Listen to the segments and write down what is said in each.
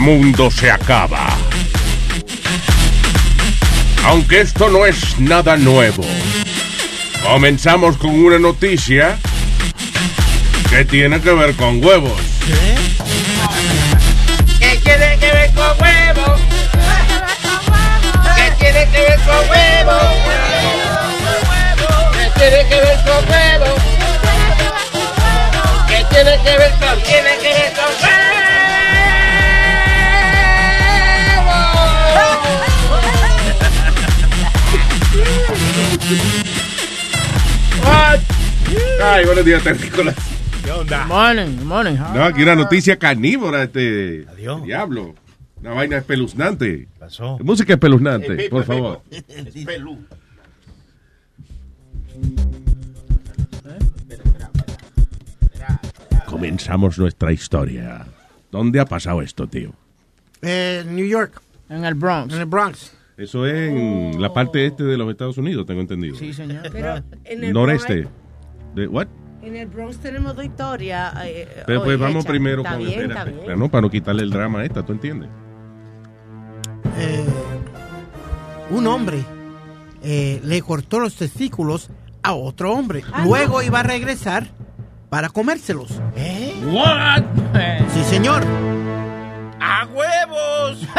Mundo se acaba. Aunque esto no es nada nuevo. Comenzamos con una noticia que tiene que ver con huevos. ¿Qué Ay, buenos días. Good morning, good morning. how- No, aquí una noticia carnívora, este. Adiós. Diablo. Una vaina espeluznante. pasó? Música espeluznante, por favor. Comenzamos nuestra historia. ¿Dónde ha pasado esto, tío? Eh, New York, En el Bronx. en el Bronx. Eso es en la parte este de los Estados Unidos, tengo entendido. Sí, señor. Pero en el Noreste. Bronx, ¿De what? en el Bronx tenemos dos historias. eh, Pero hoy pues vamos primero Está con bien, espera, está bien. espera, no, para no quitarle el drama a esta, ¿tú entiendes? Eh, un hombre eh, le cortó los testículos a otro hombre. Ah, Luego iba a regresar para comérselos. ¿Eh? What? Sí, señor. ¡A huevos!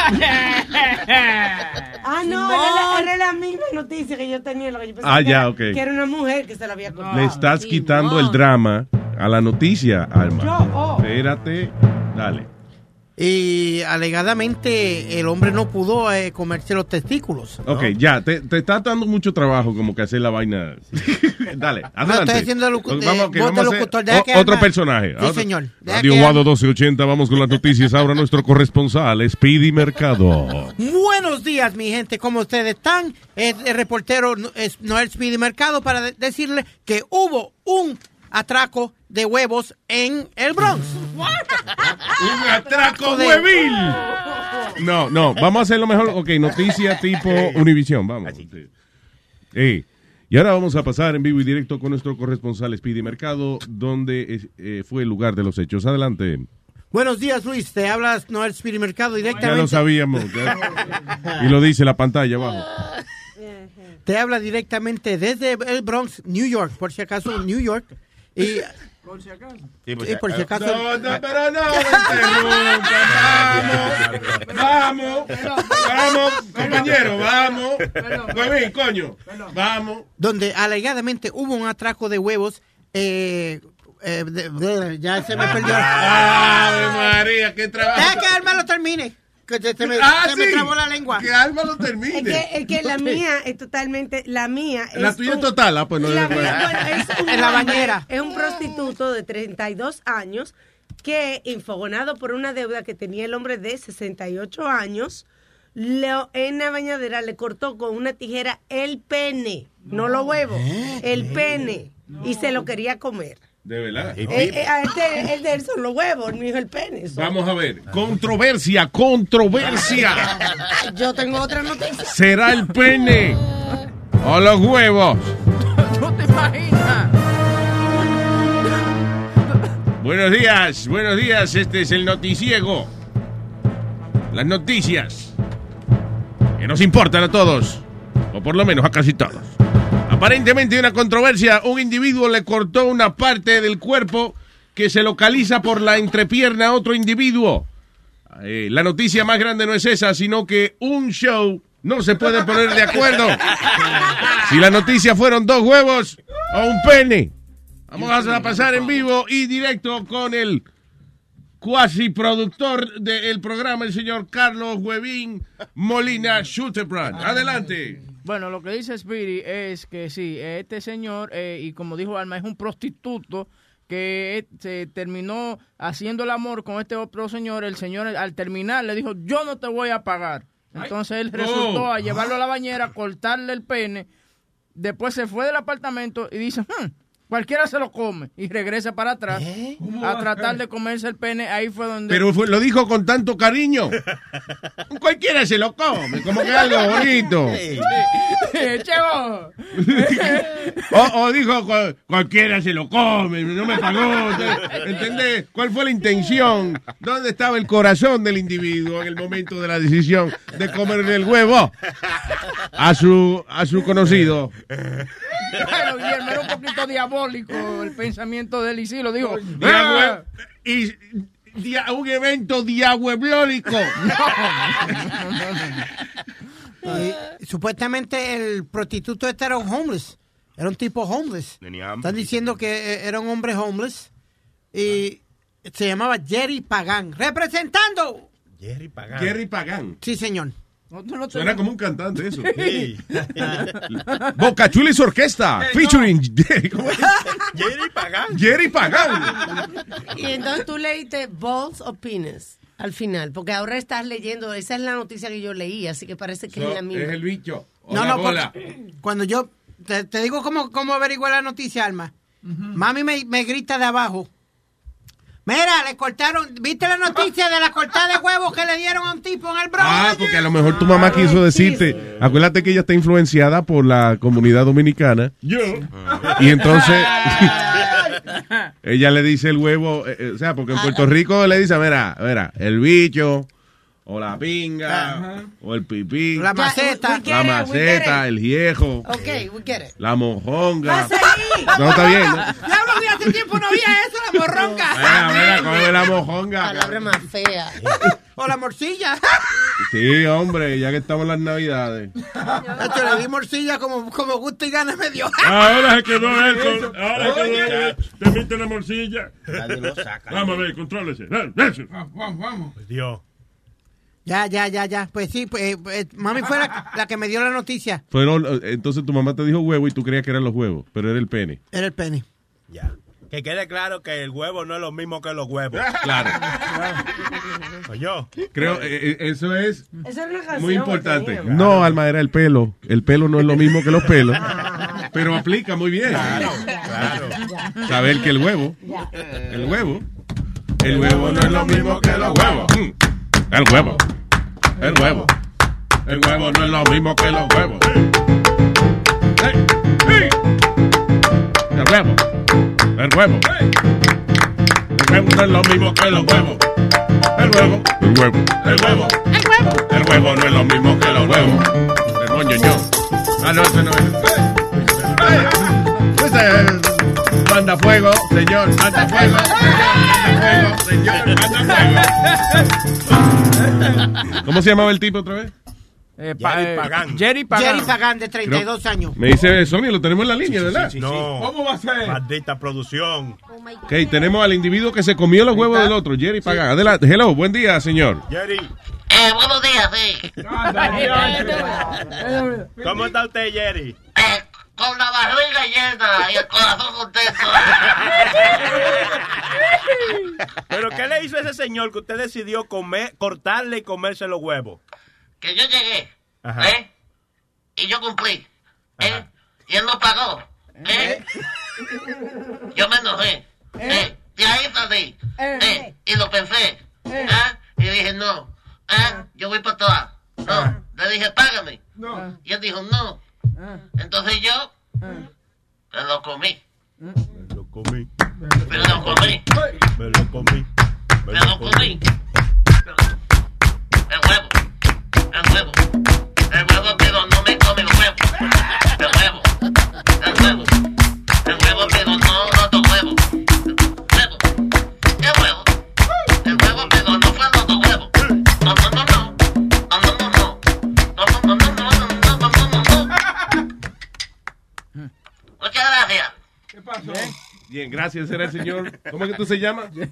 Ah, no, era la, era la misma noticia que yo tenía. Lo que yo pensaba Ah, que ya, era- ok. Que era una mujer que se la había cortado. Le estás Sí, quitando no. el drama a la noticia, Alma. Yo, oh. Espérate, dale. Y alegadamente el hombre no pudo eh, comerse los testículos. Ok, ya, te, te está dando mucho trabajo como que hacer la vaina. dale, adelante. estoy haciendo locu- Pues de- vamos, voz vamos de a hacer locutor, otro personaje. Sí, Otro- señor. Radio Guado Alma- 1280, vamos con las noticias. Ahora nuestro corresponsal, Speedy Mercado. Buenos días, mi gente. ¿Cómo ustedes están? Es el reportero es Noel Speedy Mercado para de- decirle que hubo un atraco de huevos en el Bronx. ¡Un atraco de- huevil! No, no, vamos a hacerlo mejor. Ok, noticia tipo Univisión, vamos. Sí. Ey, Y ahora vamos a pasar en vivo y directo con nuestro corresponsal Speedy Mercado, donde es- eh, fue el lugar de los hechos. Adelante. Buenos días, Luis. Te hablas Noel Speedy Mercado Ya directamente. lo sabíamos. ya. Y lo dice la pantalla abajo. Te habla directamente desde el Bronx, New York, por si acaso, New York. Y, y por si acaso. No, no, pero no. Vamos, vamos, vamos, compañero, vamos. Huevín, coño, vamos. donde alegadamente hubo un atraco de huevos. eh, eh, de- de- ya se me perdió. Ave María, qué trabajo. Deja que Alma lo termine. Que se, se me, Ah, se me sí. trabó la lengua. Que Alma lo Es termine. que, es que la mía es totalmente. La mía es. La tuya es un- total, ah, pues no La es- mía, es un En la bañera. Es un prostituto de 32 años que, infogonado por una deuda que tenía el hombre de 68 años, le- en la bañadera le cortó con una tijera el pene, no los huevos, el pene, y se lo quería comer. De verdad. Eh, eh, a este, el de él son los huevos, hijo el pene. son- Vamos a ver. Controversia, controversia. Yo tengo otra noticia. ¿Será el pene o los huevos? ¿No te imaginas? Buenos días, buenos días. Este es el noticiego. Las noticias que nos importan a todos, o por lo menos a casi todos. Aparentemente hay una controversia. Un individuo le cortó una parte del cuerpo que se localiza por la entrepierna a otro individuo. Eh, la noticia más grande no es esa, sino que un show no se puede poner de acuerdo. Si la noticia fueron dos huevos o un pene. Vamos a pasar en vivo y directo con el cuasi productor del programa, el señor Carlos Huevín Molina Schutterbrand. Adelante. Bueno, lo que dice Speedy es que sí, este señor, eh, y como dijo Alma, es un prostituto que eh, se terminó haciendo el amor con este otro señor. El señor al terminar le dijo, yo no te voy a pagar. Entonces él resultó Oh. a llevarlo a la bañera, cortarle el pene. Después se fue del apartamento y dice, "Hmm, cualquiera se lo come. Y regresa para atrás a tratar de comerse el pene. Ahí fue donde... Pero fue- lo dijo con tanto cariño. Cualquiera se lo come, como que algo bonito. Chevo. O, o dijo "Cual- cualquiera se lo come, no me pagó. ¿Entendés? ¿Cuál fue la intención? ¿Dónde estaba el corazón del individuo en el momento de la decisión de comerle el huevo a su, a su conocido? Pero Guillermo era un poquito diabólico el pensamiento de él y sí lo dijo. Diabue- y dia- un evento diabueblórico. Y supuestamente el prostituto este era un homeless. Era un tipo homeless. Tenía. Están diciendo que eh, era un hombre homeless. Y se llamaba Jerry Pagan. Representando. Jerry Pagán. Jerry Pagán. Sí, señor. No, Suena como un cantante eso. Sí. Boca Chula y su orquesta, featuring ¿cómo es? Jerry Pagán. Jerry Pagán. Y entonces tú leíste balls o penis al final, porque ahora estás leyendo, esa es la noticia que yo leí, así que parece que es la misma. es el bicho. o No, la no, bola. cuando yo te, te digo cómo, cómo averigué la noticia, Alma. Mami me, me grita de abajo. Mira, le cortaron, ¿viste la noticia de la cortada de huevos que le dieron a un tipo en el Bronx? Ah, porque a lo mejor tu mamá quiso decirte, acuérdate que ella está influenciada por la comunidad dominicana. Yo. Y entonces ella le dice el huevo, eh, eh, o sea, porque en Puerto Rico le dice, mira, mira, el bicho, o la pinga, o el pipí, La la, maceta. we- we get it, maceta, el viejo, Ok, we get it. la mojonga. No, está bien. ¿no? Diablo, que hace tiempo no había eso, la morronga. Mira, mira, es la mojonga. Palabra más fea. O la morcilla. Sí, hombre, ya que estamos en las navidades. Nacho, le di morcilla como, como gusto y ganas me dio. Ahora se quedó él con. Ahora se quedó él. Te mete la morcilla. Nadie lo saca. Vamos a ver, contrólese. Eh, eso. Dios. Ya, ya, ya, ya. Pues sí, pues, eh, eh, mami fue la, la que me dio la noticia. Fueron, eh, entonces tu mamá te dijo huevo y tú creías que eran los huevos, pero era el pene. Era el pene. Ya. Que quede claro que el huevo no es lo mismo que los huevos. Claro. Soy yo. Creo, eh, eso es Esa muy importante. No, Alma, era el pelo. El pelo no es lo mismo que los pelos, pero aplica muy bien. Claro. Saber que el huevo, el huevo, el huevo no es lo mismo que los huevos. Mm. El huevo, el huevo, el huevo no es lo mismo que los huevos. El huevo, el huevo, el huevo no es lo mismo que los huevos. El huevo, el huevo, el huevo, el huevo, el huevo no es lo mismo que los huevos. El moñoño. Ah, no, ese no es. Manda fuego, señor, manda fuego, señor, manda fuego, señor, manda fuego. ¿Cómo se llamaba el tipo otra vez? Eh, pa- Jerry eh, Pagán. Jerry Pagán. Jerry Pagan, de 32 años. Me dice Sony, lo tenemos en la línea, ¿verdad? No. ¿Cómo va a ser? Maldita producción. Ok, tenemos al individuo que se comió los huevos del otro, Jerry Pagan. Adelante. Hello, buen día, señor. Jerry, Eh, buenos días, sí. ¿cómo está usted, Jerry? Eh, con la barriga llena y el corazón contento. ¿Pero qué le hizo ese señor que usted decidió comer, cortarle y comerse los huevos? Que yo llegué, Ajá. ¿eh? Y yo cumplí, ¿eh? Ajá. Y él no pagó, ¿eh? Yo me enojé, ¿eh? De ahí salí, ¿eh? Y lo pensé, ¿ah? Y dije, no, ¿ah? Yo voy para todas. No, le dije, págame. Y él dijo, no. Entonces yo me lo comí, Me lo comí, me lo comí, me lo comí. me lo comí. El huevo, el huevo, el huevo, pero Bien, gracias, era el señor. ¿Cómo es que tú se llamas? Ya,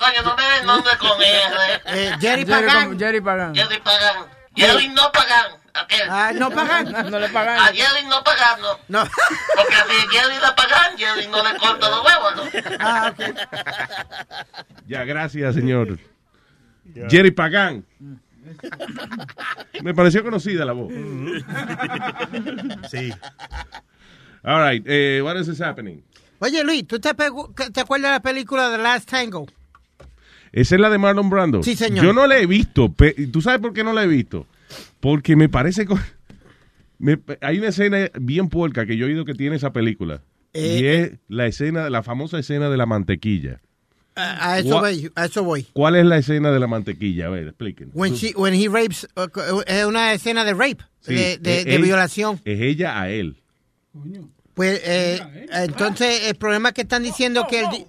coño, no me den nombre con R. Eh, Jerry Pagan. Jerry Pagan. Jerry Pagan. Jerry no pagan. Aquel. Ah, no pagan. No le A pagan. Jerry no pagan, no. No. Porque si Jerry le pagan, Jerry no le corta los huevos, ¿no? Ah, ok. Ya, gracias, señor. Jerry Pagan. Me pareció conocida la voz. Sí. All right, eh, what is this happening? Oye, Luis, ¿tú te, te acuerdas de la película The Last Tango? Esa es la de Marlon Brando. Sí, señor. Yo no la he visto. ¿Tú sabes por qué no la he visto? Porque me parece... me- hay una escena bien puerca que yo he oído que tiene esa película. Eh, y es la escena, la famosa escena de la mantequilla. A, a eso voy, a eso voy. ¿Cuál es la escena de la mantequilla? A ver, expliquen. When, she, when he rapes, uh, uh, es una escena de rape, Sí, de, de- eh, de él- violación. Es ella a él. Pues, eh, entonces, el problema es que están diciendo que di-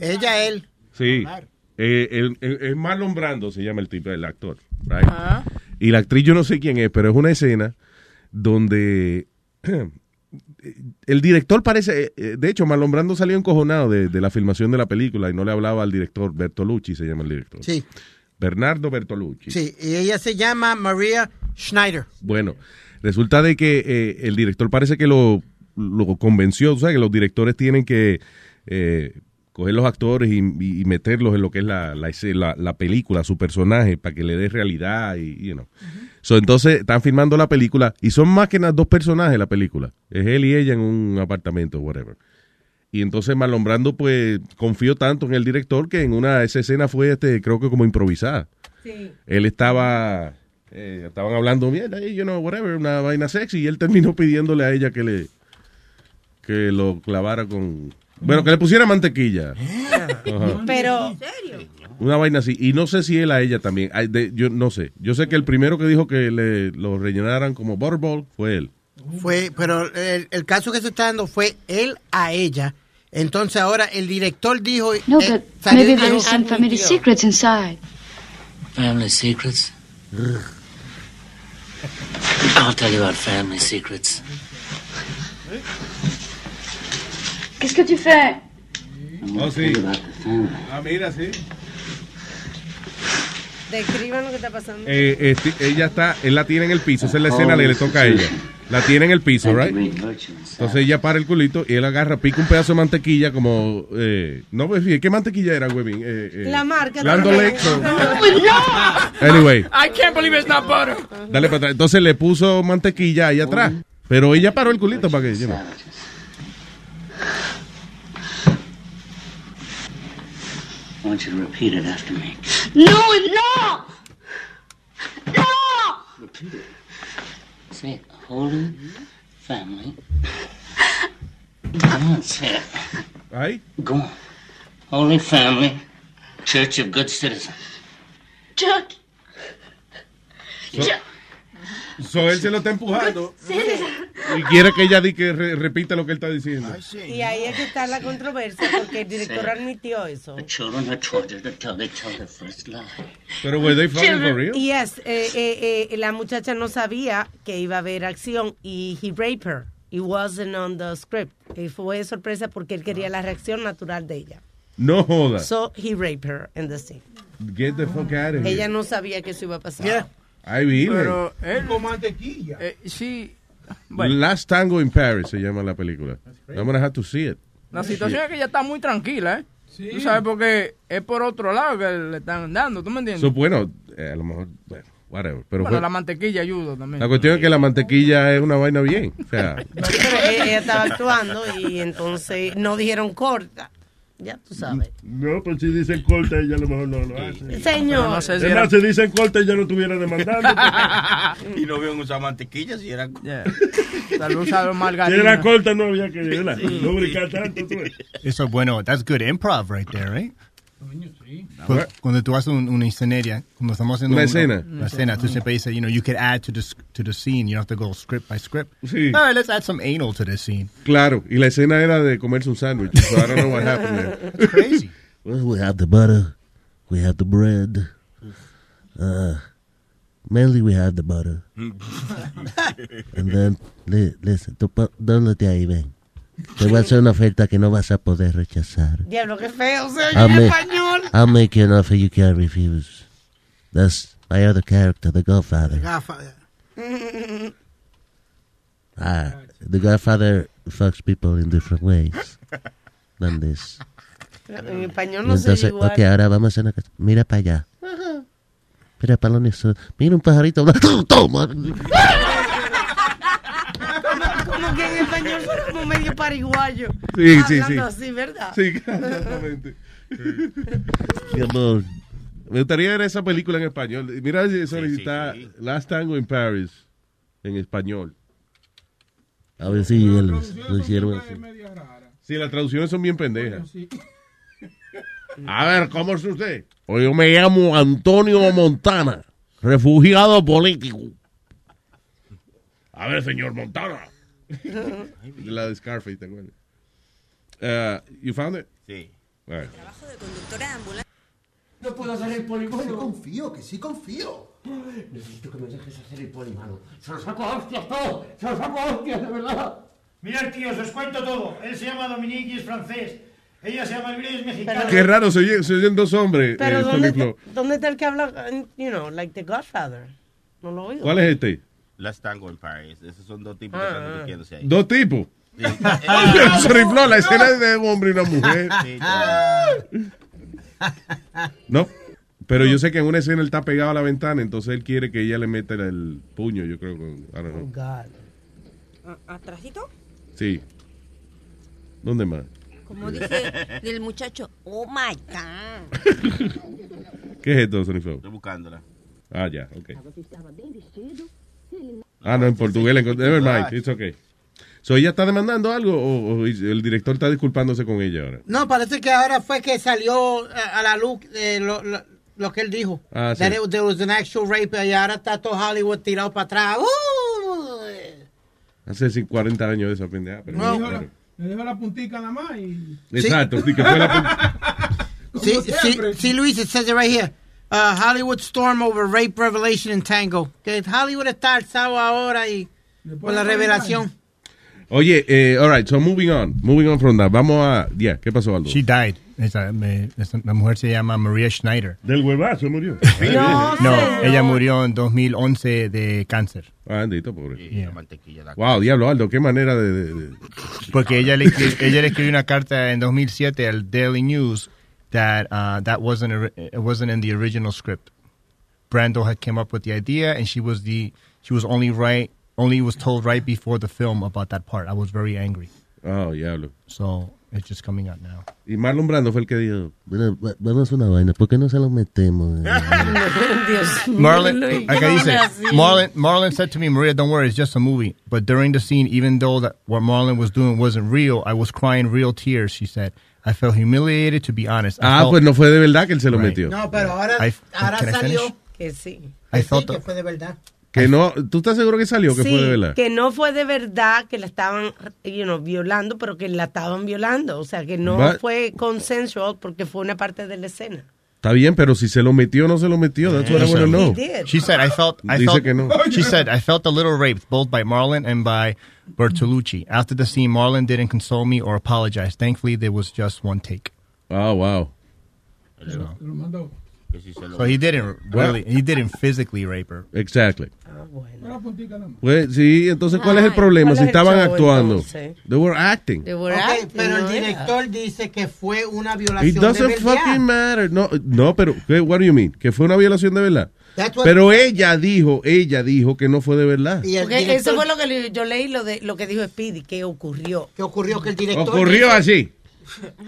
ella, él. Sí. Eh, el- Marlon Brando, se llama el tipo, el actor. right? Ajá. Y la actriz yo no sé quién es, pero es una escena donde el director parece, eh, de hecho Marlon Brando salió encojonado de, de la filmación de la película y no le hablaba al director, Bertolucci se llama el director. Sí, Bernardo Bertolucci. sí. Y ella se llama Maria Schneider. Bueno, resulta de que eh, el director parece que lo, lo convenció, o sea, que los directores tienen que eh, coger los actores y, meterlos en lo que es la, la, escena- la- la película, su personaje, para que le dé realidad y, you know. So, entonces están filmando la película y son más que nada dos personajes la película. Es él y ella en un apartamento, whatever. Y entonces Marlon Brando pues confió tanto en el director que en una esa escena fue este creo que como improvisada. Sí. Él estaba eh, estaban hablando mierda, y, you know, whatever, una vaina sexy y él terminó pidiéndole a ella que le que lo clavara con bueno, que le pusiera mantequilla. Ajá. Pero, Una vaina así. Y no sé si él a ella también. Ay, de- yo no sé. Yo sé que el primero que dijo que le lo rellenaran como butterball fue él. Fue, pero el, el caso que se está dando fue él a ella. Entonces ahora el director dijo. No, eh, but maybe there's some family secrets inside. Family secrets? I'll tell you about family secrets. Qu'est-ce que tu fais? Oh, sí. Tell about the family. Ah, mira, sí. Describan lo que está pasando. Eh, este, ella está, él la tiene en el piso. Esa es la escena que le toca a ella. La tiene en el piso, right? Entonces ella para el culito y él agarra, pica un pedazo de mantequilla como... Eh, no, pues, ¿qué mantequilla era, huevín? Eh, eh, La marca Land también. O'Lakes o- Anyway, I can't believe it's not butter. dale para atrás. Entonces le puso mantequilla ahí atrás. Pero ella paró el culito para que... you know. I want you to repeat it after me. No, no! No! Repeat it. Say it. Holy family. Come on, say it. Right? Go on. Holy family. Church of Good Citizens. Chuck! So él se lo está empujando y quiere que ella di que re- repita lo que él está diciendo. Y ahí es que está la controversia porque el director admitió eso. Pero were they fucking for real? Yes, eh, eh, eh, la muchacha no sabía que iba a haber acción y he raped her. It wasn't on the script. Y fue sorpresa porque él quería la reacción natural de ella. No joda. So he raped her in the scene. Get the fuck out of here. Ella no sabía que eso iba a pasar. Yeah. Ay, Virgen. Pero él, Con mantequilla. eh, sí, bueno, Last Tango in Paris se llama la película. I'm gonna have to see it. la situación es que ella está muy tranquila, ¿eh? Tú sabes porque es por otro lado que le están dando, ¿tú me entiendes? So, bueno, eh, a lo mejor, bueno, whatever. Pero bueno, fue- la mantequilla ayuda también. la cuestión es que la mantequilla es una vaina bien. O sea, Pero ella, ella estaba actuando y entonces no dijeron corta. Ya tú sabes. No, pues si dicen corta, ella a lo mejor no lo hace. Señor. no sé si Es era- si dicen corta, ella no estuviera demandando. Y no habían usado mantequilla si era. Yeah. Tal vez usaron Si era corta, no había que ¿verdad? lubricar tanto. tú ves. Eso bueno, that's good improv right there, right? Cu- Cuando tú haces un- una escenaria, cuando estamos haciendo Una un- escena. una escena, tú siempre dices, you know, you could add to the to the scene. You don't have to go script by script. Sí. All right, let's add some anal to this scene. claro. Y la escena era de comerse un sándwich. So I don't know what happened there. It's crazy. Well, we have the butter. We have the bread. Uh, mainly we have the butter. and then, li- listen, tú pa- dónde ahí, ven. Te voy a hacer una oferta que no vas a poder rechazar. Diablo, qué feo, se oye en español. I'll make you an offer you can't refuse. That's my other character, the Godfather. Godfather. Ah, the Godfather fucks people in different ways than this. En español no se entonces, igual. ok, ahora vamos a hacer una cosa. Mira para allá. Mira para lo eso. Mira un pajarito. Toma. Como que en español como medio pariguayo. Sí, sí, sí. así, ¿verdad? Sí, exactamente. Mi amor. Me gustaría ver esa película en español. Mira si eso está Last Tango in Paris en español. A ver si él lo hicieron así. Sí, las traducciones son bien pendejas. A ver, ¿cómo es usted? O yo me llamo Antonio Montana, refugiado político. A ver, señor Montana. La de Scarface, ¿te acuerdas? Uh, you found it? Sí. All right. No puedo hacer el polimano. Sí confío, que sí confío. Necesito que me dejes hacer el polimano. Se lo saco a hostias todo. Se lo saco a hostias, de verdad. Mirad, tíos, os cuento todo. Él se llama Dominique y es francés. Ella se llama Elvira y es mexicana. Qué raro, se oyen, se oyen dos hombres. Pero eh, ¿dónde, está, ¿dónde está el que habla, uh, you know, like The Godfather? No lo oigo. ¿Cuál es este? Las Tango in Paris. Esos son dos tipos Ah, que están discutiéndose ahí. Dos tipos. Sí. Tony Flo, la escena es de un hombre y una mujer. Sí, No. Pero yo sé que en una escena él está pegado a la ventana, entonces él quiere que ella le meta el puño, yo creo. Con, I don't know. God. ¿Atrásito? Sí. ¿Dónde más? Como dice del muchacho, oh my God. ¿Qué es esto, Tony Flo? Estoy buscándola. Ah, ya, ok. Ah, no, en portugués. le Never mind, it's okay. So, ¿Ella está demandando algo o, o el director está disculpándose con ella ahora? No, parece que ahora fue que salió eh, a la luz eh, lo, lo- lo que él dijo. Ah, sí. That it- there was an actual rape y ahora está todo Hollywood tirado para atrás. ¡Uh! Hace sí, 40 años de esa pendeja. pero No. no, claro. Me dejó la puntica nada más y... Exacto, sí, que fue la Sí, sí, sí, Luis, it says it right here. Uh, Hollywood storm over rape revelation in Tango. Que Hollywood está alzado ahora y por la revelación. Oye, eh, all right, so moving on. Moving on from that. Vamos a. Ya, ¿qué pasó, Aldo? She died. Esa, me- esa- la mujer se llama Maria Schneider. Del huevazo murió. No, No, ella murió en 2011 de cáncer. Ah, bendito, pobre. Y la mantequilla da Wow, diablo, Aldo, qué manera de. de- de- Porque ella le, ella le escribió una carta en 2007 al Daily News that uh, that wasn't ori- it wasn't in the original script. Brando had came up with the idea, and she was the she was only right only was told right before the film about that part. I was very angry. Oh, yeah. So it's just coming out now. Y Marlon Brando fue el que dijo. Bueno, va- vamos a hacer una vaina. ¿Por qué no se lo metemos? Dios Marlon, Luis, like no said. Marlon, Marlon said to me, Maria, don't worry, it's just a movie. But during the scene, even though that what Marlon was doing wasn't real, I was crying real tears. She said, I felt humiliated, to be honest. I Ah, felt- pues no fue de verdad que él se lo Right. metió. No, pero ahora, I- ahora salió? Que sí. I que sí, felt que the- fue de verdad. Que no. ¿Tú estás seguro que salió que sí, fue de verdad? que no fue de verdad que la estaban you know, violando, pero que la estaban violando. O sea, que no But- fue consensual porque fue una parte de la escena. Está bien, pero si se lo metió o no se lo metió, that's what I want to know. She said, I felt, I Dice felt, que no. she said, I felt a little raped, both by Marlon and by Bertolucci. After the scene, Marlon didn't console me or apologize. Thankfully, there was just one take. Oh, wow. So, Lo mandó. Que si se lo- so he didn't really, he didn't physically rape her. Exactly. Nada más. Pues sí, entonces, ¿cuál es el problema? ¿cuál Si estaban show, actuando. entonces? They were acting. They were Ok, acting, pero el era. director dice que fue una It violación de doesn't verdad. fucking matter. No, no, pero, ¿qué- what do you mean? ¿Que fue una violación de verdad? Pero ella dijo, ella dijo que no fue de verdad. Y el Porque director- eso fue lo que yo leí, lo, de, lo que dijo Speedy, que ocurrió. que ocurrió que el director Ocurrió dice- así.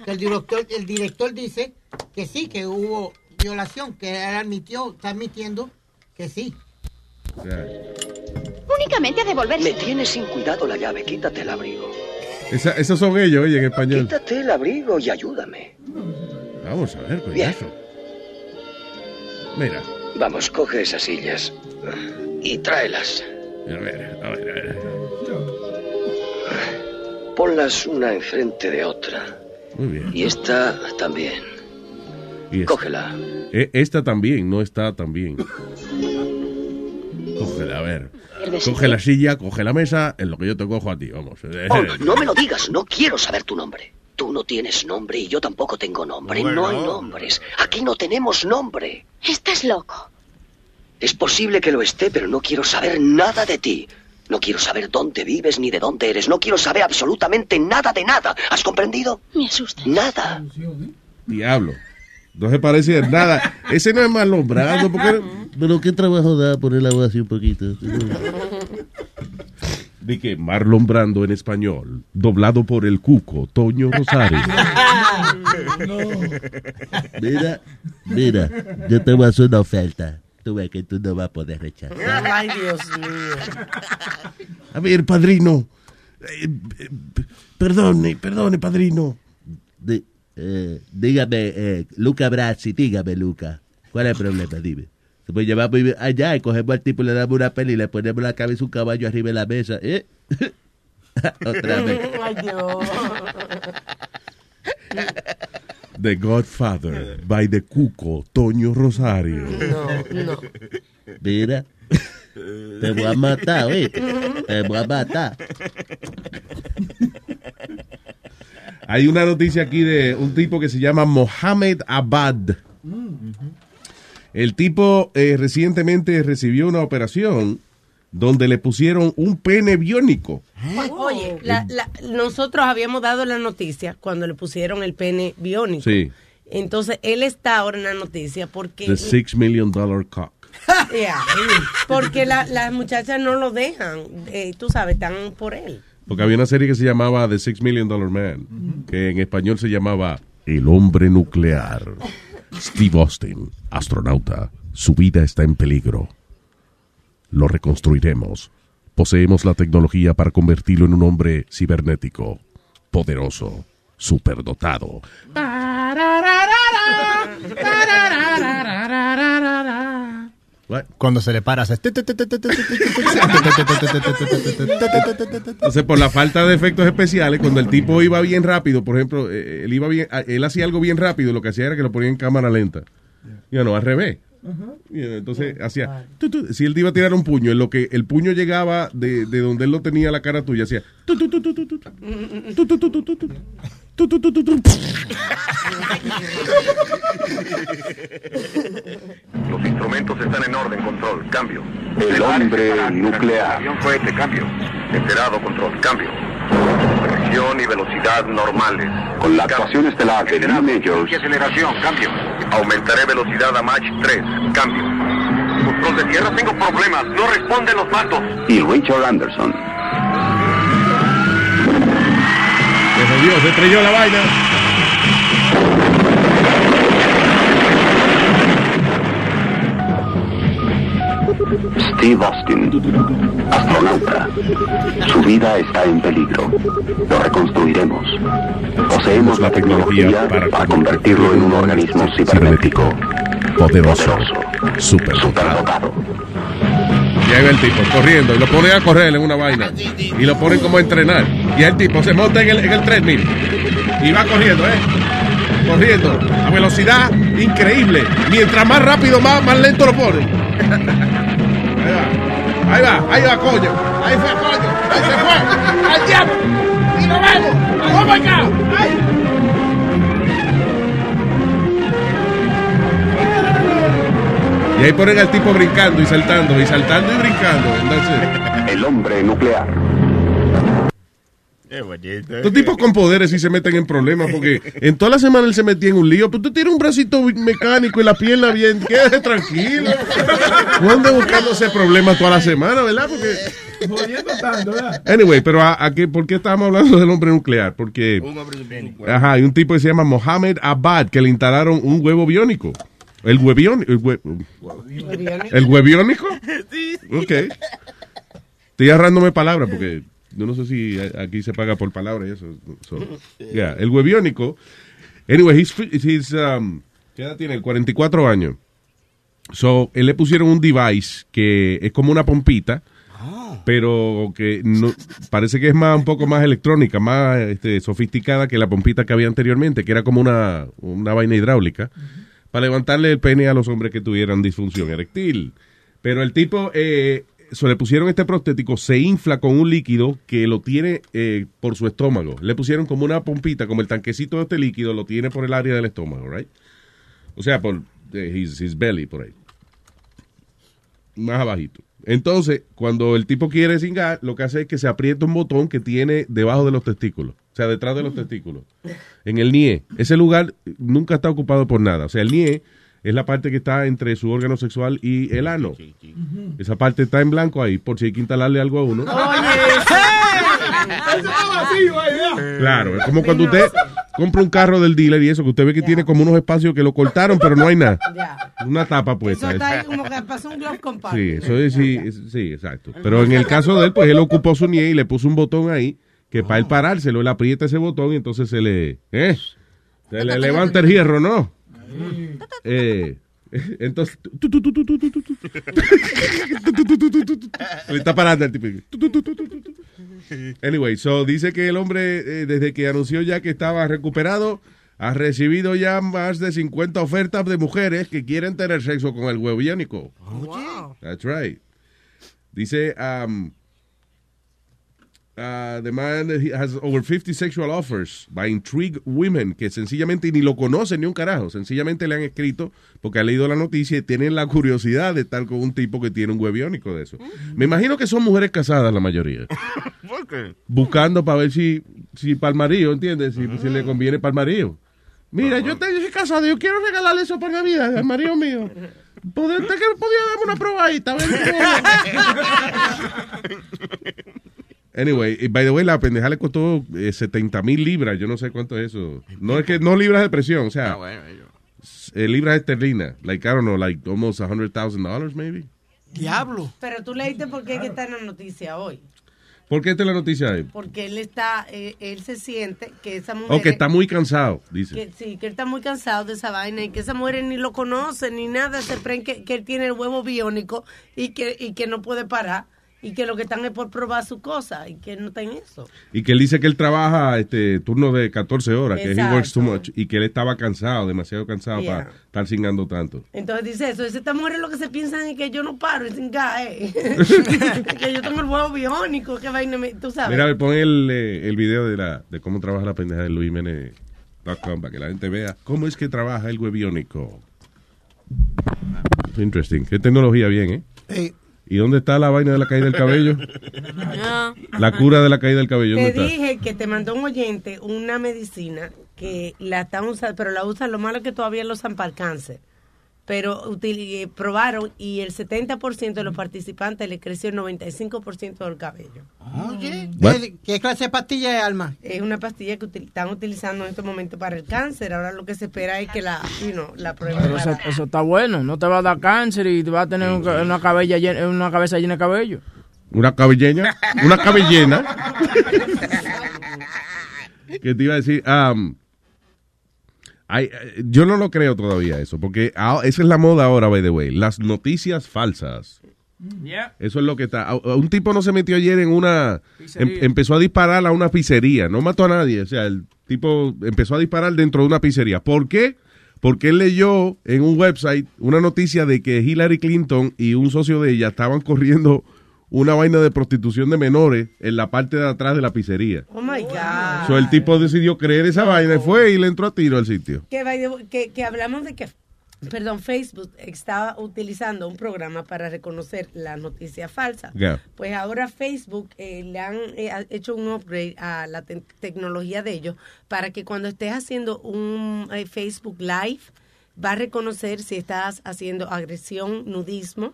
que el director el director dice que sí que hubo violación que él admitió está admitiendo que sí Únicamente a devolverse. Me tienes sin cuidado la llave, quítate el abrigo. Esa- esos son ellos, oye, en español. Quítate el abrigo y ayúdame. Vamos a ver, coñazo. Mira, Vamos, coge esas sillas y tráelas. a ver, a ver, a ver. Ponlas una enfrente de otra. Muy bien. Y esta también. Y esta, Cógela. E- esta también, no está tan bien. Cógela, a ver. Coge la silla, coge la mesa, en lo que yo te cojo a ti, vamos. Oh, no me lo digas, no quiero saber tu nombre. Tú no tienes nombre y yo tampoco tengo nombre. Bueno. No hay nombres. Aquí no tenemos nombre. Estás loco. Es posible que lo esté, pero no quiero saber nada de ti. No quiero saber dónde vives ni de dónde eres. No quiero saber absolutamente nada de nada. ¿Has comprendido? Me asusta. Nada. Diablo. No se parece nada. Ese no es Marlon Brando. Porque... Pero qué trabajo da poner la voz así un poquito. De que Marlon Brando en español, doblado por el cuco, Toño Rosario. Mira, mira, yo te voy a hacer una oferta. Tú ves que tú no vas a poder rechazar. Ay, Dios mío. A ver, padrino. Eh, eh, perdone, perdone, padrino. Di- eh, dígame, eh, Luca Brazzi, dígame, Luca. ¿Cuál es el problema? Dime. Pues llevamos allá y cogemos al tipo, le damos una peli y le ponemos la cabeza un caballo arriba de la mesa. ¿eh? Otra vez. The Godfather, by the cuco, Toño Rosario. No, no. Mira, te voy a matar, ¿eh? Te voy a matar. Hay una noticia aquí de un tipo que se llama Mohamed Abad. El tipo eh, recientemente recibió una operación donde le pusieron un pene biónico. Oye, la- la- nosotros habíamos dado la noticia cuando le pusieron el pene biónico. Sí, Entonces, él está ahora en la noticia porque... the six million dollar cock. Yeah, porque la- las muchachas no lo dejan. eh, tú sabes, están por él. Porque había una serie que se llamaba The Six Million Dollar Man, que en español se llamaba El hombre nuclear. Steve Austin, astronauta, su vida está en peligro. Lo reconstruiremos. Poseemos la tecnología para convertirlo en un hombre cibernético, poderoso, superdotado. Cuando se le para, hace... Entonces, por la falta de efectos especiales, cuando el tipo iba bien rápido, por ejemplo, eh, él iba bien, él hacía algo bien rápido, lo que hacía era que lo ponía en cámara lenta. Y no, al revés. Uh. Entonces hacía, si él te iba a tirar un puño, en lo que el puño llegaba de, de donde él lo tenía la cara tuya, hacía... Los instrumentos están en orden, control, cambio. El hombre nuclear. Cambio. Enterado, control, cambio. Presión y velocidad normales. Con la actuación estelar de Majors. Generación, cambio. Aumentaré velocidad a Mach 3. Cambio. Control de tierra, tengo problemas. No responden los mandos. y Richard Anderson. Se jodió, se estrelló la vaina. Steve Austin, astronauta. Su vida está en peligro. Lo reconstruiremos. Poseemos la tecnología para convertirlo en un organismo cibernético. Poderoso, superdotado. Y ahí va el tipo corriendo y lo pone a correr en una vaina y lo ponen como a entrenar. Y el tipo se monta en el, en el treadmill y va corriendo, ¿eh? Corriendo a velocidad increíble. Mientras más rápido, más, más lento lo pone. Ahí va, ahí va, ahí va, coño. Ahí fue, coño. Ahí se fue. ¡Al diablo! ¡Y nos vemos! ¡Oh my God! ¡Ay! Y ahí ponen al tipo brincando y saltando y saltando y brincando. Entonces, El hombre nuclear. Qué bonito. estos tipos con poderes sí se meten en problemas porque en toda la semana él se metía en un lío. Pues tú tienes un bracito mecánico y la pierna bien. Quédate tranquilo. No andes buscándose problemas toda la semana, ¿verdad? Porque. Jodiendo tanto, ¿verdad? Anyway, pero a, a qué, ¿por qué estábamos hablando del hombre nuclear? Porque. Un hombre biónico. Ajá, hay un tipo que se llama Mohamed Abad que le instalaron un huevo biónico. ¿El huevión? El, hue- ¿El hueviónico? Ok. Estoy agarrándome palabras porque yo no sé si aquí se paga por palabras y eso. So, yeah, El hueviónico. Anyway, he's, um, ¿qué edad tiene? 44 años. So, él le pusieron un device que es como una pompita, pero que no, parece que es más un poco más electrónica, más este, sofisticada que la pompita que había anteriormente, que era como una, una vaina hidráulica, para levantarle el pene a los hombres que tuvieran disfunción eréctil. Pero el tipo, eh, so, le pusieron este prostético, se infla con un líquido que lo tiene eh, por su estómago. Le pusieron como una pompita, como el tanquecito de este líquido, lo tiene por el área del estómago, right? O sea, por eh, his, his belly, por ahí. Más abajito. Entonces, cuando el tipo quiere cingar, lo que hace es que se aprieta un botón que tiene debajo de los testículos. O sea, detrás de los testículos. En el NIE. Ese lugar nunca está ocupado por nada. O sea, el NIE es la parte que está entre su órgano sexual y el ano. Esa parte está en blanco ahí, por si hay que instalarle algo a uno. Claro, es como cuando usted compra un carro del dealer y eso, que usted ve que tiene como unos espacios que lo cortaron, pero no hay nada. Una tapa Eso puesta. está ahí como que pasó un glove compartment. Sí, eso es, sí, es- sí, exacto. Pero en el caso de él, pues él ocupó su NIE y le puso un botón ahí que para él parárselo, él aprieta ese botón y entonces se le, ¿eh? Se le levanta el hierro, ¿no? Entonces, está parando el tipo. Anyway, so dice que el hombre, eh, desde que anunció ya que estaba recuperado, ha recibido ya más de 50 ofertas de mujeres que quieren tener sexo con el huevo yánico. Wow. That's right. Dice, um, uh, the man has over 50 sexual offers by intrigued women que sencillamente ni lo conocen ni un carajo. Sencillamente le han escrito porque han leído la noticia y tienen la curiosidad de estar con un tipo que tiene un huevo biónico de eso. Me imagino que son mujeres casadas la mayoría. ¿Por qué? Buscando para ver si, si para el marido, ¿entiendes? Si, si le conviene para el marido. Mira, yo estoy casado, yo quiero regalarle eso para Navidad al marido mío. ¿Podría- ¿Usted que podía darme una probadita? Anyway, by the way, la pendeja le costó eh, 70 mil libras. Yo no sé cuánto es eso. No es que no libras de presión, o sea, eh, libras esterlinas. Like, I don't know, like almost $100,000 maybe. Diablo. Pero tú leíste por qué que está en la noticia hoy. ¿Por qué esta es la noticia ahí? Porque él está, eh, él se siente que esa mujer... Oh, que está muy cansado, dice. Que, sí, que él está muy cansado de esa vaina y que esa mujer ni lo conoce ni nada, se creen que, que él tiene el huevo biónico y que, y que no puede parar y que lo que están es por probar su cosa y que él no está en eso. Y que él dice que él trabaja este turno de 14 horas, que he works too much, y que él estaba cansado, demasiado cansado Yeah. para estar cingando tanto. Entonces dice eso, dice, estas mujeres lo que se piensan es que yo no paro, y sin eh. que yo tengo el huevo biónico, que vaina, me- tú sabes. Mira, a ver, pon el, eh, el video de, la, de cómo trabaja la pendeja de Luis Jiménez.com para que la gente vea cómo es que trabaja el hueviónico. Interesting. Qué tecnología bien, ¿eh? Ey. ¿Y dónde está la vaina de la caída del cabello? La cura de la caída del cabello, Te dije que te mandó un oyente una medicina que la están usando, pero la usan, lo malo es que todavía la usan para el cáncer. Pero util- eh, probaron y el 70% de los participantes le creció el 95% del cabello. ¿Qué, qué clase de pastilla es, Alma? Es una pastilla que util- están utilizando en este momento para el cáncer. Ahora lo que se espera es que la, you know, la prueben Pero eso, eso está bueno, no te va a dar cáncer y te va a tener una, cabella llena- una cabeza llena de cabello. ¿Una cabellena? ¿Una cabellena? que te iba a decir, um, eh, yo no lo creo todavía eso, porque ah, esa es la moda ahora, by the way, las noticias falsas. Eso es lo que está. Un tipo no se metió ayer en una. Em- empezó a disparar a una pizzería. No mató a nadie. O sea, el tipo empezó a disparar dentro de una pizzería. ¿Por qué? Porque él leyó en un website una noticia de que Hillary Clinton y un socio de ella estaban corriendo una vaina de prostitución de menores en la parte de atrás de la pizzería. Oh my God. So, el tipo decidió creer esa vaina y fue y le entró a tiro al sitio. que, hablamos de que, perdón, Facebook estaba utilizando un programa para reconocer la noticia falsa. Ya. Pues ahora Facebook eh, le han eh, ha- hecho un upgrade a la te- tecnología de ellos para que cuando estés haciendo un eh, Facebook Live va a reconocer si estás haciendo agresión, nudismo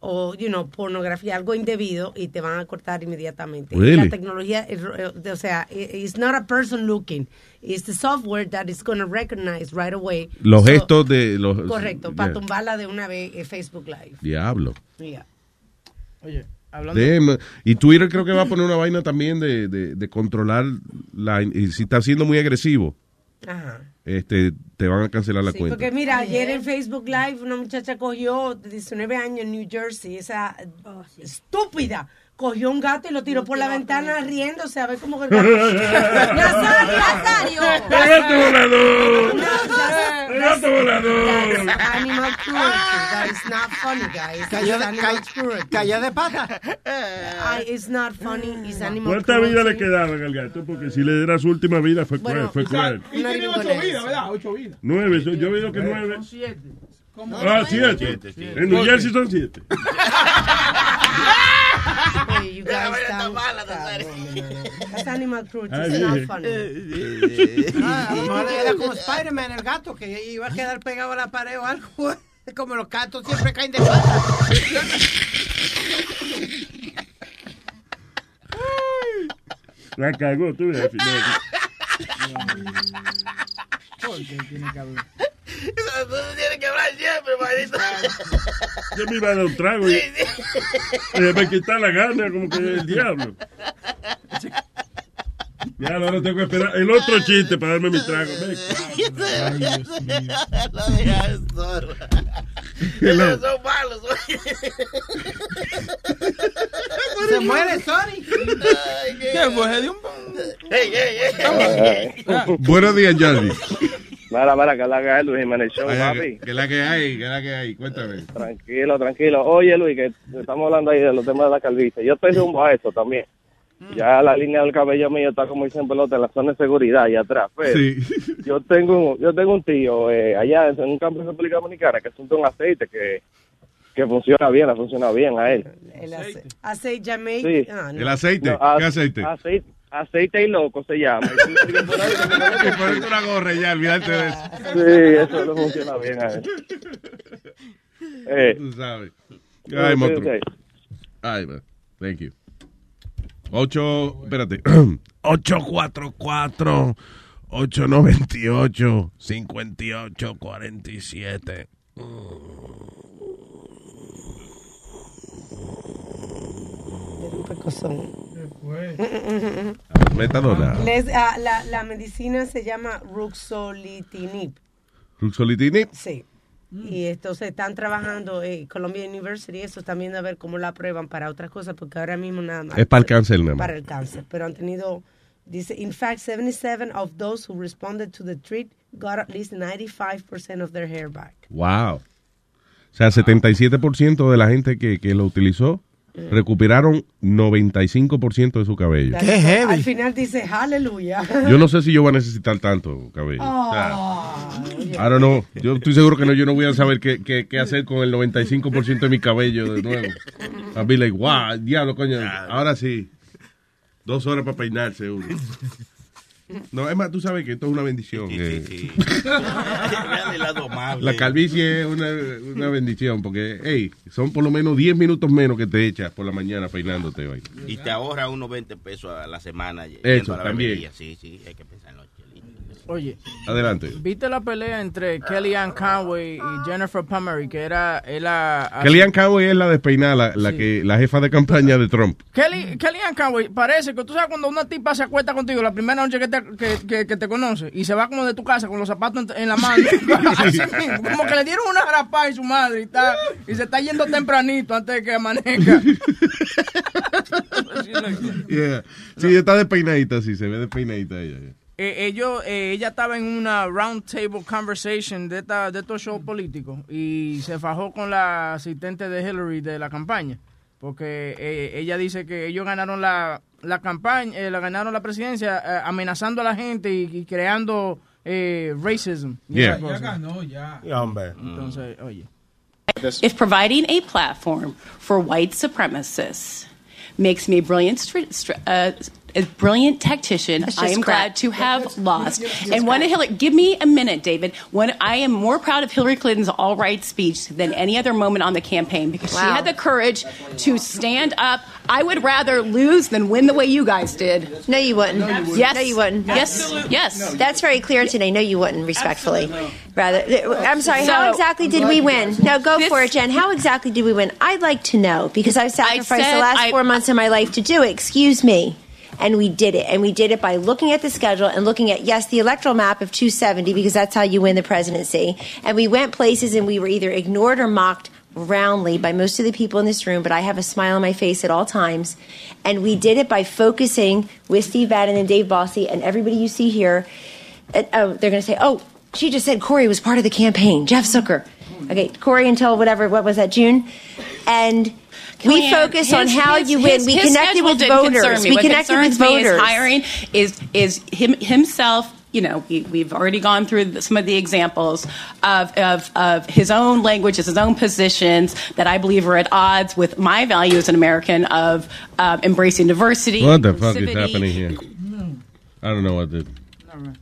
o, you know, pornografía, algo indebido y te van a cortar inmediatamente. Really? La tecnología, es, eh, o sea, it's not a person looking, it's the software that is going to recognize right away. Los So- gestos de los. Correcto, para Yeah. tumbarla de una vez en Facebook Live. Diablo. Yeah. Oye, hablando Damn. Y Twitter creo que va a poner una vaina también de, de, de controlar la y si está siendo muy agresivo, Ajá. Este te van a cancelar la Sí, cuenta. porque mira, ayer en Facebook Live una muchacha cogió de 19 años en New Jersey, esa estúpida, cogió un gato y lo tiró por la ventana riéndose a ver cómo que el gato... Nazario, Nazario. ¡Gato volador! No, that's- ¡Gato animal cruelty. That is not funny, guys. Cayó de, cayó de pata. I- It's not funny. It's animal ¿Cuánta vida le quedaba al gato? Porque si le era su última vida fue cruel. Fue cruel. Y tiene ocho vidas, ¿verdad? Ocho vidas. Nueve, yo veo que nueve. Siete. Ah, siete. En New Jersey son siete. You guys don't- That's animal cruelty. Ay, It's not funny. Ah, a lo mejor era como Spider-Man, el gato, que iba a quedar pegado a la pared o algo. Como los gatos siempre caen de pata. La cagó, tú ves al final. tiene que Tú tienes que hablar siempre, maldito. Yo me iba a dar un trago y eh, me quita la gana, como que el diablo. Ya, ahora tengo que esperar el otro chiste para darme mi trago. Lo dejas solo. Hello. Ellos son malos. Se muere Sony. ¿Qué fue? ¿Se dio un- Ey, ey, ey. Buenos días, Jordi. Mira, mira, que es la que hay, Luis Jiménez Show, Ay, papi. ¿Qué es la que hay? ¿Qué es la que hay? Cuéntame. Tranquilo, tranquilo. Oye, Luis, que estamos hablando ahí de los temas de la calvicie. Yo estoy rumbo a eso también. Ya la línea del cabello mío está como dicen pelota en la zona de seguridad allá atrás. Pero Sí. yo tengo yo tengo un tío eh, allá en un campo de República Dominicana que es un aceite que, que funciona bien, ha funcionado bien a él. El ace- aceite Jamaica. Sí. Ah, no. ¿El aceite? No, ¿Qué aceite? Aceite, aceite y loco se llama. Y ponerte una gorra ya, olvídate de eso. Sí, eso le funciona bien a él. Eh, Tú sabes. no, Ay, monstruo. Ay, man. Thank you. Ocho, espérate. 844 898 5847. Metadona. Les- ah, la, la medicina se llama ruxolitinib. Ruxolitinib. Sí. Y entonces están trabajando en Columbia University, eso también a ver cómo la prueban para otras cosas, porque ahora mismo nada más. Es para el cáncer nada más. Para el cáncer. Pero han tenido, dice, in fact, 77 of those who responded to the treat got at least 95% of their hair back. Wow. O sea, 77% de la gente que, que lo utilizó recuperaron 95% de su cabello. Al final dice, aleluya. Yo no sé si yo voy a necesitar tanto cabello. O sea, Oh, I don't know. Yo estoy seguro que no, yo no voy a saber qué, qué, qué hacer con el 95% de mi cabello de nuevo. I'll be like, wow, diablo, coño. Ahora sí. Dos horas para peinarse uno. No, es más, tú sabes que esto es una bendición. eh. El lado amable. La calvicie es una, una bendición porque, hey, son por lo menos 10 minutos menos que te echas por la mañana peinándote hoy. Y te ahorra unos 20 pesos a la semana. Eso, a la también. Sí, sí, hay que pensar en los chelitos. Oye, Adelante. ¿viste la pelea entre Kellyanne Conway y Jennifer Pomeroy? Que era... era Kellyanne Conway es la despeinada, la, la que, la jefa de campaña de Trump. Kelly, Kellyanne Conway, parece que tú sabes cuando una tipa se acuesta contigo la primera noche que te, que, que- que te conoce y se va como de tu casa con los zapatos en, en la mano. Así mismo, como que le dieron una rapada y su madre y, está, y se está yendo tempranito antes de que amanezca. Yeah. Sí, está despeinadita, sí, se ve despeinadita ella. Yeah. Eh, ellos, eh, ella estaba en una round table conversation de, esta, de estos shows políticos y se fajó con la asistente de Hillary de la campaña. Porque eh, ella dice que ellos ganaron la, la campaña, eh, la ganaron la presidencia eh, amenazando a la gente y, y creando eh, racism. Yeah. cosas. Ya ganó, ya. hombre. Entonces, oye. If providing a platform for white supremacists makes me a brilliant, uh, a brilliant tactician, I am crap. glad to have That's- lost. that's just and one of. Hillary, give me a minute, David. When I am more proud of Hillary Clinton's all right speech than any other moment on the campaign because she had the courage to stand up. I would rather lose than win the way you guys did. No, you wouldn't. Yes. No, you wouldn't. Yes. Yes. That's very clear today. No, you wouldn't, respectfully. Rather, I'm sorry, how exactly did we win? No, go for it, Jen. How exactly did we win? I'd like to know because I've sacrificed said the last I- four months of my life to do it. Excuse me. And we did it. And we did it by looking at the schedule and looking at, yes, the electoral map of 270 because that's how you win the presidency. And we went places and we were either ignored or mocked roundly by most of the people in this room, but I have a smile on my face at all times. And we did it by focusing with Steve Bannon and Dave Bossy and everybody you see here. Oh, they're going to say, oh, she just said Corey was part of the campaign. Jeff Zucker. Okay, Corey until whatever, what was that, June? And we Kellyanne, focus on how his- you win. his- We his connected with voters. We What connected with concerns me is voters. hiring is is him himself. You know, we, we've already gone through some of the examples of, of of his own languages, his own positions that I believe are at odds with my value as an American of uh, embracing diversity. What the fuck is happening here? I don't know what the.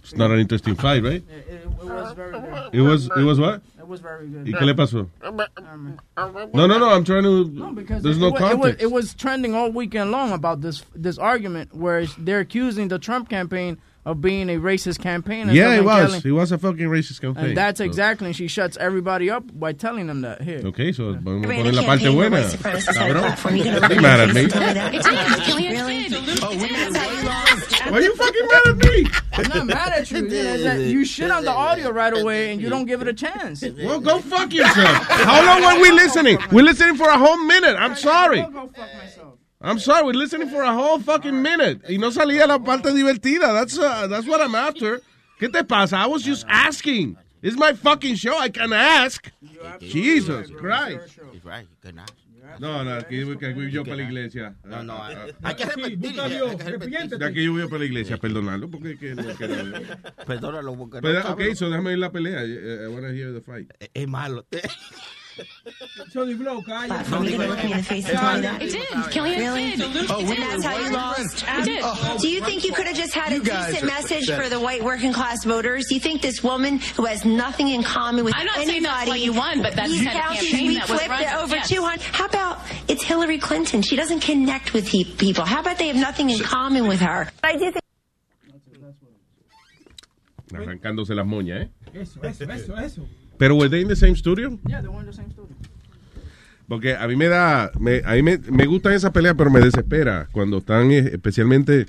It's not an interesting fight, right? It was very. It was. It was what? It was very good. ¿Y qué le pasó? No, no, no. I'm trying to. No, because there's it, no wa- it was, context. it was trending all weekend long about this this argument where they're accusing the Trump campaign of being a racist campaign. and yeah, it was. Kelly- It was a fucking racist campaign. And that's So- exactly, and she shuts everybody up by telling them that. Here. Okay, so vamos a Ran poner a la parte campaign where buena. white supremacists had a Cabrón. platform. You gonna Don't be look mad at at me me. and tell me that? It did. Why are you fucking mad at me? I'm not mad at you. You, know, that you shit on the audio right away and you don't give it a chance. Well, go fuck yourself. How long were we listening? We're listening for a whole minute. I'm sorry. I'm sorry. We're listening for a whole fucking minute. Y no salía la parte divertida. That's uh, that's what I'm after. ¿Qué te pasa? I was just asking. It's my fucking show. I can ask. Jesus Christ. He's right. You could not. No, no, aquí que voy yo para la iglesia. No, no, hay, Ah, hay que hay que repetir. De aquí yo voy para la iglesia, perdonarlo porque que no quiero. Perdónalo porque no Pero, sabe. ok, so déjame ir la pelea. I, I want to hear the fight. Es malo. Sony Flow, calla. Are you gonna look me in the face and tell me that? It did. Kellyanne Really? did. Oh, and that's how you lost? I did. Do you think you could have just had a decent message for the white working class voters? Do you think this woman who has nothing in common with I'm not anybody, saying that's why you won, but that's the these kind of counties campaign that was flipped run. it over Yes. 200? How about it's Hillary Clinton? She doesn't connect with he- people. How about they have nothing in common with her? I do think Arrancándose las moñas, ¿eh? Eso, eso, eso, eso. Pero were they in the same studio? Yeah, they were in the same studio. Porque a mí me da, me, a mí me, me gustan esas peleas, pero me desespera cuando están eh, especialmente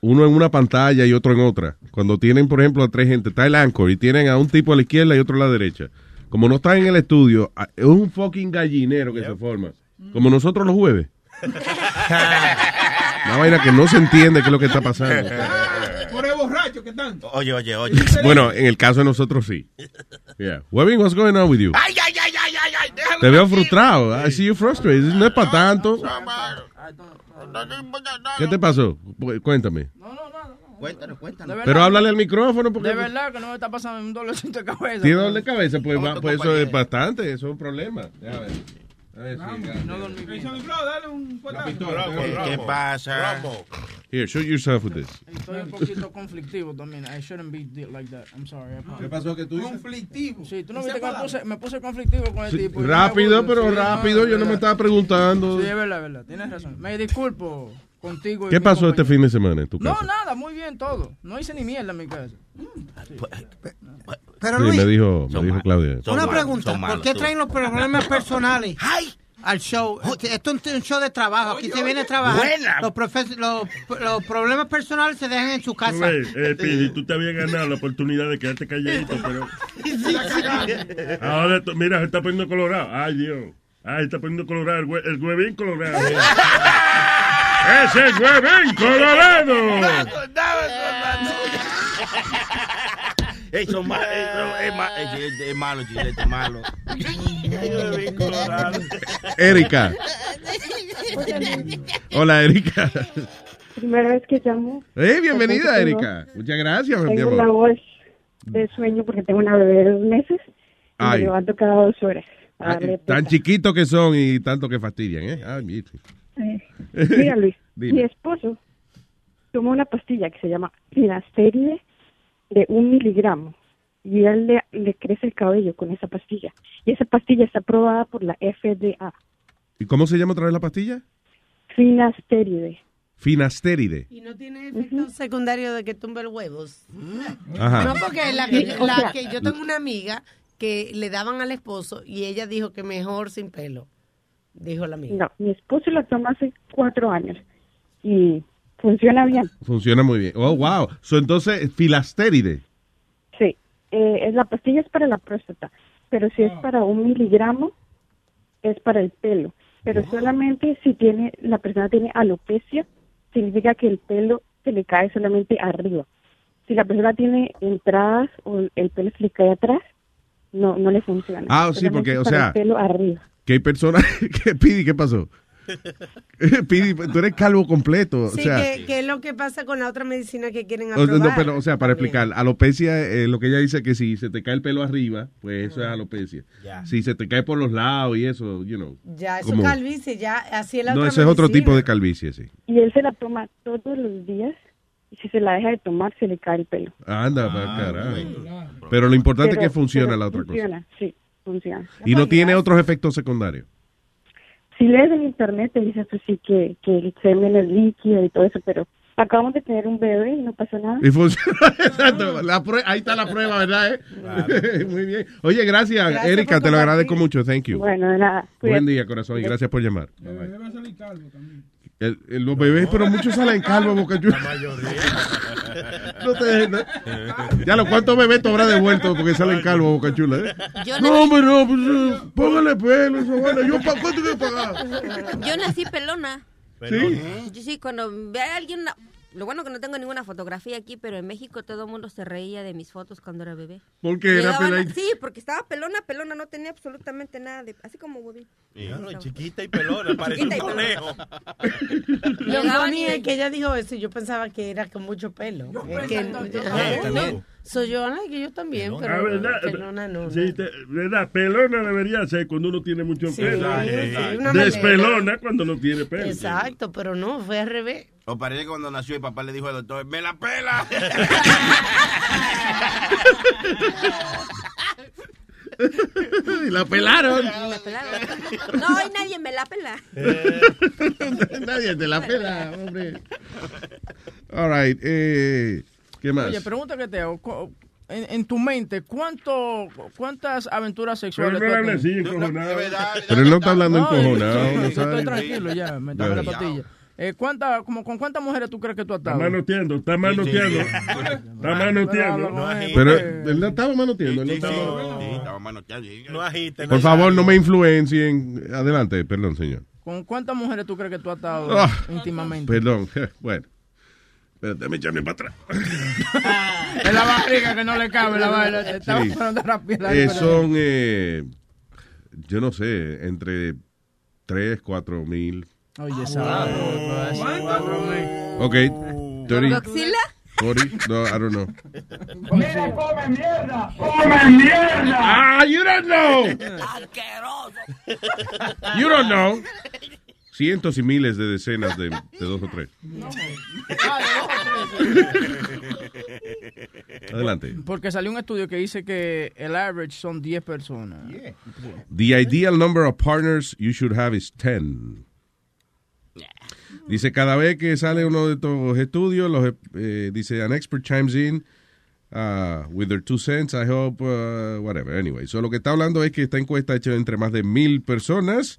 uno en una pantalla y otro en otra. Cuando tienen, por ejemplo, a tres gente, está el anchor y tienen a un tipo a la izquierda y otro a la derecha. Como no están en el estudio, es un fucking gallinero que se forma. Como nosotros los jueves. Una vaina que no se entiende qué es lo que está pasando. Que están. Oye, oye, oye. Bueno, en el caso de nosotros sí. Yeah. Webin, what's going on with you? Ay, ay, ay, ay, ay, ay. Déjalo Te veo frustrado. I see you frustrated. No es para tanto. ¿Qué te pasó? Pu- Cuéntame. Cuéntanos, cuéntanos. De verdad. Pero háblale al micrófono porque De verdad que no me está pasando un dolorcito de cabeza. tiene dolor de cabeza. Pues, ¿Cómo va- pues eso es bastante. Eso es un problema. Déjame ver. ¿Qué, pasa? Here, shoot yourself with this. Estoy un poquito conflictivo también. I shouldn't be like that. I'm sorry. ¿Qué pasó que tú dices? Conflictivo. Sí, tú no viste que me palabra. puse, me puse conflictivo con el Sí, tipo. no rápido, pero. Sí, rápido. no, Yo no me estaba preguntando. Sí, es verdad, es verdad. Tienes razón. Me disculpo contigo. y ¿Qué pasó este fin de semana en tu No, casa? nada, muy bien todo. No hice ni mierda en mi casa. Pero Sí, Luis, me dijo, me dijo Claudia. una pregunta. ¿Por qué traen los problemas personales al show? Este- Esto es un show de trabajo. Aquí se viene a trabajar. buena. Los, profes- los, los problemas personales se dejan en su casa. Güey, eh, Pidi, tú te habías ganado la oportunidad de quedarte calladito, pero ahora, tú- mira, se está poniendo colorado. Ay, Dios. Ay, se está poniendo colorado, el, hue- el huevín colorado. ¡Ese es huevín colorado! Eh, no, es, ma- es, es- es malo, chilete, es malo. Erika. Hola, Erika. Primera vez que llamo. Hey, bienvenida, Erika. Muchas gracias, mi Tengo amor. la voz de sueño porque tengo una bebé de dos meses y me Ay. levanto cada dos horas. a Ah, darle Tan chiquitos que son y tanto que fastidian, ¿eh? Ay, mire. Eh, Mira, Luis, mi esposo tomó una pastilla que se llama finasteride de un miligramo y él le, le crece el cabello con esa pastilla. Y esa pastilla está aprobada por la FDA. ¿Y cómo se llama otra vez la pastilla? Finasteride. Finastéride. Y no tiene efecto secundario de que tumbe los huevos. Ajá. No, porque la que, la que yo tengo una amiga que le daban al esposo y ella dijo que mejor sin pelo. Dijo la amiga. No, mi esposo la toma hace cuatro años y funciona bien. Funciona muy bien. Oh, wow. So, entonces, filastéride. Sí, eh, es- la pastilla es para la próstata, pero si es para un miligramo, es para el pelo, pero solamente si tiene la persona tiene alopecia, significa que el pelo se le cae solamente arriba. Si la persona tiene entradas o el pelo se le cae atrás, no no le funciona. Ah, sí, porque, o sea- el pelo arriba. Que hay personas que Pidi, ¿qué pasó? Pidi, tú eres calvo completo. Sí, o sea, que, que es lo que pasa con la otra medicina que quieren o- aprobar. no, pero, o sea, para explicar, alopecia, eh, lo que ella dice que si se te cae el pelo arriba, pues eso es alopecia. Ya. Si se te cae por los lados y eso, you know. Ya, eso como- es calvicie, ya, así es la No, otra ese es otro medicina. tipo de calvicie, sí. Y él se la toma todos los días y si se la deja de tomar se le cae el pelo. Anda, pa' carajo. Pero lo importante Pero- es que funciona la otra cosa. funciona, sí, funciona. Y no tiene otros efectos secundarios. Si lees en internet te dice eso sí que, que el semen es líquido y todo eso, pero acabamos de tener un bebé y no pasó nada. Y funciona, exacto. La ahí está la prueba, ¿verdad? eh? Muy bien. Oye, gracias, Gracias Erika, te lo agradezco mucho. Thank you. Bueno, de nada. Buen día, corazón, y gracias por llamar. El- el- los bebés, pero muchos salen calvos, Boca Chula. No te dejes, no. Ya lo cuántos bebés te habrá devuelto porque salen calvos, Boca Chula. eh? Yo No, hombre, no, pues eh, póngale pelo, eso, bueno, yo cuánto que pagar. Yo nací pelona. Sí. Yo sí, cuando ve a alguien, lo bueno que no tengo ninguna fotografía aquí, pero en México todo el mundo se reía de mis fotos cuando era bebé. Porque era Llegaban a- peladita. Sí, porque estaba pelona, pelona, no tenía absolutamente nada de, así como huevín. Claro, chiquita y pelona, parece un pelona. conejo. Lo funny es que ella dijo eso y yo pensaba que era con mucho pelo. Es que- Eh, también. Soy yo, ay, que yo también, pero ¿verdad? pelona no. Sí, te- ¿verdad? Pelona debería ser cuando uno tiene mucho Sí, pelo. sí, Despelona cuando no tiene pelo. Exacto, pero no, fue al revés. O parece que cuando nació el papá le dijo al doctor, ¡me la pela! Y la pelaron. Me pelaron. No, hoy nadie me la pela. Nadie te la pela, hombre. All right, eh, ¿qué más? Oye, pregunta que te hago. En, en tu mente, ¿cuánto, ¿cuántas aventuras sexuales Pero no así, encojonado. Pero él no está hablando No, encojonado, yo- ¿no? Estoy tranquilo ya, me tomé la pastilla. Eh, ¿cuánta, como, ¿Con cuántas mujeres tú crees que tú has Está estado? manoteando, está manoteando. Está manoteando. Pero él no estaba manoteando. él no estaba- manoteando. No agite. Por favor, no me influencien. Adelante, perdón, señor. ¿Con cuántas mujeres tú crees que tú has estado Ah, íntimamente? Perdón, bueno. Pero déjame echarme para atrás. Es la barriga que no le cabe la vaina. Sí. Eh, son, eh, yo no sé, entre 3, 4 mil. Oye, cuatro mil. Ok, 30, ¿Godzilla? 40, no, I don't know. ¡Mira, come mierda! ¡Come mierda! Ah, you don't know. You don't know. Cientos y miles de decenas de, de dos o tres. Adelante. Porque salió un estudio que dice que el average son 10 personas. The ideal number of partners you should have is 10. Dice, cada vez que sale uno de estos estudios, los, eh, dice, an expert chimes in uh, with their two cents, I hope, uh, whatever. Anyway, so lo que está hablando es que esta encuesta hecha entre más de mil personas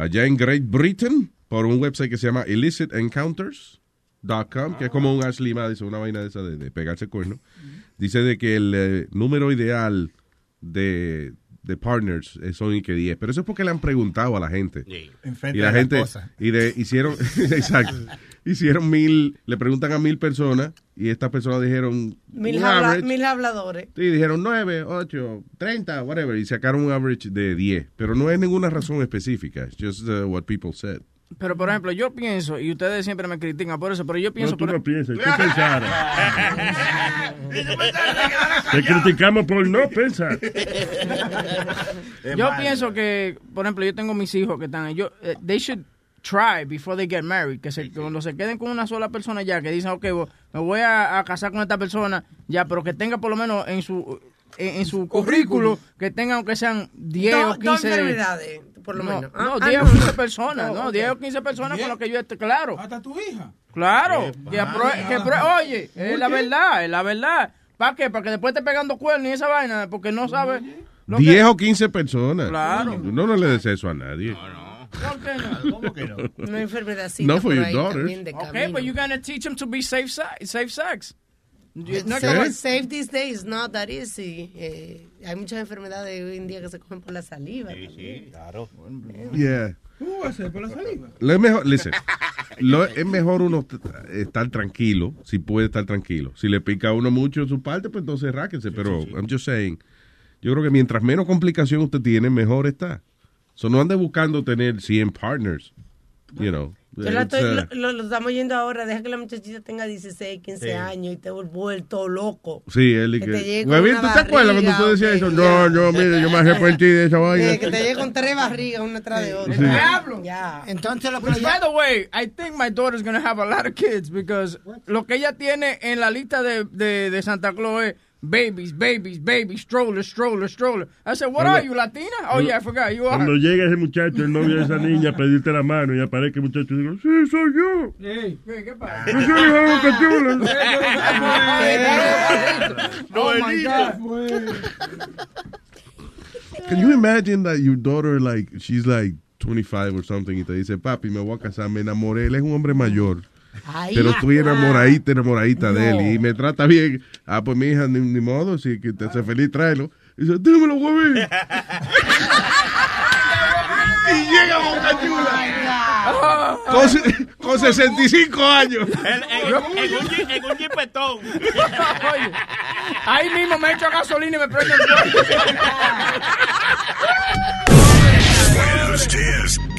allá en Great Britain por un website que se llama illicitencounters.com, que es como un Ashley Madison, una vaina de esa de, de pegarse cuerno. Dice de que el eh, número ideal de, de partners eh, son y que 10. Pero eso es porque le han preguntado a la gente. Enfrente y la de la gente y de, hicieron exacto hicieron mil le preguntan a mil personas y estas personas dijeron Mil, habla- average. mil habladores. Sí, dijeron 9, 8, 30, whatever, y sacaron un average de 10. Pero no hay ninguna razón específica. It's just uh, what people said. Pero, por ejemplo, yo pienso, y ustedes siempre me critican por eso, pero yo pienso... No, tú por- no piensas. ¿Qué pensaron? Te criticamos por no pensar. Yo pienso que, por ejemplo, yo tengo mis hijos que están, yo, eh, they should try before they get married, que, se, que cuando se queden con una sola persona ya, que dicen, ok, vo- me voy a, a casar con esta persona, ya, pero que tenga por lo menos en su en, en su currículo, que tengan aunque sean 10 Dos- o 15 dos enfermedades, por lo no, menos. Ah, No, ah, 10 no. o 15 personas, No, no, ok. 10 o 15 personas con lo que yo esté claro. Hasta tu hija. Claro, que que aprue- oye, es la verdad, es la verdad. ¿Para qué? Para que después esté pegando cuernos y esa vaina, porque no sabe. lo que- 10 o 15 personas. Claro. No, no le des eso a nadie. ¿Por qué no? ¿Cómo que no? Una enfermedad No for your daughters. Okay, but you're gonna teach them to be safe, safe sex. No es Sa- como- Save these days, not that easy. Eh, hay muchas enfermedades hoy en día que se cogen por la saliva. Sí, claro. Yeah. ¿Cómo va a ser por la saliva? Lo es mejor, listen, lo- es mejor uno estar tranquilo, si puede estar tranquilo. Si le pica a uno mucho en su parte, pues entonces ráquese. Pero, I'm just saying, yo creo que mientras menos complicación usted tiene, mejor está. So, no ande buscando tener 100 partners, you know. Yo It's, estoy, uh, lo, lo- lo estamos yendo ahora. Deja que la muchachita tenga 16, 15 Sí. años y te vuelve vuelto loco. Sí, él y Que que... te llegue con Huevín, ¿tú te acuerdas cuando tú decías eso? No, yo, mire, yo me arrepentí de esa vaina. Eh, que te llegue con tres barrigas una tras de otra. Sí. Diablo. Ya. Entonces lo que Which, by the way, I think my daughter's gonna have a lot of kids because lo que ella tiene en la lista de, de, de Santa Claus es babies, babies, babies, stroller, stroller, stroller. I said, what are you, Latina? Oh yeah, I forgot. You are. Cuando llega ese muchacho, el novio de esa niña, a pedirte la mano y aparece el muchacho y digo, sí, soy yo. Hey, ¿qué, qué pasa? Yo soy el hijo de Cachula. Oh my God. Can you imagine that your daughter, like, she's like 25 or something, y te dice, papi, me voy a casar, me enamoré, él es un hombre mayor. Ay, pero estoy enamoradita, enamoradita de él y me trata bien. Ah, pues mi hija, ni, ni modo, si que te hace feliz, tráelo. Y dice, dímelo, huevín. y llega Boca Chula. Con, con 65 años. En un, en un jipetón. Ahí mismo me echo gasolina y me prendo el fuego.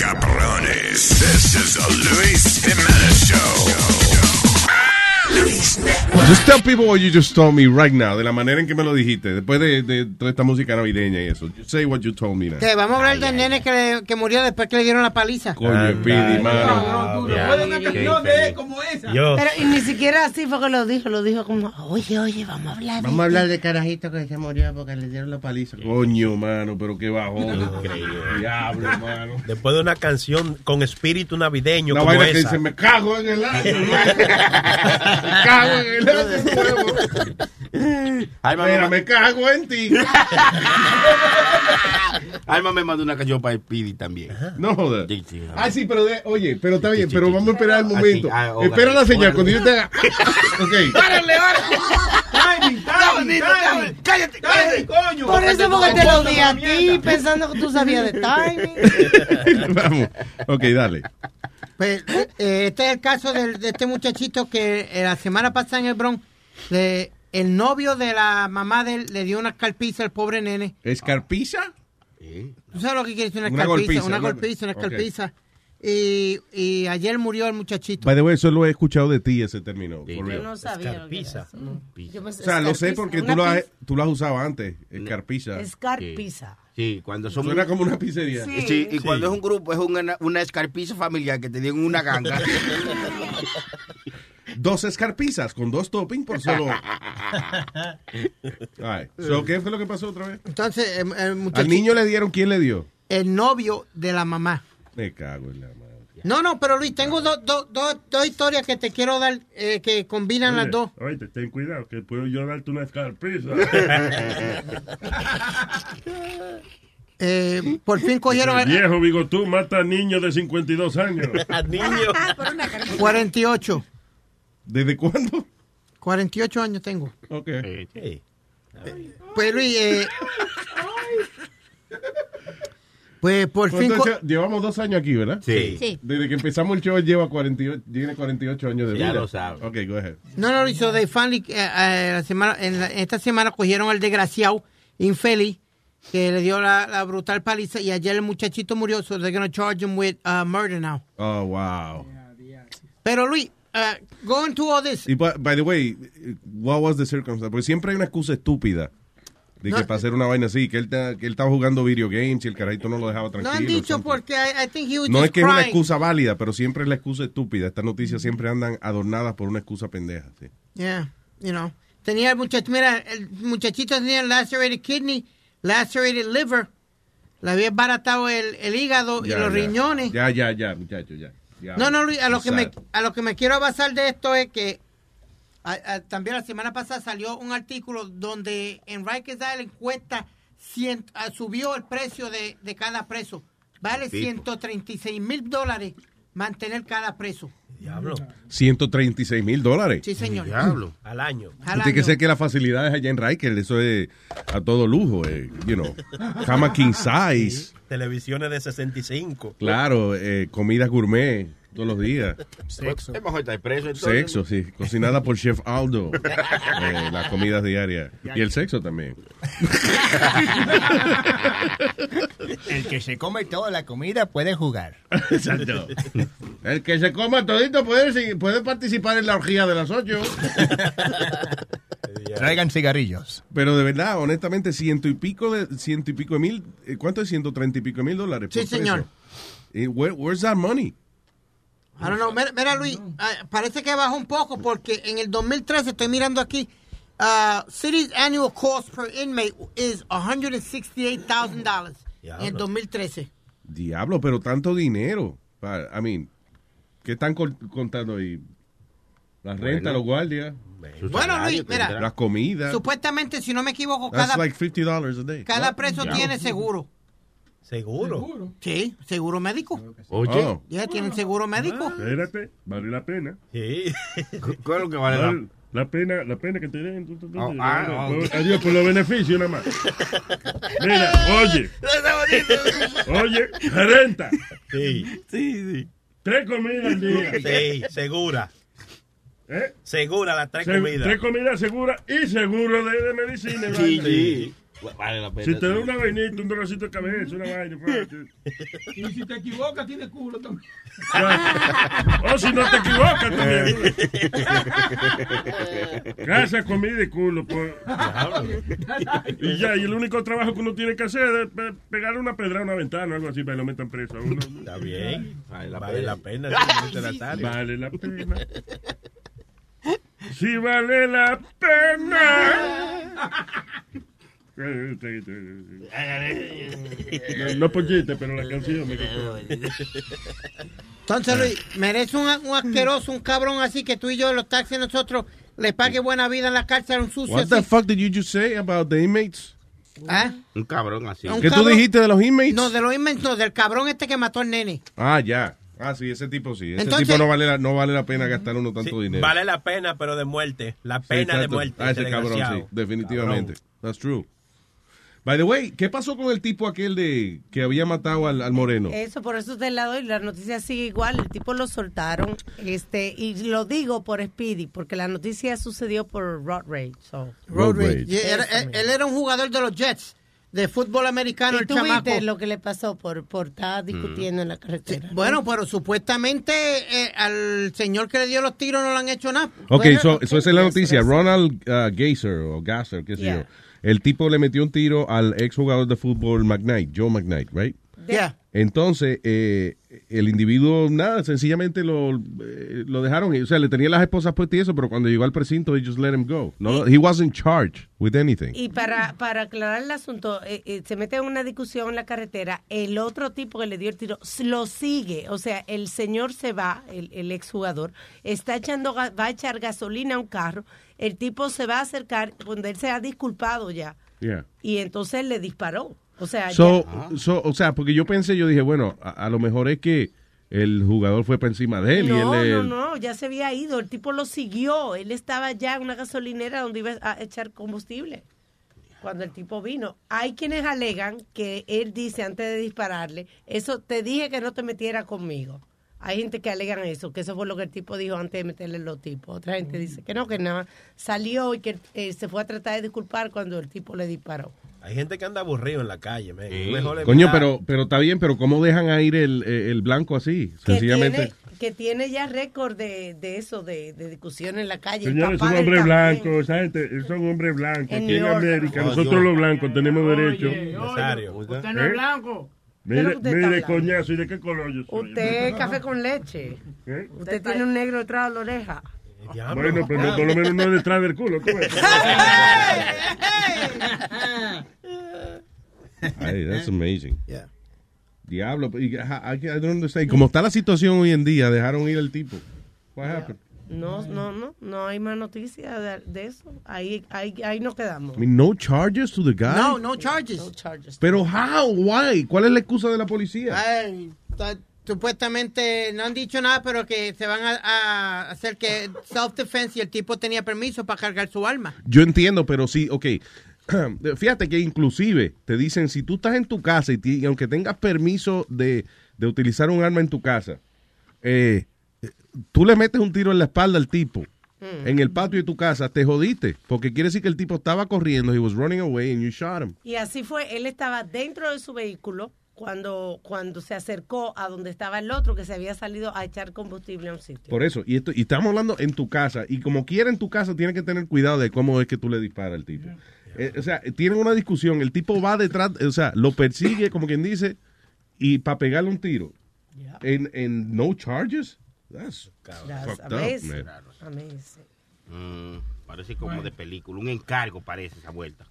This is the Luis Jimenez Show. Just tell people what you just told me right now, de la manera en que me lo dijiste, después de, de toda esta música navideña y eso. Just say what you told me now. Que vamos a hablar del nene que, le- que murió después que le dieron la paliza. Coño, Speedy, mano. Puede una canción de él como esa. Pero y ni siquiera así fue que lo dijo. Lo dijo como, oye, oye, vamos a hablar de Vamos a hablar de carajito que se murió porque le dieron la paliza. Coño, mano, pero qué bajón. Diablo, mano. Después de una canción con espíritu navideño Una como vaina que esa. dice, me cago en el año. cago en el Mira, me, cago en ti. Alma me mandó una para el Pidi también. No jodas. Sí, sí. Ah, sí, pero de, oye, pero está bien, pero vamos a esperar el momento. Ah, sí. Ah, Espera la señal, órale. cuando yo te haga. Ok. ¡Párale, timing, timing, timing. Cállate, cállate, coño. Por eso porque te lo di a ti, pensando que tú sabías de timing. Vamos. Ok, dale. Pues, eh, este es el caso de, este muchachito que eh, la semana pasada en el Bronx, le- el novio de la mamá de él le dio una escarpiza al pobre nene. ¿Escarpiza? ¿Tú sabes lo que quiere decir una Una escarpiza? golpiza, una golpiza, una escarpiza. Y, y ayer murió el muchachito. By the way, eso lo he escuchado de ti, ese término. for Yo no sabía. lo que era eso. Yo O sea, lo sé escarpiza, porque tú lo, has, tú lo has usado antes, escarpiza. Escarpiza. Sí, cuando son Suena como una pizzería. Sí, Sí. y cuando es un grupo, es una, una escarpiza familiar que te dieron una ganga. Dos escarpizas con dos toppings por solo. Ay, so, ¿Qué fue lo que pasó otra vez? Entonces, el, el Al niño le dieron, ¿quién le dio? el novio de la mamá. Me cago en la. No, no, pero Luis, tengo dos dos- dos- dos historias que te quiero dar eh, que combinan las dos. Oye, ten cuidado, que puedo yo darte una escarpiza. Eh, por fin cogieron El al viejo bigotú mata a niños de 52 años. A niño. 48. ¿Desde cuándo? 48 años tengo. Ok. Pues Luis, eh, pues por fin... ¿Cuánto co- echa- Llevamos dos años aquí, ¿verdad? Sí. Sí. Desde que empezamos el show, él lleva 48, tiene 48 años de Ya vida. lo sabe. Ok, go ahead. No, no, Luis, so they finally, eh, eh, la semana, en, la- esta semana cogieron al desgraciado infeliz que le dio la, la brutal paliza y ayer el muchachito murió, so they're gonna charge him with uh, murder now. Oh, wow. Pero Luis, uh, going to all this, Y by, by the way, what was the circumstance? Porque siempre hay una excusa estúpida de que No. para hacer una vaina así, que él, ta- que él estaba jugando video games y el carajito no lo dejaba no tranquilo. han dicho porque I, I think he was No just es que es una crying. excusa válida, pero siempre es la excusa estúpida. Estas noticias siempre andan adornadas por una excusa pendeja. sí. Yeah, you know. Tenía el muchacho, mira, el muchachito tenía lacerated kidney, lacerated liver, le había baratado el, el hígado Ya, y los ya. riñones. Ya, ya, ya, muchacho, ya. Ya. No, no, Luis, a lo, que me, a lo que me quiero basar de esto es que a- a- también la semana pasada salió un artículo donde en Rikers Island cuesta, cien- ah, subió el precio de, de cada preso. Vale Tipo. 136 mil dólares mantener cada preso. Diablo. 136 mil dólares. Sí, señor. Diablo. Al año. Al Tiene que año. ser que las facilidades allá en Riker, eso es a todo lujo, eh, you know, cama king size, Televisiones de 65. claro, eh, comida gourmet todos los días. Sexo. Es mejor estar preso. entonces. Sexo, sí, cocinada por Chef Aldo, eh, las comidas diarias y el sexo también. El que se come toda la comida puede jugar. Exacto. El que se coma todito puede, puede participar en la orgía de las ocho. Traigan cigarrillos. Pero de verdad, honestamente, ciento y pico de ciento y pico de mil, eh, ¿cuánto es ciento treinta y pico de mil dólares? Sí, señor. Eh, where- where's that money? I don't know. Mira, mira, Luis, ah, parece que bajó un poco porque en el 2013, estoy mirando aquí, uh, city's annual cost per inmate is $168,000 en el 2013. Diablo, pero tanto dinero. I mean, ¿qué están contando ahí? La renta, Bueno. los guardias. Bueno, Luis, mira. Las comidas. Supuestamente, si no me equivoco, That's cada, like $50 a day. cada preso tiene seguro. ¿Seguro? Sí, seguro médico. Oye. Oh. Ya tienen seguro médico. Espérate, vale la pena. Sí. ¿Cuál es lo que vale la Vale la pena, la pena que te den. Oh, ah, tú, oh. tú, Adiós, por los beneficios nada más. Mira, oye, oye, renta. Sí. Sí, sí. Tres comidas al día. Sí, segura. ¿Eh? Segura las tres Se- comidas. Tres comidas seguras y seguro de, de medicina. Sí, sí. Vale la pena. Si te da una vainita, un dolorcito de cabeza, una vaina. Y si te equivocas, tienes culo también. O si no te equivocas también. Casa, comida y culo. Pues. Y ya, y el único trabajo que uno tiene que hacer es pe- pegarle una pedra a una ventana o algo así para que lo metan preso a uno. Está bien. Vale la Vale la pena. pena. la tarea. Vale la pena. Sí vale la pena. No, no por chiste, pero la canción me quedó. Entonces, Luis, merece un, un asqueroso, un cabrón así que tú y yo los taxis nosotros le pague buena vida en la cárcel a un sucio What the así. fuck did you just say about the inmates? ¿Ah? Un cabrón así. Un ¿Qué tú cabrón- dijiste de los inmates? No, de los inmates, no, del cabrón este que mató al nene. Ah, ya. Ah, sí, ese tipo sí. Ese Entonces- tipo no vale, la, no vale la pena gastar uno tanto Sí, dinero. Vale la pena, pero de muerte. La Sí, pena de exacto. muerte. Ah, ese cabrón, sí, definitivamente. That's true. By the way, ¿qué pasó con el tipo aquel de que había matado al, al moreno? Eso, por eso te la doy. La noticia sigue igual. El tipo lo soltaron. este Y lo digo por Speedy, porque la noticia sucedió por Rod Rage. so. Road Road rage. rage. Y era- él, él era un jugador de los Jets, de fútbol americano, ¿Y el tú chamaco. viste lo que le pasó por, por estar discutiendo en la carretera? Bueno, pero supuestamente eh, al señor que le dio los tiros no le han hecho nada. Ok, Bueno, so, eso esa es la noticia. Ronald uh, Gazer o Gasser, qué sé Yeah. yo. El tipo le metió un tiro al ex jugador de fútbol McKnight, Joe McKnight, right? Yeah. Entonces, eh, el individuo, nada, sencillamente lo, eh, lo dejaron. O sea, le tenía las esposas puestas y eso, pero cuando llegó al precinto, they just let him go. No, he wasn't charged with anything. Y para, para aclarar el asunto, eh, eh, se mete en una discusión en la carretera, el otro tipo que le dio el tiro lo sigue, o sea, el señor se va, el, el exjugador, está echando, ga- va a echar gasolina a un carro, el tipo se va a acercar, cuando él se ha disculpado ya, Yeah. y entonces le disparó. O sea, So, ya- so, o sea, porque yo pensé, yo dije, bueno, a, a lo mejor es que el jugador fue por encima de él no, y él... no, no, ya se había ido, el tipo lo siguió, él estaba ya en una gasolinera donde iba a echar combustible. Cuando el tipo vino, hay quienes alegan que él dice antes de dispararle, eso te dije que no te metiera conmigo. Hay gente que alegan eso, que eso fue lo que el tipo dijo antes de meterle los tipos. Otra gente dice que no, que nada, salió y que eh, se fue a tratar de disculpar cuando el tipo le disparó. Hay gente que anda aburrido en la calle, man. Mejor Coño, pero, pero está bien, pero ¿cómo dejan a ir el, el blanco así? Que Sencillamente... tiene, que tiene ya récord de, de eso, de, de discusión en la calle. Señores, son hombres blancos, esa gente, son hombres blancos. En Aquí en. América, Oh, nosotros Dios. los blancos tenemos derecho. Nazario. Usted no es ¿Eh? blanco. ¿Qué es Mire, está mire, coñazo, ¿y de qué color yo soy? Usted es café con leche. ¿Eh? Usted tiene un negro detrás de la oreja. Bueno, pero no, por lo menos no es detrás del culo. ¿tú ves? Ay, that's amazing. Yeah. Diablo, y- I, I don't understand. Como está la situación hoy en día, dejaron ir al tipo. What happened? No, no, no, no hay más noticias de, de eso. Ahí, ahí, ahí nos quedamos. I mean, no charges to the guy. No, no charges. No charges. Pero how? Why? ¿Cuál es la excusa de la policía? Ay, supuestamente no han dicho nada, pero que se van a, a hacer que self-defense y el tipo tenía permiso para cargar su arma. Yo entiendo, pero sí, ok. Fíjate que inclusive te dicen, si tú estás en tu casa y, y aunque tengas permiso de, de utilizar un arma en tu casa, eh, tú le metes un tiro en la espalda al tipo en el patio de tu casa, te jodiste, porque quiere decir que el tipo estaba corriendo, he was running away and you shot him. Y así fue, él estaba dentro de su vehículo cuando, cuando se acercó a donde estaba el otro que se había salido a echar combustible a un sitio. Por eso, y, esto, y estamos hablando en tu casa, y como quiera en tu casa, tienes que tener cuidado de cómo es que tú le disparas al tipo. Eh, o sea, tienen una discusión, el tipo va detrás, o sea, lo persigue, como quien dice, y para pegarle un tiro. En, en no charges? That's That's fucked up, amazing. man. Amazing. Mm, parece como de película. Un encargo parece esa vuelta.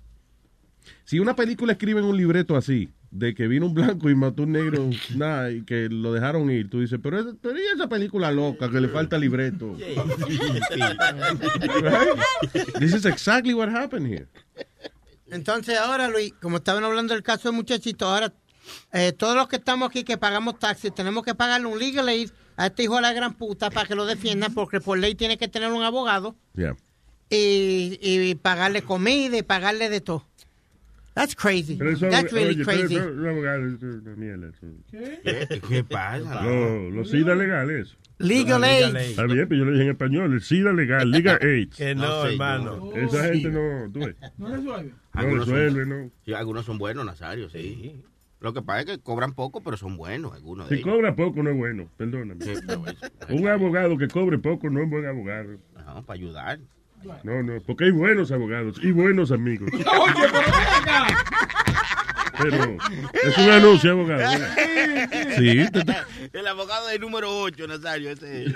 Si una película escribe en un libreto así, de que vino un blanco y mató un negro, nada, y que lo dejaron ir, tú dices, pero, es- pero ¿y esa película loca que le falta libreto? Right? This is exactly what happened here. Entonces ahora, Luis, como estaban hablando del caso del muchachito, ahora eh, todos los que estamos aquí que pagamos taxis, tenemos que pagarle un legal aid a este hijo de la gran puta para que lo defienda, porque por ley tiene que tener un abogado Yeah. y, y pagarle comida y pagarle de todo. That's crazy. Pero eso, That's really oye, crazy. pero eso. ¿Qué, qué pasa? Los, los SIDA legales. Legal aid. Está bien, pero yo lo dije en español, el SIDA legal, Liga AIDS. Que no, No hermano. yo- Esa gente no, tú ves. No resuelve. No resuelve, no. Sí, algunos son buenos, Nazario, sí. Lo que pasa es que cobran poco, pero son buenos algunos de Si ellos. cobra poco no es bueno, perdóname. Sí, pero eso- Un abogado que cobre poco no es buen abogado. No, para ayudar. No, no, porque hay buenos abogados y buenos amigos. Oye, pero ven acá. Pero es un anuncio, abogado. Sí, El abogado del número 8, Nazario, ese.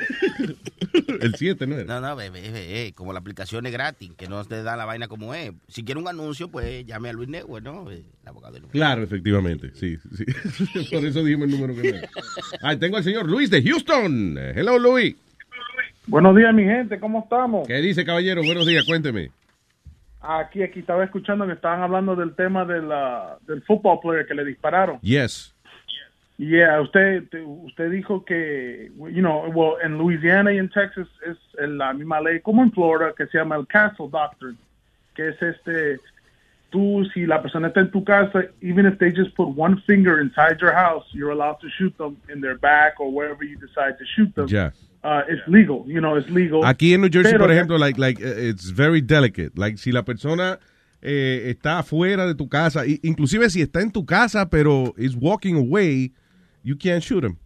El 7, ¿no era? No, no, bebé, bebé, como la aplicación es gratis, que no te da la vaina como es. Si quiere un anuncio, pues llame a Luis Network, ¿no? El abogado del número Claro, efectivamente, sí, sí. Por eso dijimos el número que no era. Ah, tengo al señor Luis de Houston. Eh, Hello, Luis. Buenos días, mi gente, ¿cómo estamos? ¿Qué dice, caballero? Buenos días, cuénteme. Aquí, aquí estaba escuchando que estaban hablando del tema de la, del football player que le dispararon. Yes. Yeah, usted te- usted dijo que, you know, well, en Louisiana y en Texas es la misma ley como en Florida que se llama el Castle Doctrine, que es este, tú si la persona está en tu casa, even if they just put one finger inside your house, you're allowed to shoot them in their back or wherever you decide to shoot them. Ya. Uh, it's legal, you know, it's legal. Aquí en New Jersey, Pero- por ejemplo, like, like, it's very delicate. Like, si la persona eh, está fuera de tu casa, inclusive si está en tu casa, pero is walking away, you can't shoot him.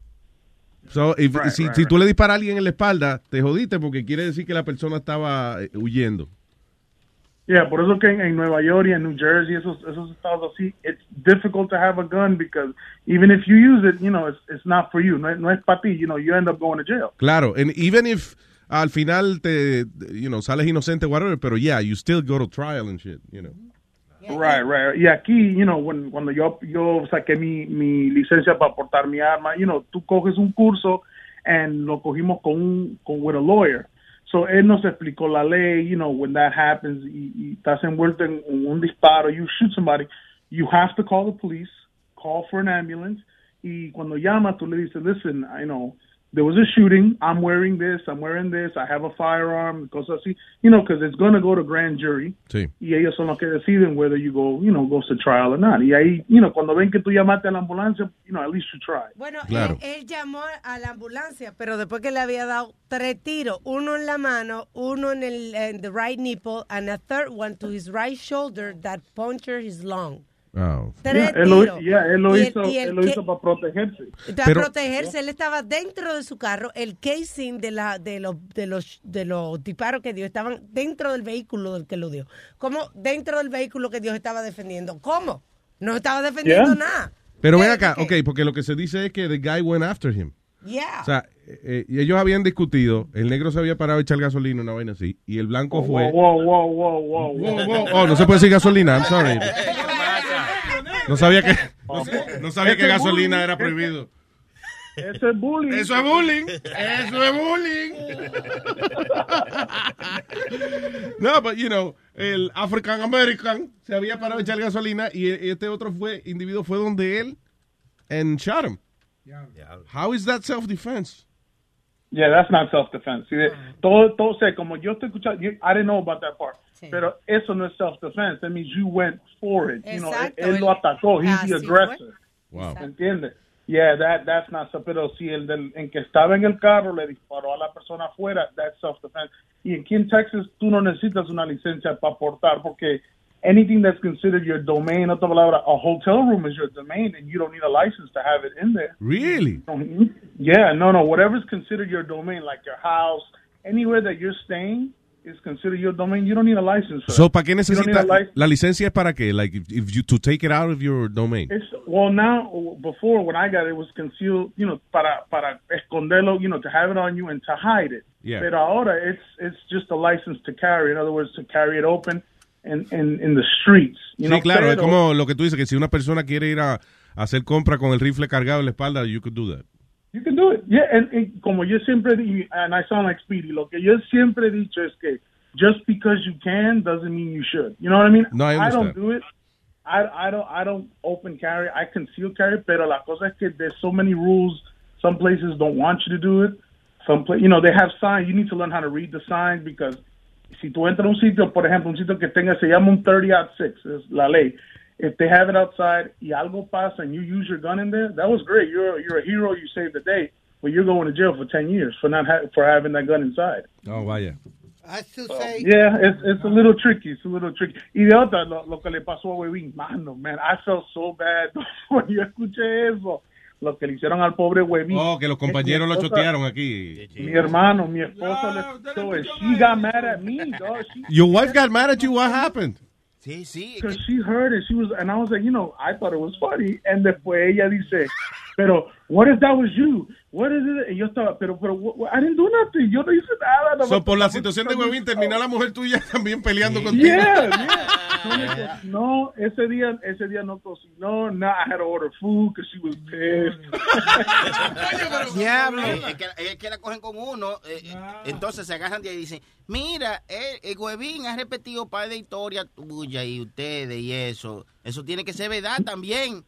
So, if- Right, si, right, si right. tú le disparas a alguien en la espalda, te jodiste porque quiere decir que la persona estaba eh, huyendo. Yeah, por eso que en, en Nueva York y en New Jersey, esos, esos estados así, it's difficult to have a gun because even if you use it, you know, it's, it's not for you. No, es- no es para ti, you know, you end up going to jail. Claro, and even if al final te, you know, sales inocente, whatever, pero yeah, you still go to trial and shit, you know. Right, right. Y aquí, you know, when- cuando yo, yo saqué mi, mi licencia para portar mi arma, you know, tú coges un curso and lo cogimos con un, con with a lawyer. So él nos explicó la ley, you know, when that happens y, y estás envuelto en un disparo, you shoot somebody, you have to call the police, call for an ambulance, y cuando llama tú le dices, listen, I know, there was a shooting, I'm wearing this, I'm wearing this, I have a firearm, cosas así, you know, because it's going to go to grand jury Sí. y ellos son los que deciden whether you go, you know, goes to trial or not. Y ahí, you know, cuando ven que tú llamaste a la ambulancia, you know, at least you try. Bueno, Claro. él, él llamó a la ambulancia, pero después que le había dado tres tiros, uno en la mano, uno en el en the right nipple, and a third one to his right shoulder that punctured his lung. Oh. Tres Yeah, él lo, yeah, él hizo, el él lo que- hizo para protegerse. Para Pero- protegerse, él estaba dentro de su carro, el casing de la de los de los de los disparos que dio estaban dentro del vehículo del que lo dio. ¿Cómo dentro del vehículo que Dios estaba defendiendo? ¿Cómo? No estaba defendiendo Yeah. nada. Pero ven acá, ok, porque lo que se dice es que the guy went after him. Yeah. O sea, eh, eh, y ellos habían discutido, el negro se había parado a echar gasolina, una vaina así, y el blanco fue... Wow, wow, wow, wow, wow. wow. Oh, no se puede decir gasolina, I'm sorry. No sabía que, no, no sabía que gasolina bullying, era prohibido. Eso es bullying. Eso es bullying. Eso es bullying. No, but you know, el African American se había parado a echar gasolina y e- este otro fue individuo fue donde él and shot him. How is that self-defense? Yeah, that's not self-defense. See, todo, todo, sé, como yo estoy escuchando, you- I didn't know about that part. Pero eso no es self-defense. That means you went for it. You know, él, Exacto, él lo atacó. He's the aggressor. Wow. ¿Entiendes? Yeah, that, that's not self Pero si el del, en que estaba en el carro le disparó a la persona afuera, that's self-defense. Y aquí en Texas tú no necesitas una licencia para portar porque anything that's considered your domain, otra palabra, a hotel room is your domain and you don't need a license to have it in there. Really? Yeah, no, no. Whatever's considered your domain, like your house, anywhere that you're staying is considered your domain. You don't need a license. For So. ¿para qué You necesita a la licencia es para qué? Like if, if you to take it out of your domain. It's, well, now, before when I got it, it was concealed, you know, para, para esconderlo, you know, to have it on you and to hide it. Yeah. Pero ahora it's, it's just a license to carry. In other words, to carry it open in, in, in the streets. You sí, know, claro, es pero- como lo que tú dices, que si una persona quiere ir a, a hacer compra con el rifle cargado en la espalda, you could do that. You can do it. Yeah, and, and como yo siempre and I sound like Speedy, lo que yo siempre he dicho es que just because you can doesn't mean you should. You know what I mean? No, I don't do it. I, I don't I don't open carry. I conceal carry, pero la cosa es que there's so many rules. Some places don't want you to do it. Some pla- you know, they have signs. You need to learn how to read the signs because si tú entras a un sitio, por ejemplo, un sitio que tenga, se llama un 30 out 6, es la ley. If they have it outside y algo pasa and you use your gun in there, that was great. You're you're a hero. You saved the day, but you're going to jail for 10 years for not ha- for having that gun inside. Oh, vaya. I still say. Yeah, it's it's a little tricky. It's a little tricky. Y de otra, lo, lo que le pasó a Webin, mano, man, I felt so bad cuando yo escuché eso. Lo que le hicieron al pobre Webin. Oh, que los compañeros lo chotearon aquí. Mi hermano, mi esposa le so she got mad at me, dog. Your wife got mad at you. What happened? Sí, sí. Because she heard it. She was, and I was like, you know, I thought it was funny. And después ella dice, pero, what if that was you? What is it? Y yo estaba, pero, pero, I didn't do nothing. Yo no hice nada. nada So, más- por la situación de Huevín, terminó la mujer tuya también peleando contigo. Yeah, yeah. No, ese día, ese día no cocinó. No, I had to order food because she was pissed. Diablo. Es que, es que la cogen con uno, eh, entonces se agarran de ahí y dicen, mira, el, el Huevín ha repetido par de historias tuyas y ustedes y eso. Eso tiene que ser verdad también.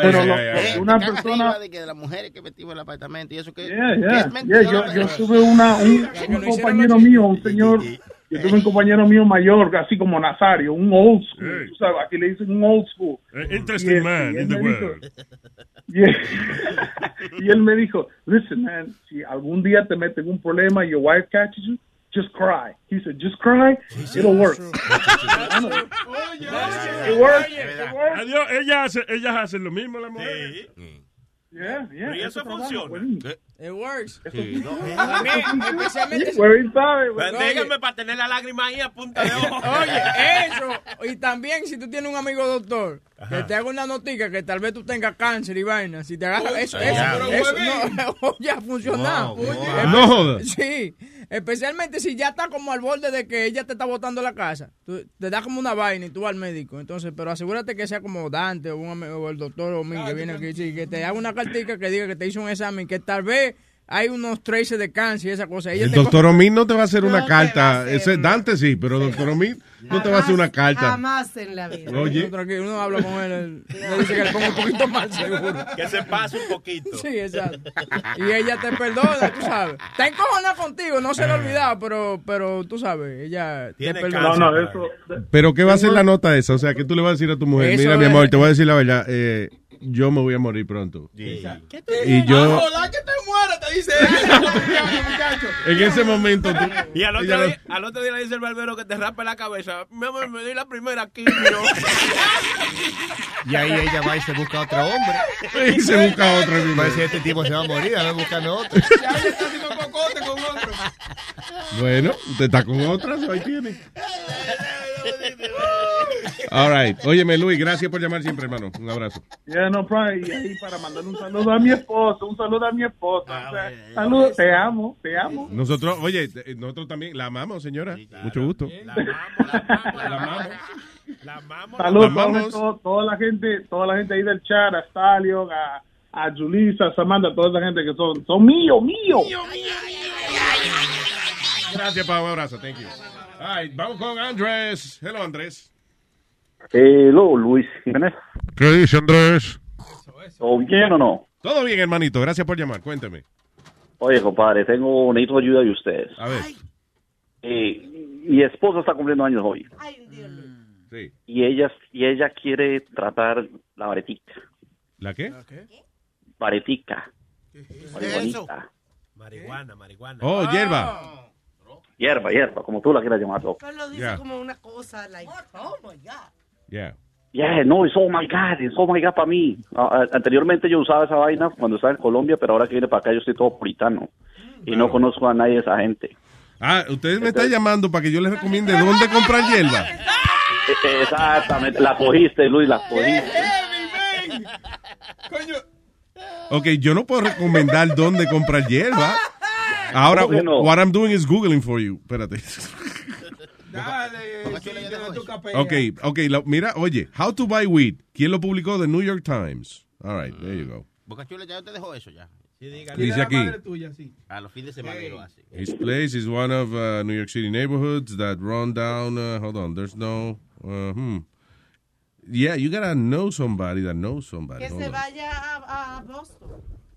Pero lo- una persona- de que de las mujeres que metimos en el apartamento y eso que, Yeah, que yeah, es yeah. Yo, yo tuve una, un, un compañero mío, un señor, yo tuve un compañero mío mayor, así como Nazario, un old school. Tú sabes, aquí le dicen un old school. Eh, interesting Y- man y él in the me dijo- world. y, y él me dijo, listen, man, si algún día te meten un problema y your wife catches you, just cry. He said, just cry, it'll work. It works. It works. Adiós, ellas hacen, ellas hacen lo mismo, las mujeres. Yeah, yeah. Y eso funciona. Huevín. It works. Sí. A mí, especialmente... Huevín sabe, Pues Oye. díganme para tener la lágrima ahí a punta de ojo. Oye, eso. Y también si tú tienes un amigo doctor que te haga una notica que tal vez tú tengas cáncer y vaina. Si te agarra eso, eso, pero eso huevín. no, ya ha funcionado. Wow, wow. No jodas. Sí. Especialmente si ya está como al borde de que ella te está botando la casa. Tú- te da como una vaina y tú vas al médico. Entonces, pero asegúrate que sea como Dante o, un o el doctor o mí que viene aquí. sí, que te haga una cartica que diga que te hizo un examen que tal vez hay unos traces de cáncer y esa cosa. Ella El doctor Omid no te va a hacer una No carta. hacer, Ese Dante sí, pero doctor Omid no te va a hacer una carta. Jamás en la vida. Oye. Uno habla con él, le dice que le ponga un poquito más seguro. Que se pase un poquito. Sí, exacto. Y ella te perdona, tú sabes. Está encojonada contigo, no se le ha olvidado, pero, pero tú sabes, ella te Tiene perdona. No, no, eso. Pero ¿qué va a ser la nota esa? O sea, ¿qué tú le vas a decir a tu mujer? Eso Mira, mi amor, te voy a decir la verdad. eh, yo me voy a morir pronto. Y yo, que te mueras, te dice muchacho. en ese momento, tú- Y al otro, lo- día, al otro día le dice el barbero que te rape la cabeza. Mi amor, me di la primera quimio. Y ahí ella va y se busca otro hombre. Y se busca otro. Va a decir, este tipo se va a morir, anda buscando otro. Ya está haciendo cocote con otro. Bueno, usted está con otras, ahí tiene. All right. Óyeme, Luis, gracias por llamar siempre, hermano. Un abrazo. Yeah, no problem. Y ahí para mandar un saludo a mi esposa, un saludo a mi esposa. O sea, saludos, te amo, te amo. Nosotros, oye, eh, nosotros también la amamos, señora. Mucho gusto. La amamos. Saludos La a amamos. todo- toda la gente, toda la gente ahí del chat, a Stallion, a, a Julissa, a Samantha, toda esa gente que son, son míos, míos. Gracias, Pau. Un abrazo. Thank you. All right, vamos con Andrés. Hello, Andrés. Hello, Luis Jiménez. ¿Qué dice Andrés? ¿Todo bien o no? Todo bien, hermanito. Gracias por llamar. Cuénteme. Oye, compadre, tengo, necesito ayuda de ustedes. A ver. Eh, mi esposa está cumpliendo años hoy. Sí. Y ella, y ella quiere tratar la varetica. ¿La qué? Varetica. eso? Marihuanita. Marihuana, marihuana. Oh, hierba. Hierba, hierba, como tú la quieras llamar. loco. Él lo dice Ya. como una cosa, like, oh my God. Yeah. Yeah, no, es oh my God, es oh my God para mí. Anteriormente yo usaba esa vaina cuando estaba en Colombia, pero ahora que vine para acá yo estoy todo puritano. Y no conozco a nadie de esa gente. Ah, ustedes me están llamando para que yo les recomiende dónde comprar hierba. Eh, Exactamente, la cogiste, Luis, la cogiste. Ok, yo no puedo recomendar dónde comprar hierba. Ahora, what I'm doing is Googling for you. Espérate. Ok, ok, la- mira, oye, How to Buy Weed. ¿Quién lo publicó? The New York Times. All right, there you go. Boca Chula ya te dejó eso ya. Dice aquí. A los fines de semana lo hace. His place is one of uh, New York City neighborhoods that run down. Uh, hold on, there's no. Uh, hmm. Yeah, you gotta know somebody that knows somebody. Que Hold se on. vaya a, a Boston.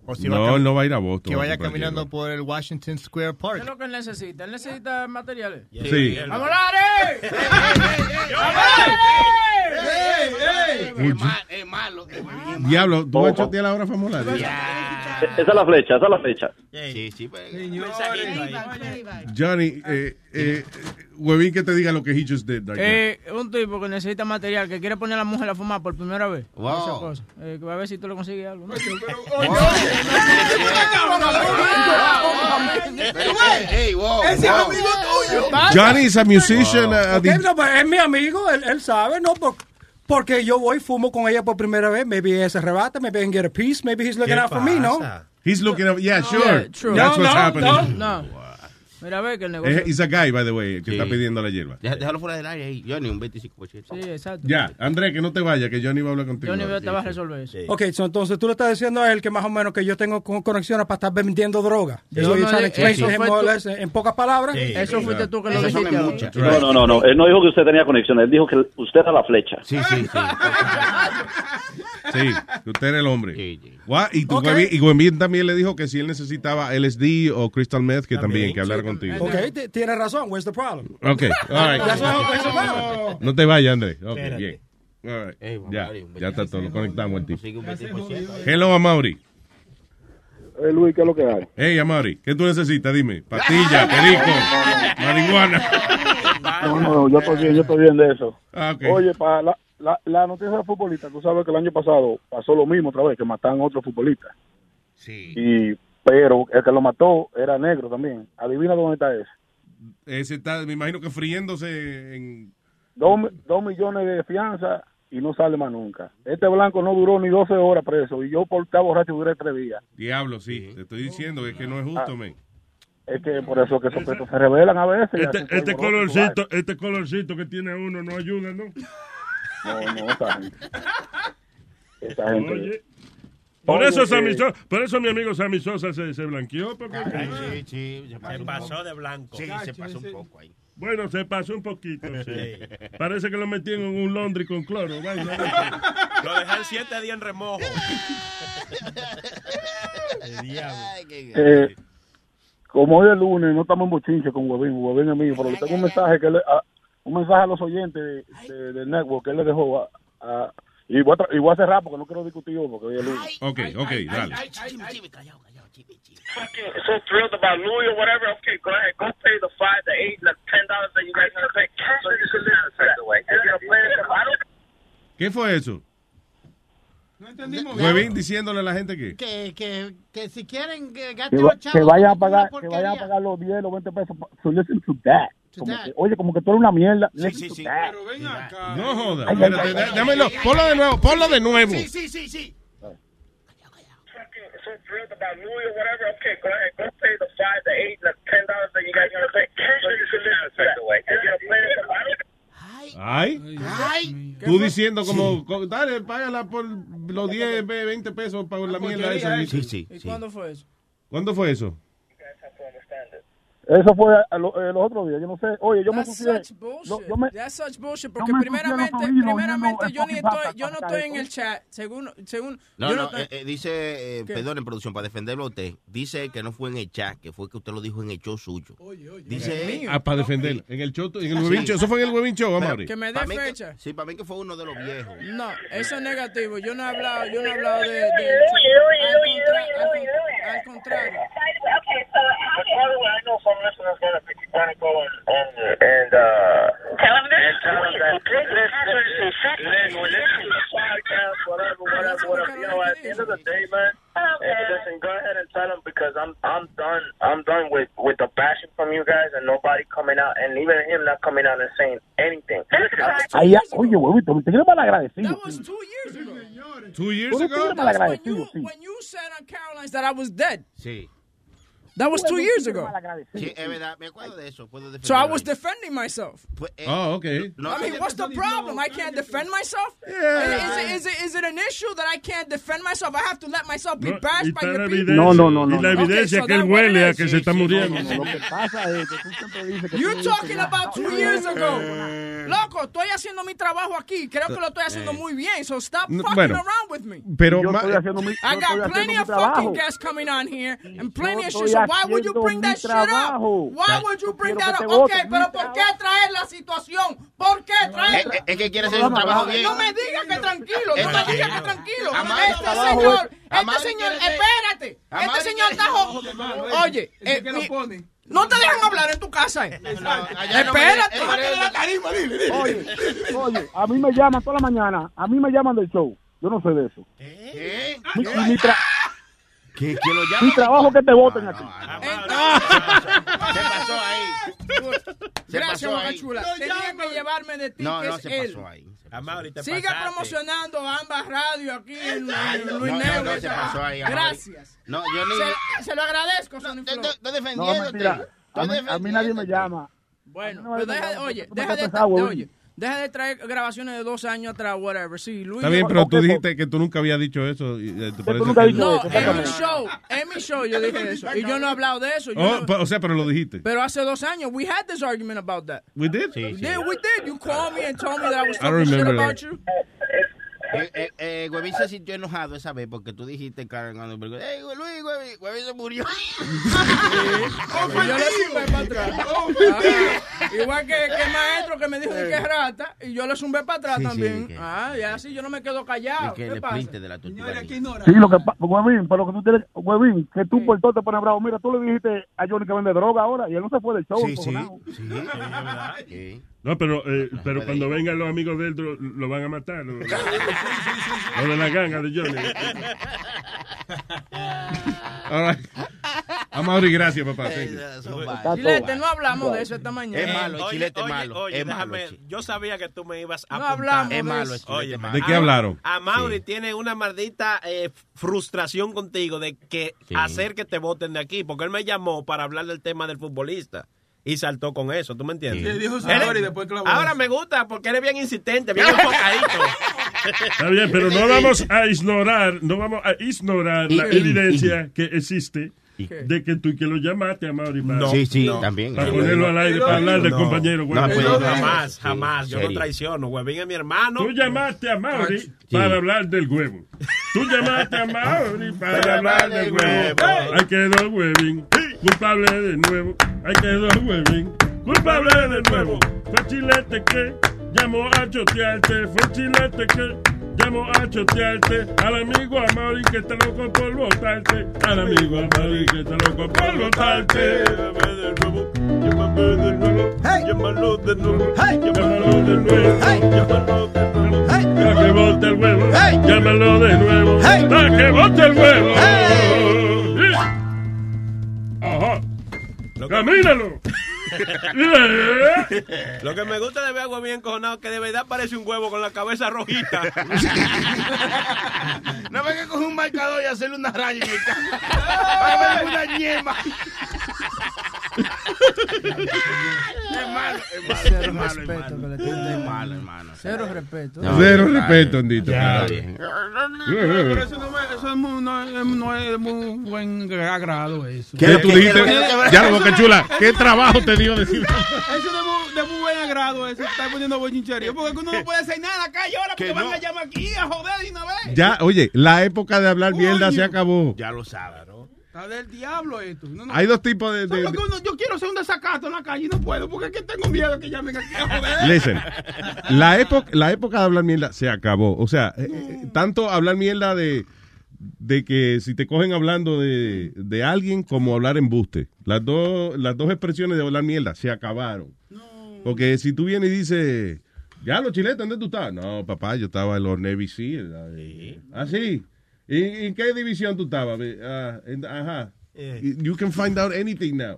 O si No, él no va a ir a Boston Que vaya caminando hierba. por el Washington Square ¿Qué Park. es lo que él necesita? Él necesita materiales. Sí. ¡Vamos, Lare! Uy, Es malo. Diablo, ¿tú vas a chotear la hora famosa? Esa es la flecha, esa es la flecha. Sí, sí, pues. Johnny, eh, eh, huevín que te diga lo que he just did. right Eh, un tipo que necesita material, que quiere poner a la mujer a fumar por primera vez. Wow. Esa cosa. Eh, que va a ver si tú le consigues algo. ¿no? Ey, wow. Ese es amigo tuyo. Johnny is a musician. uh, Ok, the- no, pues, es mi amigo, él, él sabe, ¿no? Por- porque yo voy, fumo con ella por primera vez. Maybe ella se arrebata, maybe I can get a piece, maybe he's looking ¿Qué out for me, ¿no? He's looking up. Yeah, sure. Yeah, true. That's No, what's no, happening. No. Mira, ve que el negocio. Es- a guy, by the way, que Sí. está pidiendo la hierba. Deja- Déjalo fuera del área ahí. Johnny, un 25%. Sí, exacto. Ya, André, que no te vayas, que Johnny va a hablar contigo. Johnny te va a resolver eso. Ok, so, entonces tú le estás diciendo a él que más o menos que yo tengo con- conexiones para estar vendiendo droga. Sí. Eso, No, eso tú- en pocas palabras. Eso fuiste tú que lo dijiste. muchas. No, no, no, no. Él no dijo que usted tenía conexión, él dijo que usted era la flecha. Sí, sí, sí. Sí, que usted era el hombre. Y, tu y también le dijo que si él necesitaba LSD o Crystal Meth, que también, que hablara contigo. Ok, t- tienes razón. Where's the problem? Ok, all right. No te vayas, André. Ok, Espérate. bien. All right. Ey, Ya, ya está todo, lo conectamos el tipo. Consigue un 20%. Hello, Amaury. Eh, Luis, ¿qué es lo que hay? Hey, Amaury, ¿qué tú necesitas? Dime. Pastilla, perico, marihuana. No, no, yo estoy bien, yo estoy bien de eso. Ah. Oye, para la, la, la noticia de futbolista, tú sabes que el año pasado pasó lo mismo otra vez, que mataron a otro futbolista. Sí. Y, pero el que lo mató era negro también. Adivina dónde está ese. Ese está, me imagino que friéndose en... Dos, dos millones de fianza y no sale más nunca. Este blanco no duró ni 12 horas preso y yo por estar borracho duré tres días. Diablo, sí. Te estoy diciendo que, que no es justo, Ah. men. Es que por eso que esos se revelan a veces. Este, este colorcito, este colorcito que tiene uno no ayuda, ¿no? No, no, esa gente. Esa gente. Oye. Por Oye, eso, Sammy Sosa- por eso mi amigo Sammy Sosa se, se blanqueó. Porque... Sí, sí. Se Se pasó de blanco. Sí, se pasó un poco ahí. Bueno, se pasó un poquito. sí. Sí. Parece que lo metieron en un laundry con cloro. Lo dejé siete días en remojo. El diablo. Eh, como hoy es lunes, no estamos en bochinche con Huevín, Huevín es mío, pero le tengo un mensaje que le, a- un mensaje a los oyentes de, de- del network que él le dejó a, a- y, voy a y voy a cerrar porque no quiero discutir yo porque hoy es lunes. Ok, ok, dale. so thrilled about Louis or whatever, okay, go ahead. Go pay the five, the eight, the ten dollars that you guys are gonna pay. So you can listen to that. If you're playing the I don't ¿Qué fue eso? No entendimos. Huevín diciéndole a la gente que... Que, que, que si quieren que gasten los chavos. que vayan a pagar, que vayan a pagar los 10, los 20 pesos. So listen to that. To Como that. que, oye, como que tú eres una mierda. listen to that. No joda. Ay, ay, Espérate, ay, dá- ay, dámelo. ay, Ponlo de nuevo, ponlo de nuevo. sí, sí, sí. So thrilled about Louis or whatever, okay, go ahead. Go pay the five, the eight, the ten dollars that you guys are gonna pay. So you listen to that you're playing the I don't Ay. Ay. Tú diciendo como, co- dale, págala por los 10, 20 pesos para la mierda esa. Sí, sí. ¿Y sí. cuándo fue eso? ¿Cuándo fue eso? Eso fue a lo- eh, los otros días, yo no sé. Oye, yo me That's confié. such bullshit. yo- yo me- That's such bullshit. yo Porque me primeramente, primeramente yo, ni el estoy, yo no estoy en el chat. Según, según No, yo no, estoy- eh, eh, dice, eh, perdón, en producción, para defenderlo a usted, dice que no fue en el chat, que fue que usted lo dijo en el show suyo. Dice, Ah, para defender. En el show, en el huevín show. Eso fue en el huevín show, Pero- Amaury. Que me dé mí que- fecha. sí, para mí que fue uno de los viejos. No, eso es negativo. Yo no he hablado, yo no he hablado de. de- al, contra- al contrario. Okay, so I know some listeners gonna be gonna go and and, and uh tell them this. And tell them that listen, listen, listen, to the podcast, whatever, whatever, whatever. You know, at the end of the day, man. eh, Listen, go ahead and tell them because I'm I'm done. I'm done with with the bashing from you guys and nobody coming out and even him not coming out and saying anything. Ahí, ya- oye, huevito, te quiero mal agradecido. sí. Two years ago. Two years Tú ago? tienes mal agradecido. When you said on Caroline's that I was dead. Sí. That was two years ago. Sí, es verdad, me acuerdo de eso. Puedo So I was defending myself. Oh, okay. No, I mean, what's the problem? I can't defend myself? Yeah. Is, it, is, it, is it an issue that I can't defend myself? I have to let myself be No, bashed by está la your people? No, no, no, no, y la no. evidencia Okay, so que él huele a que se está muriendo. Lo que pasa es que tú siempre dices que You're no talking about two years ago. Loco, estoy haciendo mi trabajo aquí. Creo que lo estoy haciendo muy bien. So stop No, fucking bueno, around with me. Pero Yo estoy haciendo mi, I yo estoy got haciendo plenty mi of trabajo. fucking guests coming on here and plenty of shit. Why would you bring that shit up? Why would you bring that up? te Ok, voten, pero ¿por qué traer la situación? ¿Por qué Es, traerla? es- es que quiere hacer un trabajo bien. No me digas que tranquilo, no me digas que tranquilo. Este señor, este señor, espérate. Este señor está Oye, eh, no te dejan hablar en tu casa. eh. no me- Espérate. Oye, oye, a mí me llaman toda la mañana, a mí me llaman del show. Yo no sé de eso. ¿Qué? Mi, mi, tra- ¿Qué, ¿Quién lo llama? mi trabajo que te voten aquí. Se pasó ahí. Se Gracias, pasó Boca ahí. Chula. Tenía que llevarme de ti, No, que no es se él. pasó ahí. Amaury, te Siga pasaste. promocionando ambas radios aquí en, en No, Luis no, Negro. no se pasó ahí. Amaury. Gracias. No, yo ni. Se, se lo agradezco, Sony Flow. estoy No, defendiéndote. A mí, a mí nadie me llama. Bueno, no pero deja, oye, deja de, oye, deja de traer grabaciones de dos años atrás, whatever. Sí, Luis. Está bien, yo- pero tú dijiste que tú nunca habías dicho eso. y, eh, te parece nunca que- dicho No, eso, en mi show, en mi show yo dije eso. Y yo no he hablado de eso. Oh, no- o sea, pero lo dijiste. pero hace dos años, we had this argument about that. We did? Sí, We sí. did, we did. You called me and told me that I was talking shit about that. you. Eh, eh, eh, Huevín se sintió enojado esa vez porque tú dijiste, Karen, cuando hey, Luis, Huevín, Huevín se murió. Yo le zumbé para atrás. Igual que, que el maestro que me dijo que es rata, y yo le zumbé para atrás Sí, sí, también. que- Ah, y así yo no me quedo callado. ¿Qué pasa? de la tortuga. Sí, lo que pasa, Huevín, pero lo que tú tienes, Huevín, que tú por todo te pones bravo. Mira, tú le dijiste a Johnny que vende droga ahora y él no se fue del show. Sí, sí. Sí. No, pero, eh, pero cuando ir. vengan los amigos de él, lo, lo van a matar. Lo, lo de la ganga de Johnny. All right. Amaury, gracias, papá. Está Chilete, no hablamos de eso esta mañana. Es malo, el Oye, chilete es oye, malo. oye, es malo. déjame, yo sabía que tú me ibas a No apuntar. hablamos Es de malo, chilete Oye, malo. ¿De qué hablaron? A Mauri Sí. tiene una maldita eh, frustración contigo de que Sí. hacer que te voten de aquí, porque él me llamó para hablar del tema del futbolista y saltó con eso, ¿tú me entiendes? Sí. Le dijo y después clavó ahora me gusta porque él es bien insistente, bien enfocadito. Está bien, pero no vamos a ignorar, no vamos a ignorar la evidencia que existe de que tú que lo llamaste a Mauri para, Sí, sí, no. también. para ponerlo al aire, para hablar del No. compañero. güey. No, pues, no, jamás, Sí, jamás, yo no serio. traiciono, huevín es mi hermano. Tú llamaste a Mauri para hablar del huevo. Tú llamaste a Mauri para hablar del huevo. Ahí quedó Huevín, culpable de nuevo. Ahí quedó Huevín, culpable de nuevo. Fue Chilete que llamó a chotearte. Fue Chilete que llamó a chotearte. Al amigo a Mauri que está loco por votarte. Al amigo a Mauri que está loco por votarte. Llámame de nuevo, llámame de nuevo. Llámalo de nuevo, llámalo de nuevo. Llámalo de nuevo. Para que vote el huevo. Llámalo de nuevo. Para que vote el huevo. Ajá. Camínalo. Lo que me gusta de ver a huevín encojonado es que de verdad parece un huevo con la cabeza rojita. No venga a coger un marcador y hacerle una raya en el carro. Para ver una ñema. Qué malo, es malo, Cero es respeto hermano. que le. Es malo, hermano. Cero respeto. Cero respeto, bien. Andito. Bien. Pero eso no, me- eso es muy, no, es- no es de muy buen agrado eso. ¿Qué tú dijiste? Ya lo boca chula. ¿Qué trabajo te decir? Eso de muy, de muy buen agrado, eso está poniendo bochinchería. Porque uno no puede hacer nada acá y ahora porque van a llamar aquí a joder de una vez. Ya, oye, la época de hablar mierda se acabó. Ya lo sabe, ¿no? Está del diablo esto. No, no. Hay dos tipos de... de- que uno- yo quiero hacer un desacato en la calle y no puedo porque es que tengo miedo que llamen aquí a joder. Listen, la época, la época de hablar mierda se acabó. O sea, eh, eh, tanto hablar mierda de, de que si te cogen hablando de, de alguien como hablar embuste. Las dos, las dos expresiones de hablar mierda se acabaron. Porque si tú vienes y dices, ya los chiletos, ¿dónde tú estás? No, papá, yo estaba en los Navy Seals. Ah, sí. ¿Y en qué división tú estabas? En- ajá. You can find out anything now.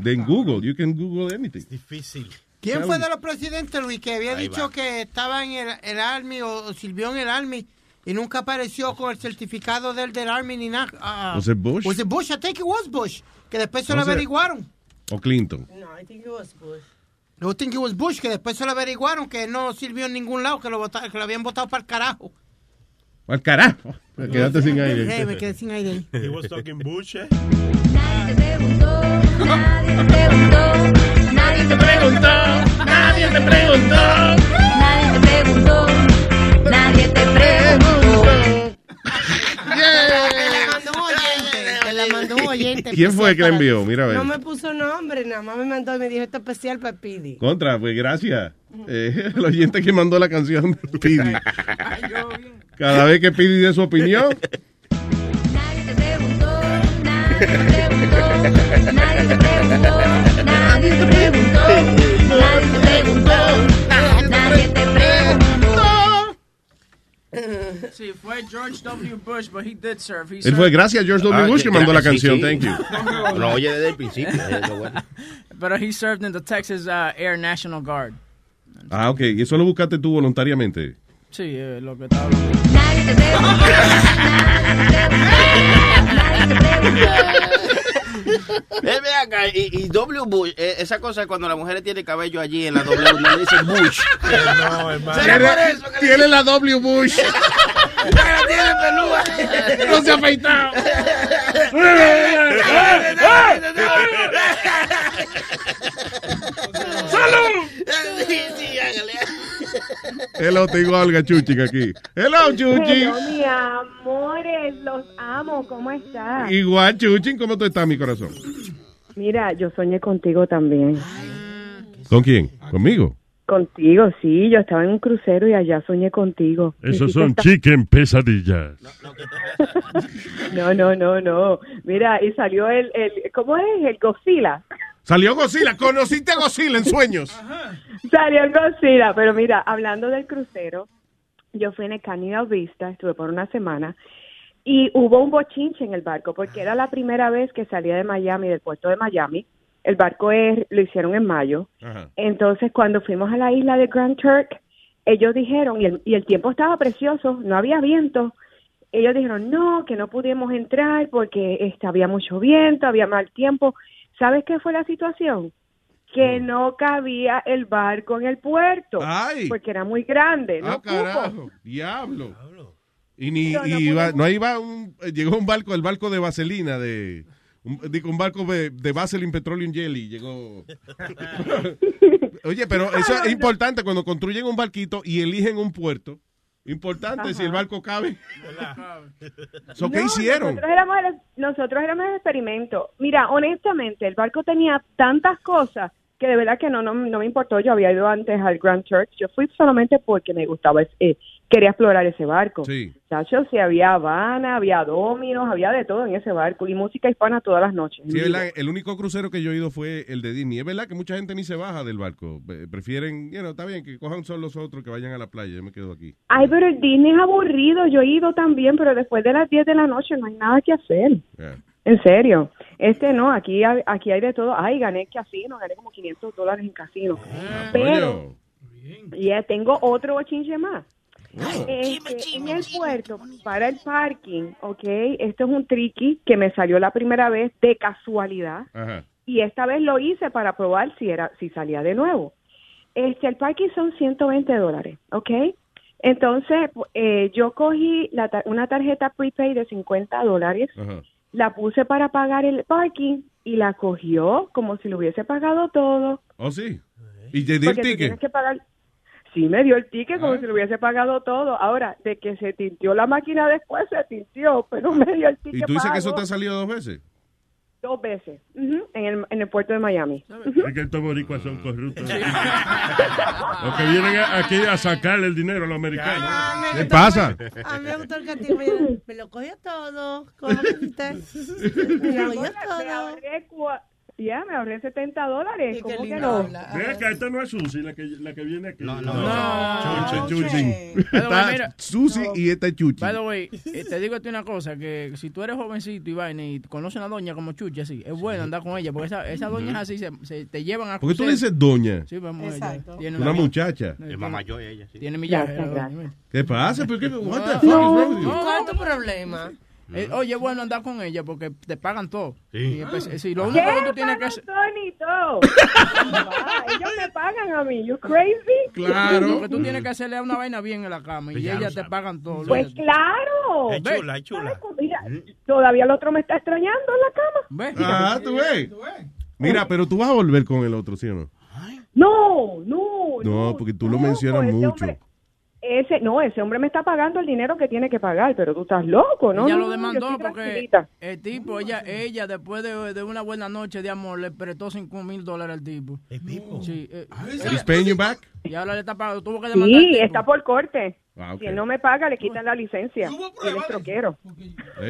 Then Google, you can Google anything. Difícil. ¿Quién fue de los presidentes, Luis, que había Ahí dicho va. que estaba en el, el Army o, o sirvió en el Army y nunca apareció con el certificado del, del Army ni nada? Ah, Was it Bush? Was it Bush? I think it was Bush. Que después se No lo averiguaron. O Clinton. No, I think it was Bush. I think it was Bush, que después se lo averiguaron que no sirvió en ningún lado, que lo, vota- que lo habían votado para el carajo. Al carajo. Quédate sin Eh, aire. me quedé sin aire. He was talking Bush, eh? Nadie te preguntó, nadie te preguntó, nadie te preguntó, nadie te preguntó. La mandó un oyente. ¿Quién fue que la envió? Mira, a ver. No me puso nombre, nada más me mandó y me dijo esto especial para Pidi. Contra, pues gracias. Eh, el oyente que mandó la canción de Pidi. Cada vez que Pidi dé su opinión, Nadie te preguntó, nadie te preguntó, nadie te preguntó, nadie te preguntó, nadie te preguntó. Sí, fue George W. Bush, but he did serve. He él served- fue gracias a George W. Ah, Bush que mandó la sí, canción. sí. Thank you. Lo oye desde el principio. bueno. But he served in the Texas uh, Air National Guard. Ah, ok. ¿Y eso lo buscaste tú voluntariamente? Sí, eh, lo que estaba hablando. Eh, ve acá, y, y W Bush, eh, esa cosa cuando la mujer tiene cabello allí en la W, no le dicen Bush. No, hermano. ¿Será por eso que le Tiene la W Bush. Tiene pelúa. No se ha afeitado. ¡Salud! Sí, sí, hágale. Hello, tengo a Olga Chuchín aquí. Hello, Chuchín. Hello, mi amores, los amo, ¿cómo estás? Igual, Chuchín, ¿cómo tú estás, mi corazón? Mira, yo soñé contigo también. ¿Con quién? ¿Conmigo? Contigo, sí, yo estaba en un crucero y allá soñé contigo. Esos son esta- chicken pesadillas. No, no, no, no. Mira, y salió el, el ¿cómo es? El Godzilla. Salió Godzilla. ¿Conociste a Godzilla en sueños? Salió Godzilla, pero mira, hablando del crucero, yo fui en el Vista, estuve por una semana, y hubo un bochinche en el barco, porque era la primera vez que salía de Miami, del puerto de Miami. El barco es, lo hicieron en mayo. Entonces, cuando fuimos a la isla de Grand Turk, ellos dijeron, y el, y el tiempo estaba precioso, no había viento. Ellos dijeron, no, que no pudimos entrar porque este, había mucho viento, había mal tiempo. ¿Sabes qué fue la situación? Que no cabía el barco en el puerto, Ay. porque era muy grande. No Ah, carajo. Diablo. Y ni, No, no y iba- no iba un, llegó un barco, el barco de Vaselina, de, un, digo, un barco de, de Vaseline Petroleum Jelly, llegó. Oye, pero eso es importante cuando construyen un barquito y eligen un puerto. Importante si el barco cabe. So, ¿Qué No, hicieron? Nosotros éramos, el, nosotros éramos el experimento. Mira, honestamente, el barco tenía tantas cosas que de verdad que no, no, no me importó. Yo había ido antes al Grand Church. Yo fui solamente porque me gustaba, eh, quería explorar ese barco. Sí. Chacho, sí, había Habana, había Dominos, había de todo en ese barco y música hispana todas las noches. Sí, es verdad, el único crucero que yo he ido fue el de Disney. Es verdad que mucha gente ni se baja del barco. Eh, Prefieren, you know, está bien, que cojan solo los otros, que vayan a la playa. Yo me quedo aquí. Ay, pero el Disney es aburrido. Yo he ido también, pero después de las 10 de la noche no hay nada que hacer. Yeah. En serio. Este no, aquí hay, aquí hay de todo. Ay, gané casino, gané como 500 dólares en casino. Pero, ya tengo otro bochinche más. Este, en el puerto, para el parking, ok, esto es un tricky que me salió la primera vez de casualidad. Ajá. y esta vez lo hice para probar si era si salía de nuevo. Este, el parking son 120 dólares, ¿ok? Entonces, eh, yo cogí la tar- una tarjeta prepaid de 50 dólares, Ajá. la puse para pagar el parking y la cogió como si lo hubiese pagado todo. ¿Oh, sí? ¿Y te dio el ticket? tienes que pagar. Sí, me dio el ticket como si lo hubiese pagado todo. Ahora, de que se tintió la máquina después, se tintió, pero me dio el ticket. ¿Y tú dices que eso te ha salido dos veces? Dos veces, en, el, en el puerto de Miami. Es que estos boricuas son corruptos. Los que vienen aquí a sacarle el dinero a los americanos. me ¿Qué gustó- pasa? A mí me gustó el castigo. Me, me lo cogió todo. ¿Cómo? Me lo cogió Me todo. ahorré, ya, me ahorré 70 dólares. ¿Cómo que no? Ve acá, esta no es Susi, la que, la que viene aquí. No, no. Chuchi, chuchi. Está. Susi y esta es Chuchi. By the way, eh, te digo a ti una cosa, que si tú eres jovencito y vaina y conoces a una doña como Chuchi, así, es bueno andar con ella, porque esa, esas doñas así se, se- te llevan a ¿Por qué tú le dices doña? Sí, vamos Exacto. Tiene Una muchacha. Es más mayor ella, sí. Tiene mira. ¿Qué pasa? ¿Por qué? What the No, fuck is wrong with you? no, ¿Cuál problema? Eh, oye, es bueno andar con ella porque te pagan todo. Sí. Y, pues, si lo ¿Qué? único que tú tienes que hacer... Ah, ellos me pagan a mí. You crazy? Lo que tú tienes que hacerle es una vaina bien en la cama y Ya ellas te pagan todo. Pues claro. Es chula, es chula. Mira, todavía el otro me está extrañando en la cama. ¿Ves? Ah, tú ves. Mira, pero tú vas a volver con el otro, ¿sí o no? No, no, No, porque tú lo mencionas ese mucho. hombre- Ese, no, ese hombre me está pagando el dinero que tiene que pagar, pero tú estás loco, ¿no? ella lo demandó porque el tipo, ella, ella después de, de una buena noche de amor, le prestó 5 mil dólares al tipo. ¿El tipo? Sí. eh, He's paying you back? y ahora le está pagando. Tuvo que demandar al Sí, tipo. está por corte. Ah. Si él no me paga, le quitan la licencia. Él es troquero.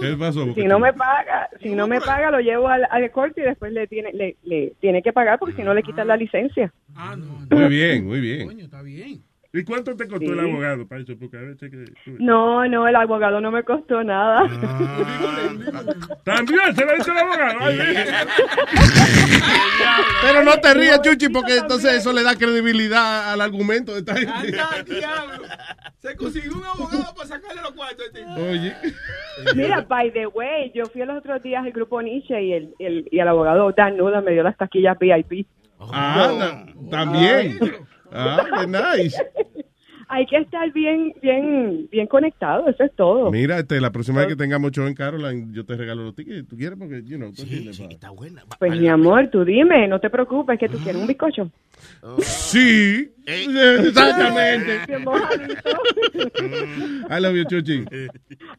¿Qué pasó? Si no me paga, si no me paga, lo llevo al, al corte y después le tiene, le, le tiene que pagar porque si no le quitan la licencia. Muy bien, muy bien. Está bien. ¿Y cuánto te costó Sí. el abogado para eso? Porque a veces que... No, no, el abogado no me costó nada. También se lo dice el abogado. Ay, Pero no te rías, Chuchi, porque entonces eso le da credibilidad al argumento de esta gente. Anda, diablo. Se consiguió un abogado para sacarle los cuartos a este. Oye. Mira, by the way, yo fui los otros días al grupo Nietzsche y el, el, y el abogado Dan Nuda me dio las taquillas VIP. Ah, ta- también. Ah, qué nice. Hay que estar bien, bien, bien conectado, eso es todo. Mira, este, la próxima vez que tengamos show en Caroline, yo te regalo los tickets. ¿Tú quieres? Porque, you know, sí, está buena. Pues mi amor, tú dime, no te preocupes, que tú quieres un bizcocho. Sí, exactamente. Bien mojadito. I love you, Chuchi.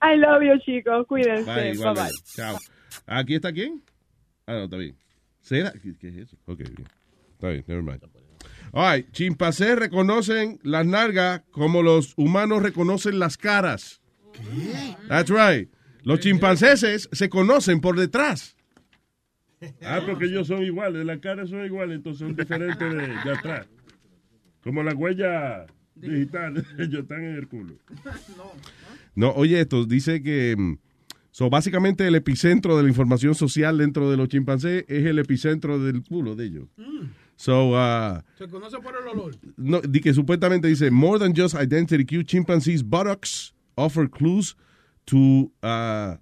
I love you, chicos, cuídense. Bye, Bye, bye. Chao. ¿Aquí está quién? Ah, no, está bien. ¿Será? ¿Qué, qué es eso? Ok, bien. Está bien, never mind. All right, chimpancés reconocen las nalgas como los humanos reconocen las caras. That's right. Los chimpancéses se conocen por detrás. Ah, porque ellos son iguales, las caras son iguales, entonces son diferentes de, de atrás. Como la huella digital, ellos están en el culo. No, oye, esto dice que mm, so, básicamente el epicentro de la información social dentro de los chimpancés es el epicentro del culo de ellos. So, uh, Se conoce por el olor. no, di que supuestamente dice, more than just identity cue, chimpanzees' buttocks offer clues to uh,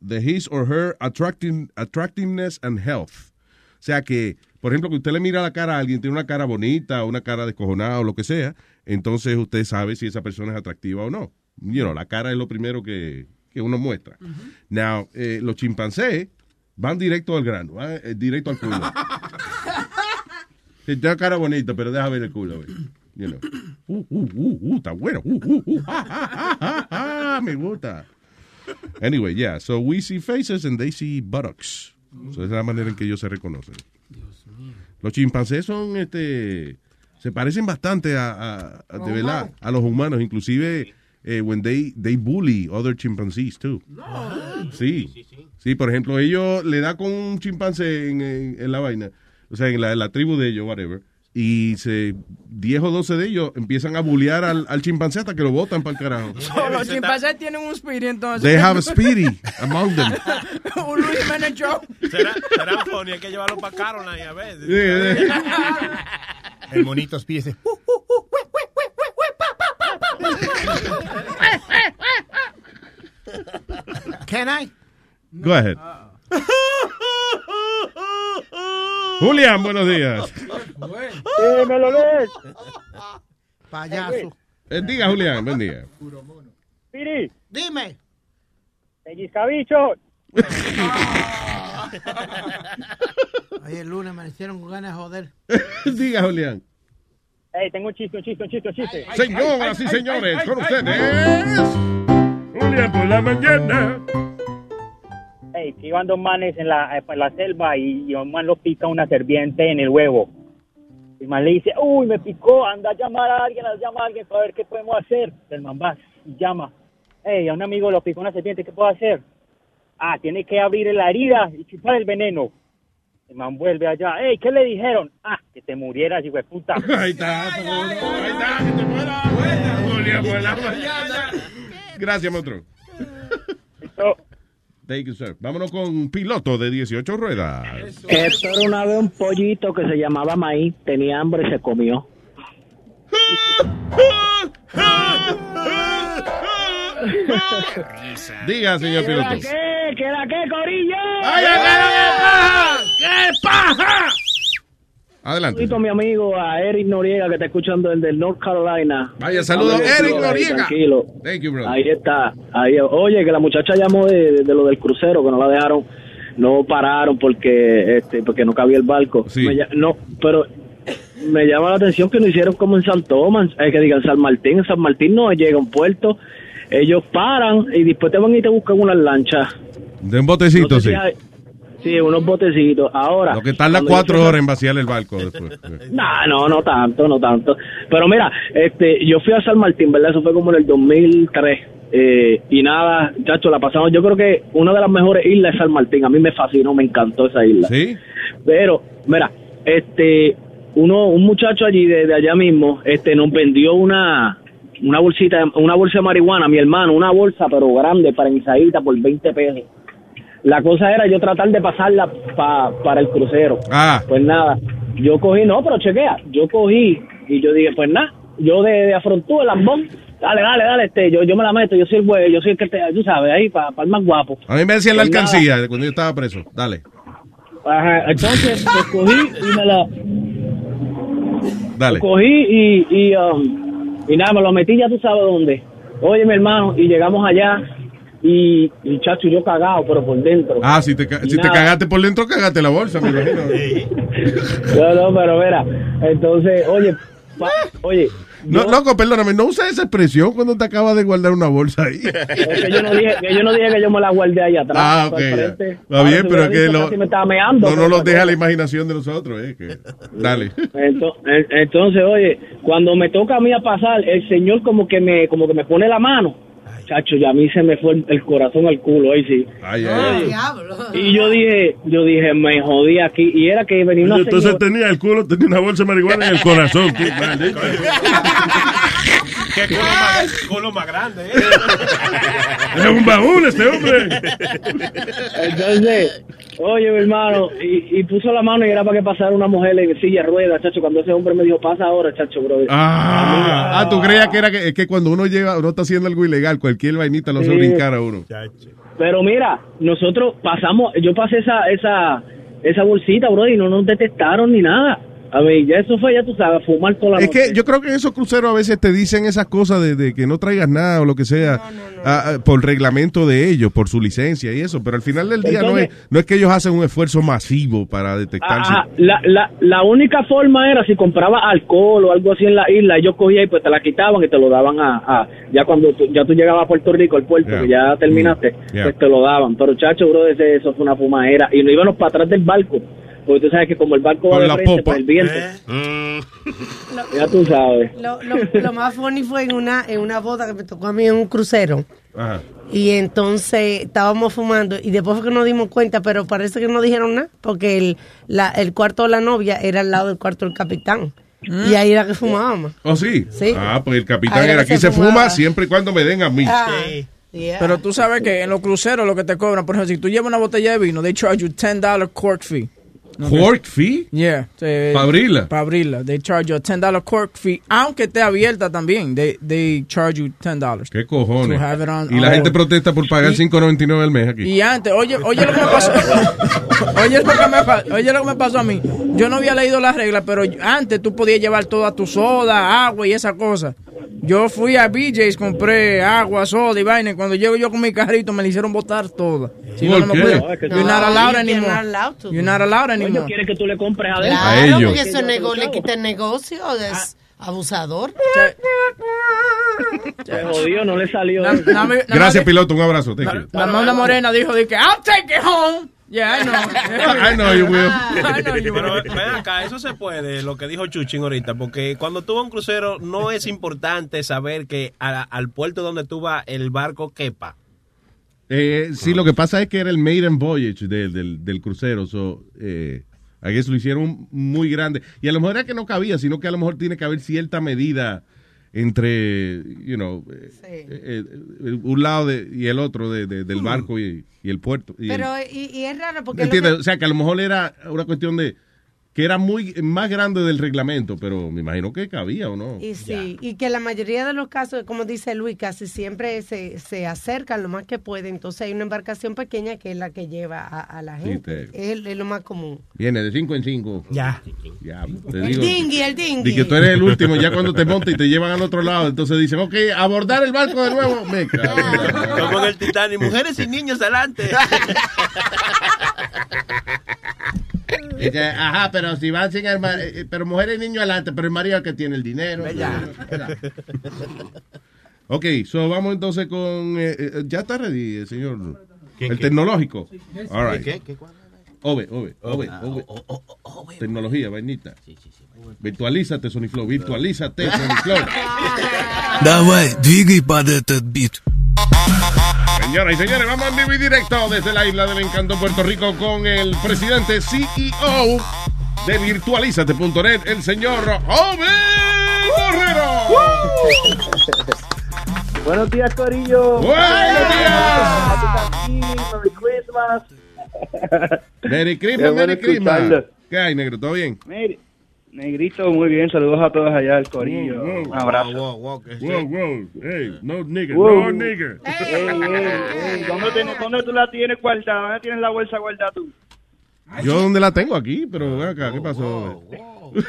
the his or her attracting, attractiveness and health. O sea que, por ejemplo, que usted le mira la cara a alguien, tiene una cara bonita, una cara descojonada o lo que sea, entonces usted sabe si esa persona es atractiva o no. You know, la cara es lo primero que, que uno muestra. Now, eh, los chimpancés van directo al grano, van, eh, directo al culo. Sí, Tiene cara bonita, pero deja ver el culo, güey. You know. Uh, uh, uh, uh, está bueno. Uh, uh, uh, ah, ah, ah, ah, ah, me gusta. Anyway, yeah. So we see faces and they see buttocks. So esa es la manera en que ellos se reconocen. Los chimpancés son, este, se parecen bastante a, a- a- de verdad, a los humanos. Inclusive, eh, when they, they bully other chimpanzees too. Sí. Sí, por ejemplo, ellos le da con un chimpancé en, en- en la vaina, o sea, en la, la tribu de ellos, whatever, y se 10 o 12 de ellos empiezan a bullear al, al chimpancé hasta que lo botan para el carajo. So, los chimpancés tienen un spirit entonces. They have a speedy among them. un Luis Jiménez show. Será, será funny, hay que llevarlo para Caroline a ver. Sí, sí. El monito Speedy dice, "Uh, Can I? Go ahead. Julián, buenos días. Eh, ¿Me lo lees? Payaso. Eh, diga, Julián, buen día. Piri, Dime. pellizcabicho. Oye, el lunes me hicieron con ganas de joder. diga, Julián. Ey, tengo un chiste, un chiste, un chiste, un chiste. Señoras y señores, con ustedes. Julián por la mañana. Que iban dos manes en la, eh, en la selva y, y un man lo pica una serpiente en el huevo. Y el man le dice, uy, me picó, anda a llamar a alguien, anda a llamar a alguien para ver qué podemos hacer. El man va y llama. Ey, a un amigo lo picó una serpiente, ¿qué puedo hacer? Ah, tiene que abrir la herida y chupar el veneno. El man vuelve allá. Ey, ¿qué le dijeron? Ah, que te murieras, hijo de puta. Ahí está, seguro. Ahí está, que te muera. Julián por la mañana. Gracias, monstruo. Thank you, sir. Vámonos con un piloto de 18 ruedas. Esto era una vez un pollito que se llamaba Maíz, tenía hambre y se comió. Diga, señor ¿Qué piloto. qué? ¿Qué la qué, corillo? ¡Ay, qué paja! ¡Qué paja! Adelante. A mi amigo, a Eric Noriega, que está escuchando desde North Carolina. Vaya, saludos, Eric Noriega. Tranquilo. Thank you, brother. Ahí está. Ahí, oye, que la muchacha llamó de, de- lo del crucero, que no la dejaron, no pararon porque este porque no cabía el barco. Me lla- no, pero me llama la atención que no hicieron como en San Tomás, eh, que digan San Martín. En San Martín no llega a un puerto, ellos paran y después te van y te buscan unas lanchas. De un botecito, No sé sí. si hay- sí, unos botecitos. Ahora. Lo que tarda cuatro horas en vaciar el barco después. no, no, no tanto, no tanto. Pero mira, este, yo fui a San Martín, ¿verdad? Eso fue como en el 2003. Eh, y nada, chacho, la pasamos. Yo creo que una de las mejores islas es San Martín. A mí me fascinó, me encantó esa isla. ¿Sí? Pero, mira, este, uno, un muchacho allí de, de allá mismo, este, nos vendió una, una bolsita, una bolsa de marihuana, mi hermano, una bolsa pero grande para ensayita por 20 pesos. La cosa era yo tratar de pasarla pa- para el crucero. Ah. Pues nada, yo cogí, no, pero chequea, yo cogí y yo dije, pues nada, yo de, de afrontú el lambón, dale, dale, dale, este, yo, yo me la meto, yo soy el güey, yo soy el que te, tú sabes, ahí, para el más guapo. A mí me decían la Pues nada. alcancía de cuando yo estaba preso. Dale. Ajá, entonces, pues cogí y me la, Dale. cogí y, y, um, y nada, me lo metí ya tú sabes dónde. Oye, mi hermano, y llegamos allá y, y chacho, yo cagado, pero por dentro. Ah, si te, si te cagaste por dentro, cagaste la bolsa, me imagino. No, no, pero mira, entonces, oye, pa- oye, No, loco, perdóname, no usa esa expresión cuando te acabas de guardar una bolsa ahí. es que yo no dije que yo, no dije que yo me la guardé ahí atrás. Ah, ok. Está bien, pero que lo, me meando. no, no los deja la imaginación de nosotros. Eh, que- dale. Ento- en- Entonces, oye, cuando me toca a mí a pasar, el señor como que me como que me pone la mano. Chacho, y a mí se me fue el, corazón al culo, ahí sí. Ay, Oye, Y yo dije, yo dije, me jodí aquí. Y era que venía una Entonces señora- tenía el culo, tenía una bolsa de marihuana en el corazón. Qué. Qué culo más, culo más grande, ¿eh? Es un baúl este hombre. Entonces, oye, mi hermano, y, y puso la mano y era para que pasara una mujer en silla de ruedas, chacho. Cuando ese hombre me dijo, pasa ahora, chacho, bro. Ah, ah, tú creías que era que, que cuando uno lleva, uno está haciendo algo ilegal, cualquier vainita lo hace Sí. brincar a uno. Pero mira, nosotros pasamos, yo pasé esa, esa, esa bolsita, bro, y no nos detectaron ni nada. A ver, ya eso fue, ya tú sabes, fumar toda la Es noche. que yo creo que en esos cruceros a veces te dicen esas cosas de, de que no traigas nada o lo que sea ah, ah, por reglamento de ellos, por su licencia y eso, pero al final del día no, es, no es que ellos hacen un esfuerzo masivo para detectar si- Ajá, la, la, la única forma era si compraba alcohol o algo así en la isla, ellos cogían y pues te la quitaban y te lo daban a, a- ya cuando tú, ya tú llegabas a Puerto Rico, al puerto, Yeah. que ya terminaste, Mm, yeah. pues te lo daban. Pero chacho, bro, ese, eso fue una fumadera y nos íbamos para atrás del barco, porque tú sabes que como el barco va de la frente, popa. pues el viento, ya tú sabes. Lo, lo, lo más funny fue en una, en una boda que me tocó a mí en un crucero. Ajá. Y entonces estábamos fumando y después fue que nos dimos cuenta, pero parece que no dijeron nada, porque el, la, el cuarto de la novia era al lado del cuarto del capitán. Y ahí era que fumábamos. ¿Oh, sí? Sí. Ah, pues el capitán Ahí era aquí se fumaba. fuma siempre y cuando me den a mí. Ah, Pero tú sabes que en los cruceros lo que te cobran, por ejemplo, si tú llevas una botella de vino, they charge you $10 court fee. ¿Cork fee? Yeah. Pa' abrirla. Para abrirla. They charge you a $10 cork fee, aunque esté abierta también. They, they charge you $10. ¿Qué cojones? To have it on- y la gente protesta por pagar Y- 5.99 al mes aquí. Y antes, oye, oye lo que me pasó. oye, lo que me, oye lo que me pasó a mí. Yo no había leído las reglas, pero antes tú podías llevar toda tu soda, agua y esa cosa. Yo fui a BJ's, compré agua, soda y vaina. y Cuando llego yo con mi carrito, me la hicieron botar toda. Si no, ¿Por no me puedo- You're not allowed anymore. not allowed to. You're not allowed Ellos quieren que tú le compres adentro. A Claro, ellos. porque eso nego- le quita el negocio, es Ah. abusador. Se jodió, no le salió. Na- na- na- Gracias, piloto. Un abrazo. La Manda Morena dijo de que I'll take it home. Yeah, I know. I know you will. I know you Pero ven acá, eso se puede, lo que dijo Chuchín ahorita, porque cuando tú vas a un crucero no es importante saber que a- al puerto donde tú vas el barco quepa. Eh, sí, lo que pasa es que era el maiden voyage de- del, del crucero. So, eh, I guess lo hicieron muy grande. Y a lo mejor era que no cabía, sino que a lo mejor tiene que haber cierta medida entre, you know, eh, eh, eh, un lado de- y el otro de- de- del barco y, y el puerto. Y el- Pero, y, y es raro porque... O sea, que a lo mejor era una cuestión de que era muy más grande del reglamento, pero me imagino que cabía o no. Y sí, y que la mayoría de los casos, como dice Luis, casi siempre se, se acercan lo más que pueden. Entonces hay una embarcación pequeña que es la que lleva a, a la Sí, gente. te- es, es lo más común. Viene de cinco en cinco. Ya. Ya, te El digo. dinghy, el Y dinghy. que tú eres el último, ya cuando te montas y te llevan al otro lado, entonces dicen, ok, abordar el barco de nuevo. Me cago en la- Como en el Titanic, mujeres y niños adelante. Dice, ajá, pero si van sin el mar- eh, pero mujeres y niños adelante, pero el marido es el que tiene el dinero. Ok, so vamos entonces con. eh, eh, ya está ready, eh, señor. ¿Qué, el qué? tecnológico. Sí, sí. All right. ¿Qué, qué, qué, Ove, ove, ove, Ah, ove. Tecnología, vainita. Virtualízate, Sony Flow. Virtualízate, Sony Flow. Давай, двигай под этот бит. Señoras y señores, vamos en vivo y directo desde la isla del encanto Puerto Rico con el presidente CEO de virtualízate.net, el señor Ove Borrero. Buenos días, Corillo. Buenos días. Merry Christmas. Merry Christmas, Merry Christmas. ¿Qué hay, negro? ¿Todo bien? Mire, Negrito, muy bien. Saludos a todos allá del Corillo. Un abrazo. wow, wow, Wow, wow. Hey, no nigga, no nigga. ¿Dónde, tienes- ¿Dónde tú la tienes guardada? ¿Dónde tienes la bolsa guardada tú? Yo donde la tengo aquí, pero ven acá, ¿qué pasó? Pues,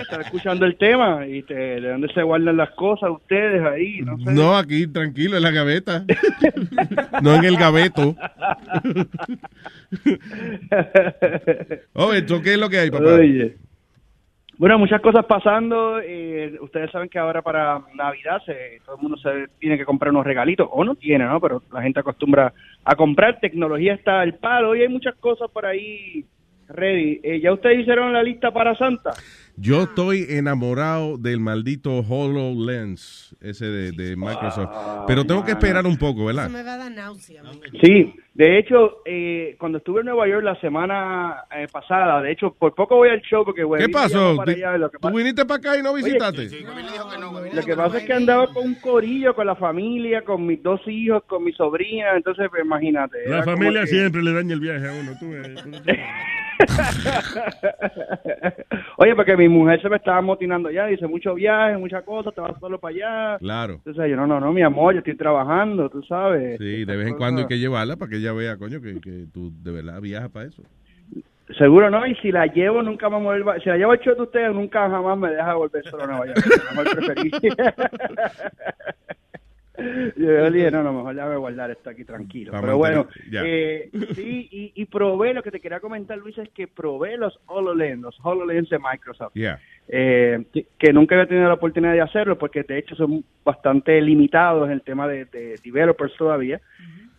estaba escuchando el tema y te, de dónde se guardan las cosas ustedes ahí. No sé. No, aquí, tranquilo, en la gaveta. no en el gaveto. Oye, ¿esto qué es lo que hay, papá? Oye. Bueno, muchas cosas pasando. eh, ustedes saben que ahora para Navidad se, todo el mundo se tiene que comprar unos regalitos, o no tiene, ¿no? Pero la gente acostumbra a comprar. Tecnología está al palo y hay muchas cosas por ahí ready. Eh, ¿Ya ustedes hicieron la lista para Santa? Yo estoy enamorado del maldito HoloLens, ese de, de Microsoft. Pero tengo que esperar un poco, ¿verdad? me va a dar náusea. Sí, de hecho, eh, cuando estuve en Nueva York la semana eh, pasada, de hecho, por poco voy al show porque... ¿Qué Webin pasó? llamó para allá, lo que ¿Tú viniste para acá y no visitaste? Lo que pasa es que andaba con un corillo, con la familia, con mis dos hijos, con mi sobrina, entonces pues, imagínate. La familia que- siempre le daña el viaje a uno. Tú ves. Oye, porque mi mujer se me estaba motinando ya, dice mucho viaje, muchas cosas, te vas solo para allá. Claro. Entonces yo, no, no, no, mi amor, yo estoy trabajando, tú sabes. Sí, de vez en cuando hay que llevarla para que ella vea, coño, que, que tú de verdad viajas para eso. Seguro no, y si la llevo nunca me vuelva, si la llevo show de ustedes nunca jamás me deja volver solo a Nueva York. Yo dije, no, no, mejor déjame guardar esto aquí tranquilo. Pero bueno, eh, sí, y, y probé, lo que te quería comentar, Luis, es que probé los HoloLens, los HoloLens de Microsoft. Yeah. Eh, que, que nunca había tenido la oportunidad de hacerlo porque de hecho son bastante limitados en el tema de, de developers todavía.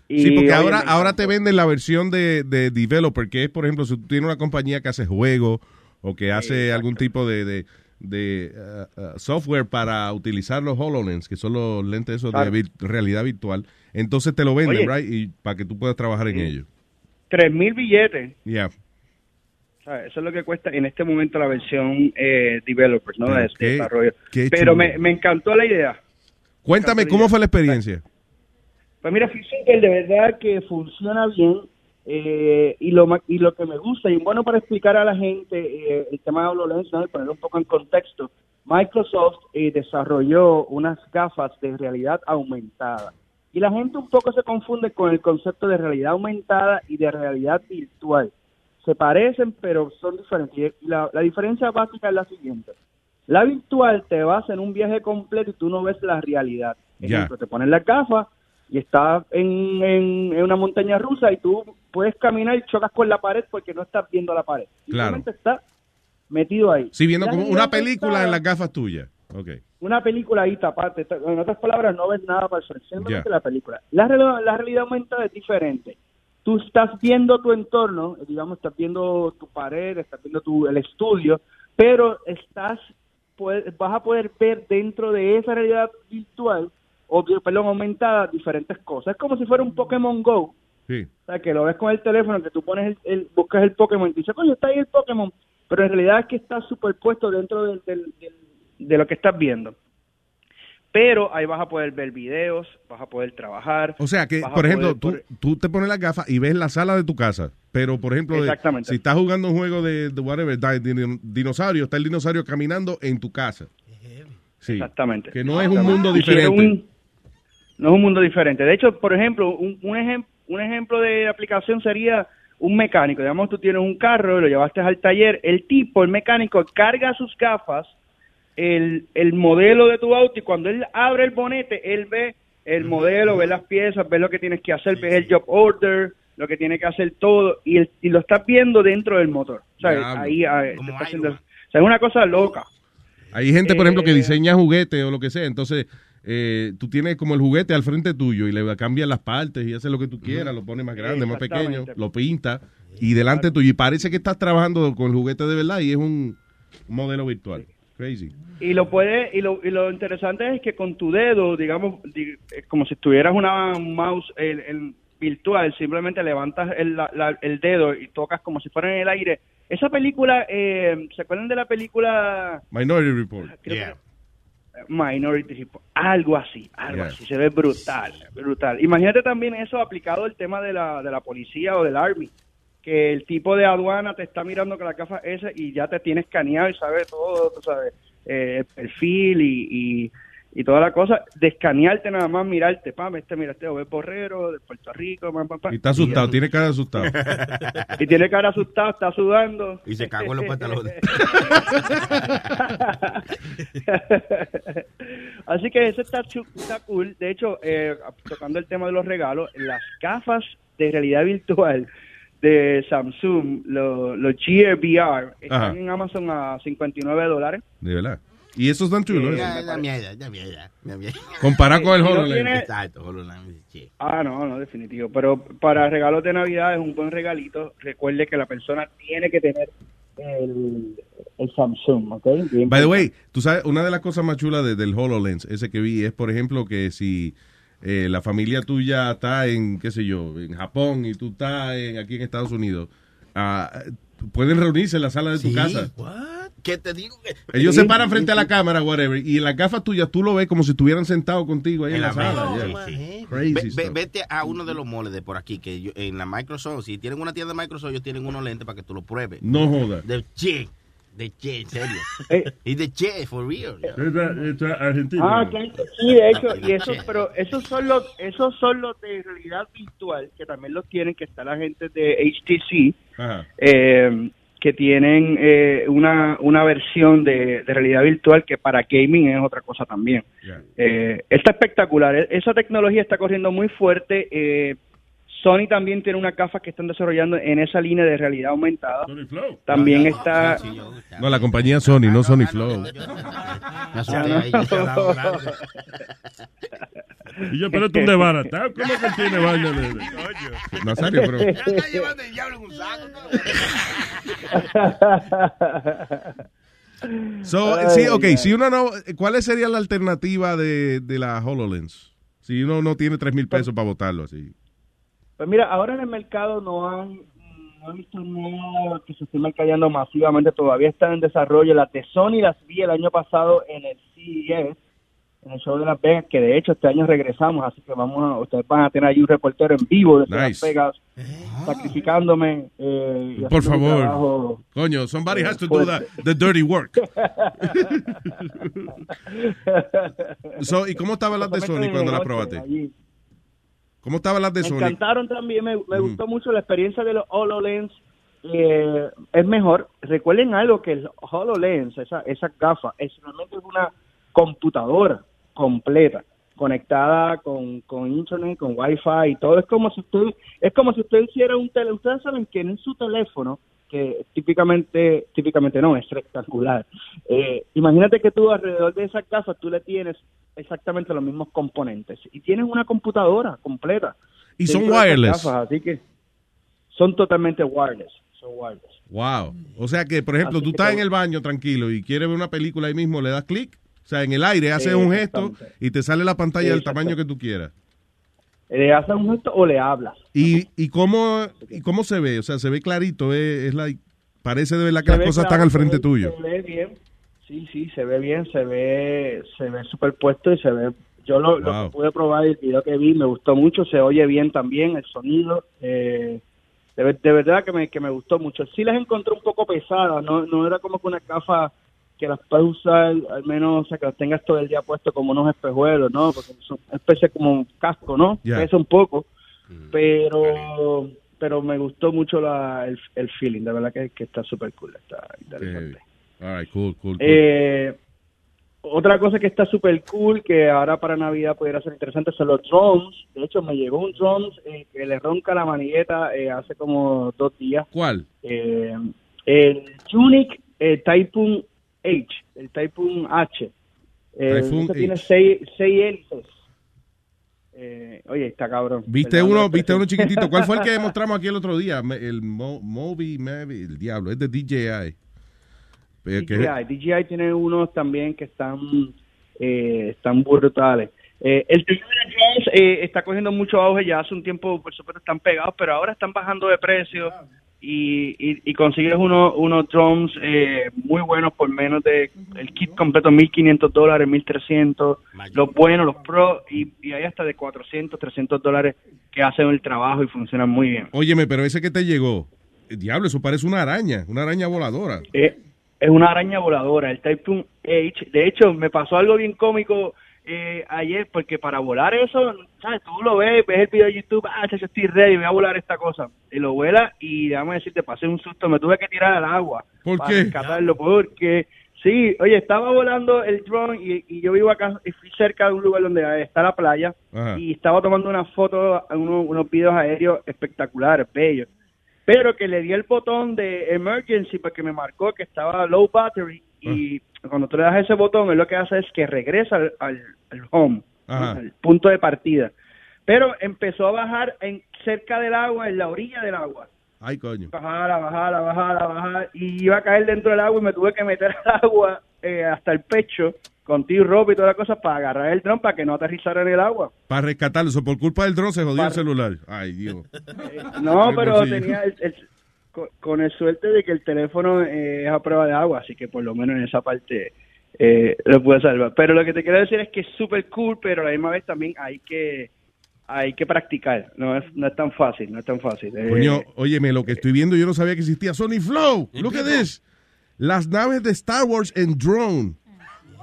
Y, Sí, porque ahora, ahora te venden la versión de, de developer, que es, por ejemplo, si tú tienes una compañía que hace juegos o que hace algún tipo de, de, de, uh, uh, software para utilizar los HoloLens, que son los lentes esos Claro. de vir- realidad virtual, entonces te lo venden, Oye. right? Y para que tú puedas trabajar en ellos. tres mil billetes Yeah. O sea, Eso es lo que cuesta en este momento la versión eh, developers, ¿no? De, de qué- desarrollo. qué Pero me, me encantó la idea. Cuéntame, ¿cómo fue la experiencia? Pues mira, fíjate que de verdad que funciona bien. Eh, y, lo, y lo que me gusta, y bueno para explicar a la gente eh, el tema de HoloLens, ¿no? y ponerlo un poco en contexto, Microsoft eh, desarrolló unas gafas de realidad aumentada. Y la gente un poco se confunde con el concepto de realidad aumentada y de realidad virtual. Se parecen, pero son diferentes. Y la, la diferencia básica es la siguiente. La virtual te vas en un viaje completo y tú no ves la realidad. Ejemplo, te pones la gafa y estás en, en- en una montaña rusa y tú puedes caminar y chocas con la pared porque no estás viendo la pared. Claro. Simplemente estás metido ahí. Sí, viendo como una película en las gafas tuyas. Ok. una película ahí tapate. Está- En otras palabras, no ves nada para el frente, simplemente la película. La, la realidad aumentada es diferente. Tú estás viendo tu entorno, digamos, estás viendo tu pared, estás viendo tu, el estudio, pero estás puede- vas a poder ver dentro de esa realidad virtual, o perdón, aumentada, diferentes cosas. Es como si fuera un Pokémon Go, Sí. o sea, que lo ves con el teléfono, que tú pones el, el- buscas el Pokémon y dices, coño, está ahí el Pokémon, pero en realidad es que está superpuesto dentro del, del- del- de lo que estás viendo. Pero ahí vas a poder ver videos, vas a poder trabajar. O sea que, por ejemplo, poder- tú, tú te pones las gafas y ves la sala de tu casa. Pero, por ejemplo, de- si estás jugando un juego de, de whatever, de, de dinosaurio, está el dinosaurio caminando en tu casa. Sí. Exactamente. Que no es un mundo diferente. No es un mundo diferente. De hecho, por ejemplo, un, un, ejem- un ejemplo de aplicación sería un mecánico. Digamos, tú tienes un carro, lo llevaste al taller, el tipo, el mecánico, carga sus gafas, el, el modelo de tu auto y cuando él abre el bonete, él ve el modelo, ve las piezas, ve lo que tienes que hacer, ve el job order, lo que tiene que hacer todo y, el- y lo estás viendo dentro del motor. O sea, ahí, ahí, te está haciendo- o sea, es una cosa loca. Hay gente, por ejemplo, que Eh, diseña juguetes o lo que sea. Entonces, eh, tú tienes como el juguete al frente tuyo y le cambias las partes y haces lo que tú quieras, lo pones más grande, más pequeño, lo pinta y delante tuyo. Y parece que estás trabajando con el juguete de verdad y es un modelo virtual. Crazy. Y lo puede y lo, y lo interesante es que con tu dedo, digamos, di- eh, como si estuvieras una un mouse el, el virtual, simplemente levantas el, la- la- el dedo y tocas como si fuera en el aire. Esa película, eh, ¿se acuerdan de la película Minority Report. Creo Minority Report? Algo así, algo Yeah. así. Se ve brutal, brutal. Imagínate también eso aplicado al tema de la, de la policía o del Army. Que el tipo de aduana te está mirando con la gafa esa y ya te tiene escaneado y sabe todo, tú sabes, eh, el perfil y, y, y toda la cosa. De escanearte nada más, mirarte, pam, este, mira, este es Borrero de Puerto Rico, pam, pam, pam. Y está asustado, tiene cara asustado. Y tiene cara asustado, está sudando. Y se cagó en los pantalones. Así que eso está, está cool. De hecho, eh, tocando el tema de los regalos, las gafas de realidad virtual de Samsung, los los Gear VR, están Ajá. en Amazon a 59 dólares. De verdad. Y esos están chulos. ¿eh? Ya, da miedo, da miedo, da miedo. Comparado con el HoloLens. tiene- Exacto, HoloLens, sí. Ah, no, no, definitivo. Pero para regalos de Navidad es un buen regalito. Recuerde que la persona tiene que tener el, el Samsung, ¿ok? Bien By the way, tú sabes, una de las cosas más chulas de- del HoloLens, ese que vi, es, por ejemplo, que si eh, la familia tuya está en, qué sé yo, en Japón y tú estás en- aquí en Estados Unidos, ah, pueden reunirse en la sala de tu Sí, casa. ¿Qué te digo? Ellos se paran frente a la cámara, whatever, y en las gafas tuyas tú lo ves como si estuvieran sentados contigo ahí en, En la, la sala. yeah. sí. Crazy Ve- ve- stuff. vete a uno de los moles de por aquí, que yo- en la Microsoft, si tienen una tienda de Microsoft, ellos tienen unos lentes para que tú lo pruebes. No joda. De de che, en serio. Eh. y de che, for real. Esta Argentina. Ah, claro, sí, de hecho, y esos, pero esos son los, esos son los de realidad virtual, que también los tienen, que está la gente de HTC, Ajá. eh, que tienen eh, una, una versión de, de realidad virtual que para gaming es otra cosa también. Eh, está espectacular, E- esa tecnología está corriendo muy fuerte. Eh, Sony también tiene una gafas que están desarrollando en esa línea de realidad aumentada. También está... No, la compañía Sony, no Sony Flow. Y yo, pero tú un desbaratado. ¿Cómo que tiene vaina de.? Nazario, pero. So, Ay, sí, ok, si uno no, ¿cuál sería la alternativa de, de la HoloLens? Si uno no tiene tres mil pesos para votarlo así. Pues mira, ahora en el mercado no han, no he visto nada que se esté mercadeando masivamente, todavía están en desarrollo. Las de Sony las vi el año pasado en el CES, en el show de Las Vegas, que de hecho este año regresamos, así que vamos a, ustedes van a tener ahí un reportero en vivo de Las. Vegas, sacrificándome. eh, Por favor. trabajo. Coño, somebody has to do Fuerte. the, the dirty work. So, ¿Y cómo estaban las de Sony cuando las probaste? Allí. ¿Cómo estaban las de Me Sony? encantaron también, me, me gustó mucho la experiencia de los HoloLens. eh, es mejor. Recuerden algo que el HoloLens, esa, esa gafa, es realmente una computadora completa conectada con, con internet, con wifi y todo. Es como si usted, es como si usted hiciera un tele. Ustedes saben que en su teléfono, que típicamente, típicamente no, es rectangular. Eh, imagínate que tú alrededor de esas gafas tú le tienes exactamente los mismos componentes y tienes una computadora completa. Y son wireless. así que son totalmente wireless. Son wireless. Wow. O sea que, por ejemplo, Así tú estás en el baño tranquilo y quieres ver una película ahí mismo, le das clic. O sea, en el aire haces un gesto y te sale la pantalla del tamaño que tú quieras. ¿Le haces un gesto o le hablas? ¿Y, y, cómo, ¿Y cómo se ve? O sea, se ve clarito. Es, es like- parece de verdad que Se las cosas claro, están al se frente ve- tuyo. Se ve bien. Sí, sí, se ve bien, se ve, se ve superpuesto y se ve. Yo lo, que pude probar, el video que vi, me gustó mucho, se oye bien también, el sonido. Eh, de, ver- de verdad que me, que me gustó mucho. Sí las encontré un poco pesadas, no, no era como que una gafa que las puedes usar, al menos, o sea, que las tengas todo el día puesto como unos espejuelos, ¿no? Porque son especie como un casco, ¿no? Ya. Pesa un poco, pero pero me gustó mucho la, el, el feeling, de verdad que, que está súper cool, está interesante. All right, cool, cool, cool. Eh, otra cosa que está súper cool, que ahora para Navidad pudiera ser interesante, son los drones. De hecho, me llegó un drone eh, que le ronca la manigueta eh, hace como dos días. ¿Cuál? Eh, el eh, Typhoon H, el Typhoon H. Eh, Typhoon tiene seis, seis hélices. Eh, oye, está cabrón. ¿Viste Perdón, uno, viste uno chiquitito? ¿Cuál fue el que demostramos aquí el otro día? El Mo- Moby, Mavi, el diablo, es de DJI. Que- DJI, DJI tiene unos también que están eh, están brutales. Eh, el tema de drones eh, está cogiendo mucho auge ya hace un tiempo, por supuesto están pegados, pero ahora están bajando de precio y, y, y consigues uno, unos drones eh, muy buenos por menos de el kit completo 1500 dólares, 1300, los buenos, los pro y, y hay hasta de 400, 300 dólares que hacen el trabajo y funcionan muy bien. Óyeme, pero ese que te llegó, eh, diablo, eso parece una araña, una araña voladora. Eh, es una araña voladora, el Typhoon H. De hecho, me pasó algo bien cómico eh, ayer, porque para volar eso, ¿sabes? Tú lo ves, ves el video de YouTube, ah, chacho, estoy ready, voy a volar esta cosa. Y lo vuela y déjame decirte, pasé un susto, me tuve que tirar al agua. ¿Por para qué? rescatarlo, porque, sí, oye, estaba volando el drone y, y yo vivo acá, y fui cerca de un lugar donde está la playa Ajá. y estaba tomando unas fotos, unos, unos videos aéreos espectaculares, bellos pero que le di el botón de emergency porque me marcó que estaba low battery y cuando tú le das ese botón él lo que hace es que regresa al, al- al home, Ajá. al punto de partida. Pero empezó a bajar en cerca del agua, en la orilla del agua. Ay, coño. Bajar, a bajar, a bajar, a bajar y iba a caer dentro del agua y me tuve que meter al agua eh, hasta el pecho con tío ropa y toda la cosa para agarrar el dron para que no aterrizara en el agua. Para rescatarlo, eso por culpa del dron se jodió Para- el celular. Ay, Dios. No, El pero tenía el, el- con, con el suerte de que el teléfono eh, es a prueba de agua, así que por lo menos en esa parte eh, lo pude salvar. Pero lo que te quiero decir es que es súper cool, pero a la misma vez también hay que hay que practicar. No es, no es tan fácil, no es tan fácil. Eh, Coño, óyeme, lo que estoy viendo yo no sabía que existía. Sony Flow, look at this. Las naves de Star Wars en drone.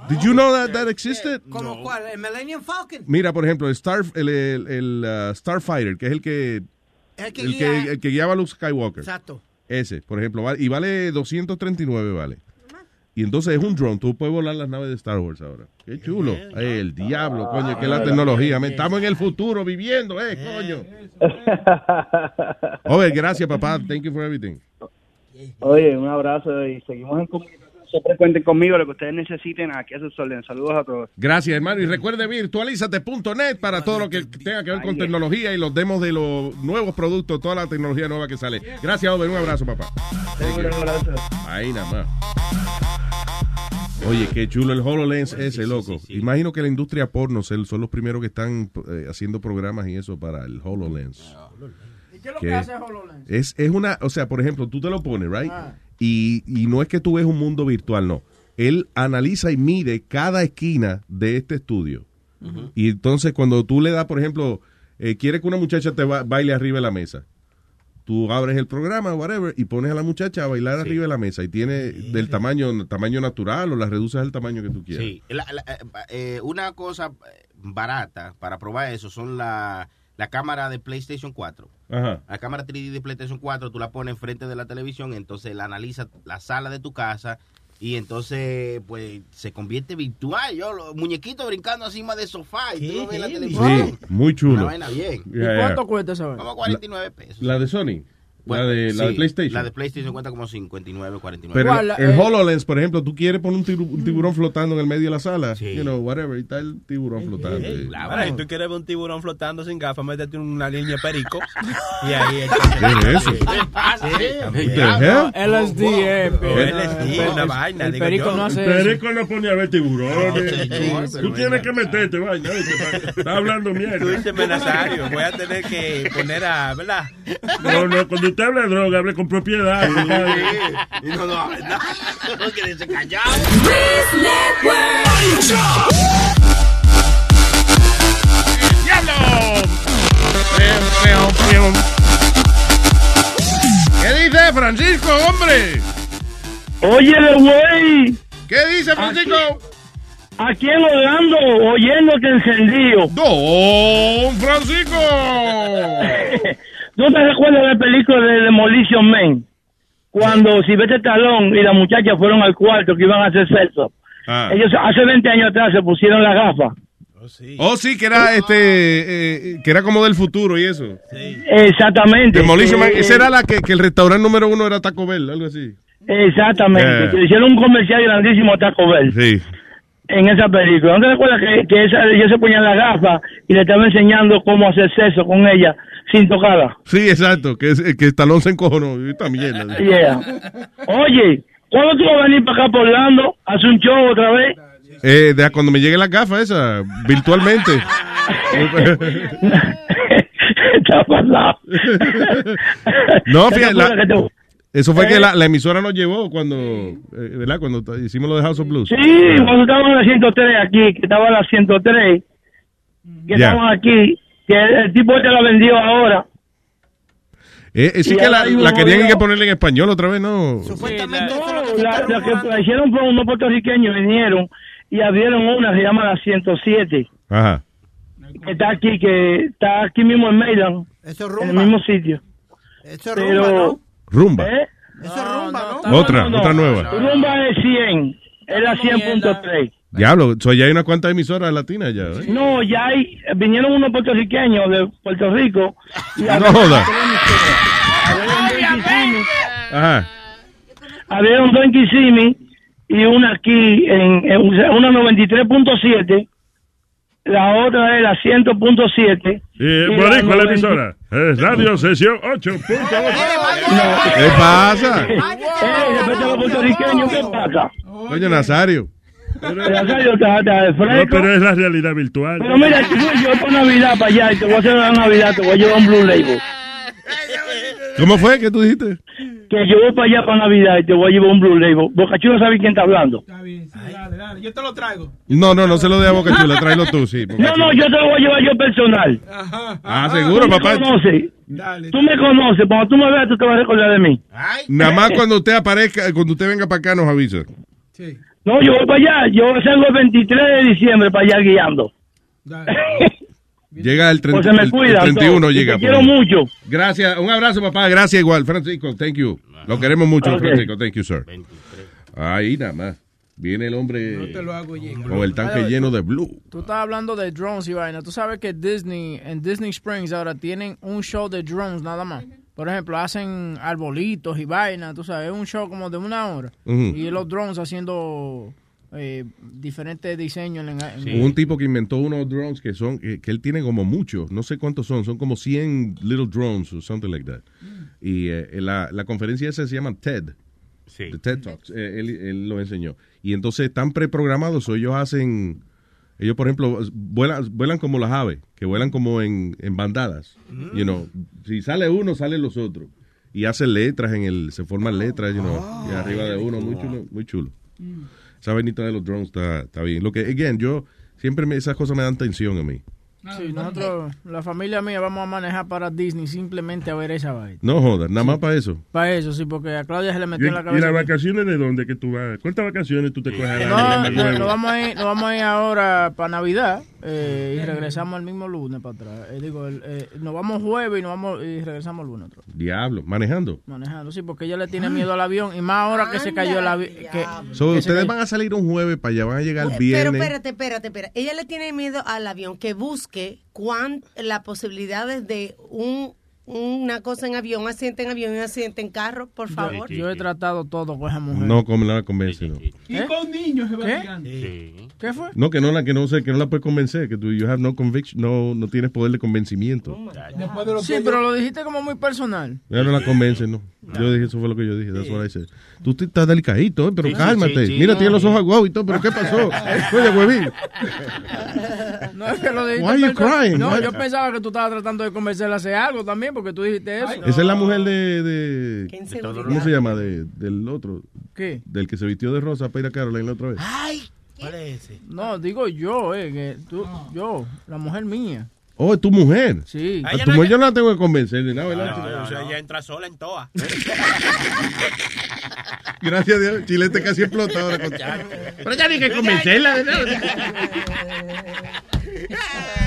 Did you know that that existed? ¿Cómo cuál? ¿El Millennium Falcon? Mira, por ejemplo, el, Star, el, el, el, uh, Starfighter, que es el que, El que el guía- que, el que guiaba a Luke Skywalker. Exacto. Ese, por ejemplo, vale- y vale 239, vale. Y entonces es un drone, tú puedes volar las naves de Star Wars ahora. Qué chulo. Ay, el diablo, coño, que es la tecnología. Estamos en el futuro viviendo, eh, coño. Oye, gracias, papá. Thank you for everything. Oye, un abrazo y seguimos en comunicación. Siempre cuenten conmigo lo que ustedes necesiten. Aquí a sus órdenes. Saludos a todos. Gracias, hermano. Y recuerde virtualízate.net para todo lo que tenga que ver con tecnología y los demos de los nuevos productos, toda la tecnología nueva que sale. Gracias, Over. Un abrazo, papá. Thank you. Un abrazo. Ahí nada más. Oye, qué chulo el HoloLens ese, loco. Imagino que la industria porno son los primeros que están eh, haciendo programas y eso para el HoloLens. ¿Y qué es lo que hace HoloLens? Es, es una, o sea, por ejemplo, tú te lo pones, right? Ah. Y, y no es que tú ves un mundo virtual, no. él analiza y mide cada esquina de este estudio. Y entonces cuando tú le das, por ejemplo, eh, quiere que una muchacha te ba- baile arriba de la mesa. Tú abres el programa, whatever, y pones a la muchacha a bailar arriba de la mesa y tiene del tamaño tamaño natural o la reduces al tamaño que tú quieras. Sí, la- la- eh, una cosa eh, barata para probar eso son la, la cámara de PlayStation 4. Ajá. La cámara 3D de PlayStation 4 tú la pones enfrente de la televisión, entonces la analiza la sala de tu casa y entonces pues se convierte virtual. Yo, los muñequitos brincando encima del sofá y tú lo ves en la televisión. Sí, muy chulo. Una vaina bien. Yeah, yeah. cuesta esa vaina? Como 49 pesos. La de Sony. Bueno, la de, la de sí, PlayStation. La de PlayStation cuenta como 59, 49. Pero el, el HoloLens, por ejemplo, tú quieres poner un, tibu- un tiburón flotando en el medio de la sala, you know, whatever, y está el tiburón flotando. Eh, y- Ahora, si tú quieres ver un tiburón flotando sin gafas, métete una línea perico. y ahí ¿Qué es eso? Sí, the hell? LSD, eh, pero- LSD, una vaina. El perico no hace perico no pone a ver tiburones. Tú tienes que meterte, vaina. Está hablando Tú mierda. dices Nazario, voy a tener que poner a, ¿verdad? No, no, cuando usted habla de droga, hable con propiedad. Y no, no, no, no quédese callado. ¿Qué dice Francisco, hombre? Óyele, güey. ¿Qué dice Francisco? Aquí en Orlando, oyéndote encendido. ¡Don Francisco! ¿No te recuerdas de la película de Demolition Man? Cuando Silvestre Talón y la muchacha fueron al cuarto que iban a hacer sexo. Ah. Ellos hace 20 años atrás se pusieron la gafa. Oh, sí, que era este, eh, que era como del futuro y eso. Exactamente. Demolition Man, Eh, esa era la que, que el restaurante número uno era Taco Bell, algo así. Exactamente. Eh. Que hicieron un comercial grandísimo a Taco Bell Sí. en esa película. ¿No te recuerdas que, que esa, ellos se ponían la gafa y le estaban enseñando cómo hacer sexo con ella sin tocarla? Sí, exacto, que, es- que se encojonó. y Esta mierda. Yeah. Oye, ¿cuándo tú vas a venir para acá por Orlando? ¿Hace un show otra vez? Eh, de, cuando me llegue la gafa esa, virtualmente. Está pasado. no, ¿Te fíjate, la- eso fue que Eh. la, la emisora nos llevó cuando, eh, ¿verdad? Cuando hicimos lo de House of Blues. Sí, cuando estaban en la 103 aquí, que estaba en la 103, que Ya. estaban aquí, que el, tipo este la vendió ahora. Eh, eh, sí Y que la, la querían que ponerle en español otra vez, ¿no? No, la, la que la hicieron fue unos puertorriqueños, vinieron y abrieron una, se llama la 107, Ajá. que está aquí, que está aquí mismo en Mayland, Eso en el mismo sitio. Eso es Pero, rumba, ¿no? Rumba. ¿eh? Eso es rumba, ¿no? Otra, No, otra no, nueva. Rumba es 100, es la 100.3. Diablo, so ya hay unas cuantas emisoras latinas ya. ¿eh? No, ya hay, vinieron unos puertorriqueños de Puerto Rico. Y No joda. Ajá. abrieron dos en Kissimmee y una aquí en, en una 93.7, la otra es la 100.7. Y eh, Y Boricua, la 90. emisora. Eh, Radio Sesión 8.8. ¿Qué pasa? Eh, respecto a los puertorriqueños, ¿qué pasa? Coño, Nazario. Está, está de No, pero es la realidad virtual. Pero mira, si voy yo para Navidad para allá y te voy a hacer la Navidad, te voy a llevar un Blue Label. ¿Cómo fue que tú dijiste? Que yo voy para allá para Navidad y te voy a llevar un Blue Label. Boca Chula sabe quién está hablando. Dale, dale, yo te lo traigo. No, no, no se lo dé a Boca Chula, tráelo tú, sí. Boca No, no, Chula. yo te lo voy a llevar yo personal. Ah, seguro, Tú me papá. conoces. Tú me conoces. Cuando tú me veas, tú te vas a recordar de mí. Nada más cuando usted aparezca, cuando usted venga para acá nos avisa. No, yo voy para allá. Yo salgo el 23 de diciembre para allá guiando. Llega el, 30 Pues se me el- el cuida, 31 todo. Y llega. te quiero mucho. Gracias, un abrazo papá, gracias igual, Francisco, thank you. Lo queremos mucho. Francisco, thank you, sir. Ahí nada más. Viene el hombre te lo hago con el tanque lleno de blue. Tú estás hablando de drones y vaina. Tú sabes que Disney, en Disney Springs ahora tienen un show de drones nada más. Por ejemplo, hacen arbolitos y vaina, tú sabes, es un show como de una hora. Y los drones haciendo eh, diferentes diseños. En, en- Hubo un tipo que inventó unos drones que son, que, que él tiene como muchos, no sé cuántos son, son como 100 little drones o something like that. Y eh, la, la conferencia esa se llama TED. The TED Talks. Eh, él, él lo enseñó. Y entonces están preprogramados, o ellos hacen, ellos por ejemplo, vuelan, vuelan como las aves, que vuelan como en, en bandadas. You know, si sale uno, salen los otros. Y hacen letras en el, se forman letras, you know, y arriba de uno, muy chulo. Muy chulo. esa vainita de los drones está, está bien. Lo que, again, yo siempre me, esas cosas me dan tensión a mí. Sí, nosotros, la familia mía, vamos a manejar para Disney simplemente a ver esa vaina. No jodas, nada más para eso. Para eso, sí, porque a Claudia se le ¿Y, metió en la y cabeza. las que- vacaciones de dónde que tú vas? ¿Cuántas vacaciones tú te coges? No, no, nos vamos a ir, nos vamos a ir ahora para Navidad eh, y regresamos el mismo lunes para atrás. Eh, digo, el, eh, nos vamos jueves y nos vamos y regresamos el lunes vez, Diablo, manejando. manejando. Sí, porque ella le tiene miedo al avión y más ahora que se cayó el avión. Que, So, que se ustedes cayó- van a salir un jueves para allá, van a llegar el Pero viernes. espérate, espérate, espérate. Ella le tiene miedo al avión. Que busque cuán, las posibilidades de un, una cosa en avión, un accidente en avión y un accidente en carro, por favor. Yo he tratado todo con esa mujer. No, como la convence, no. Y con niños se va ¿Qué? ligando. ¿Qué fue? No, que no la que no sé, que no la puedes convencer, que tú you have no conviction, no no tienes poder de convencimiento. De lo Sí, que pero yo- lo dijiste como muy personal. Ya no la convence, no. Yo dije, eso fue lo que yo dije, that's what I said. Tú te- estás delicadito, eh, pero Sí, cálmate. sí, sí. Mira, tiene los ojos aguados y todo, pero ¿qué pasó? Oye, huevín. No es que lo dijiste. Why you crying? No, Why- yo pensaba que tú estabas tratando de convencerla a hacer algo también, porque tú dijiste eso. Esa es la mujer de, de Qué. ¿cómo se llama? De, del otro, ¿Qué? del que se vistió de rosa para ir a Caroline la otra vez. Ay, ¿cuál es ese? No, digo yo, eh, que tú, yo, la mujer mía. Oh, es tu mujer. Sí. A tu mujer yo no la tengo que convencer de nada, No, ¿verdad? no, o sea, ella entra sola en toa. Gracias a Dios, Chilete casi explota ahora. Con... Pero ya ni que convencerla de nada.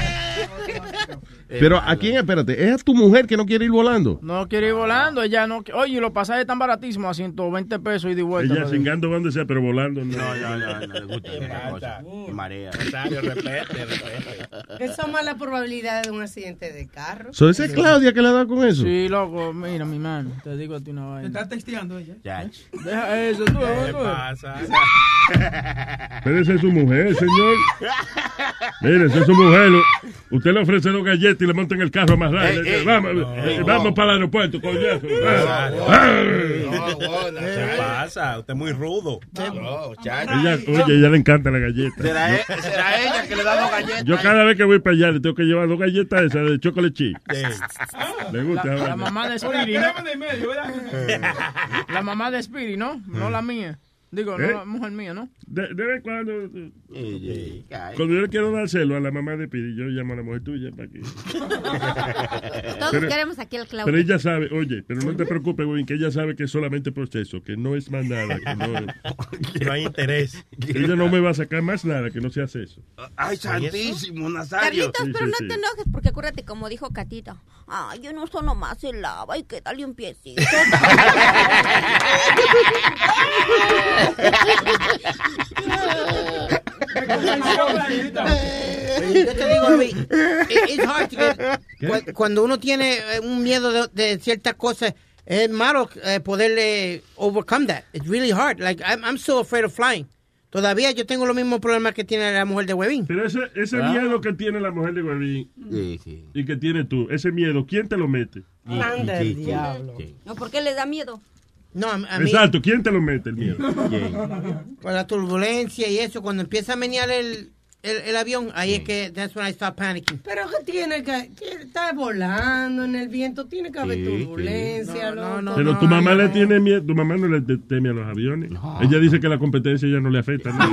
Pero a quién, espérate, es a tu mujer que no quiere ir volando. No quiere ir volando, ella no. Oye, los pasajes están baratísimos a 120 pesos y de vuelta. Ella brother. cingando donde sea, pero volando no. No, no, no, no le gusta esa cosa. Marea. Rosario, respete, respete. Eso es más la probabilidad de un accidente de carro. So, esa es Claudia que le da con eso. Sí, loco, mira, mi mano, te digo a ti una Te vaina. está texteando ella. Deja eso, tú, ¿Qué tú. pasa? Pero esa es su mujer, señor. Mire, esa es su mujer. Usted le ofrece dos galletas y le monta en el carro más rápido. Ey, ey. vamos, No. eh, vamos para el aeropuerto, coñazo. ¿Qué pasa? Usted es muy rudo. Ella, oye, ella le encanta la galleta. ¿Será, e- será ella que le da dos galletas. Yo cada vez que voy para allá le tengo que llevar dos galletas esas de chocolate chip. Le gusta. La, mamá de Spirit. La mamá de Spirit, ¿no? No la mía. Digo, ¿Eh? no la mujer mía, ¿no? De, de vez en cuando. eh, Cuando yo le quiero dar celo a la mamá de Piri, yo llamo a la mujer tuya para que. Todos Pero- queremos aquí al Claudio. Pero ella sabe, oye, pero no te preocupes, güey, que ella sabe que es solamente proceso, que no es más nada, que no, No hay interés. ella no me va a sacar más nada, que no se hace eso. Ay, santísimo, Nazario. Carlitos, Sí, pero sí, no sí. te enojes, porque acuérdate, como dijo Catita, ay, yo no uso nomás el lava y que dale un piecito. Yo te digo, Luis, it- it's hard to get- cu- cuando uno tiene eh, un miedo de, de ciertas cosas, es malo eh, poderle overcome that. It's really hard. Like, I'm, I'm still afraid of flying. Todavía yo tengo los mismos problemas que tiene la mujer de Webin. Pero ese, ese Ah. miedo que tiene la mujer de Guarín y que tiene tú, ese miedo, ¿quién te lo mete? Anda el diablo. No, ¿por qué le da miedo? No, a, a mí, Exacto, ¿quién te lo mete el miedo? con la turbulencia y eso, cuando empieza a menear el, el, el avión, ahí es que that's when I start panicking. Pero que tiene que, que está volando en el viento, tiene que haber Sí, turbulencia, loco. Pero tu mamá le tiene miedo, tu mamá no le te- teme a los aviones. Ella dice que la competencia ya no le afecta. ¿no?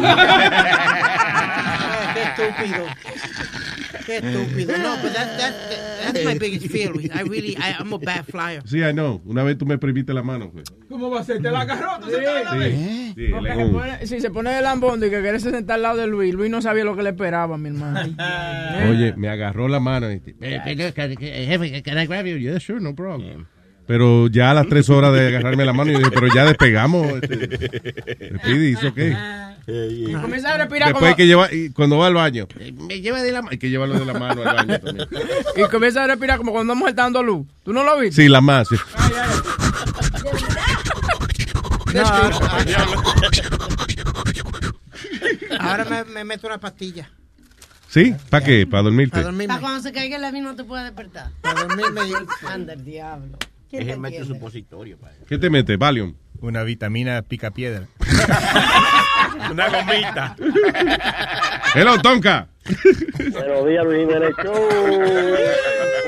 Qué estúpido. Qué estúpido. No, but that, that, that's my biggest fear. I really, I, I'm a bad flyer. Sí, I know. Una vez tú me prohibiste la mano. pues. ¿Cómo va a ser? ¿Te la agarró? ¿Tú? Sí, sí, Porque le- se pone- si se pone de lambón y que quiere sentar al lado de Luis, Luis no sabía lo que le esperaba, mi hermano. Oye, me agarró la mano. Y, dice, "Eh, eh, can- eh, jefe, can I grab you? Yeah, sure, no problem. Pero ya a las tres horas de agarrarme la mano, yo dije, pero ya despegamos. Este, Speedy, it's comienza a respirar Después como... hay que llevar, y cuando va al baño, eh, me lleva de la mano. Hay que llevarlo de la mano al baño también. Y comienza a respirar como cuando estamos dando luz. ¿Tú no lo viste? Sí, la más. sí. No, Ahora me, me meto una pastilla. ¿Sí? ¿Para qué? ¿Para dormirte? Para dormirme. Para cuando se caiga el avión no te puede despertar. Para dormirme. Anda el diablo. ¿Quién Es te el mete supositorio, padre. ¿Qué te mete? Valium. Una vitamina pica piedra. Una gomita. Hello, Tonka. Buenos días, Luis Jiménez Show. ¿Cómo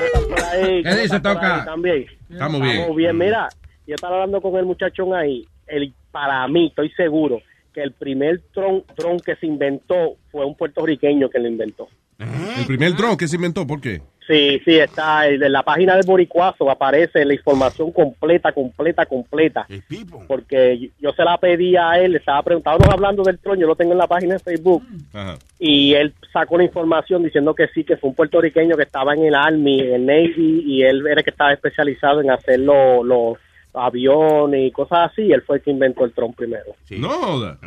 están por ahí? ¿Qué ¿Cómo dice, ahí también? Estamos bien. Estamos bien. Mira, yo estaba hablando con el muchachón ahí. El, para mí, estoy seguro que el primer tron, tron que se inventó fue un puertorriqueño que lo inventó. El primer dron que se inventó, ¿por qué? Sí, sí, está en la página del Boricuazo, aparece la información completa, completa, completa. Porque yo se la pedí a él, estaba preguntándonos hablando del tron, yo lo tengo en la página de Facebook, Ajá. y él sacó la información diciendo que sí, que fue un puertorriqueño que estaba en el Army, en el Navy, y él era el que estaba especializado en hacer los los aviones y cosas así, y él fue el que inventó el tron primero. No joda.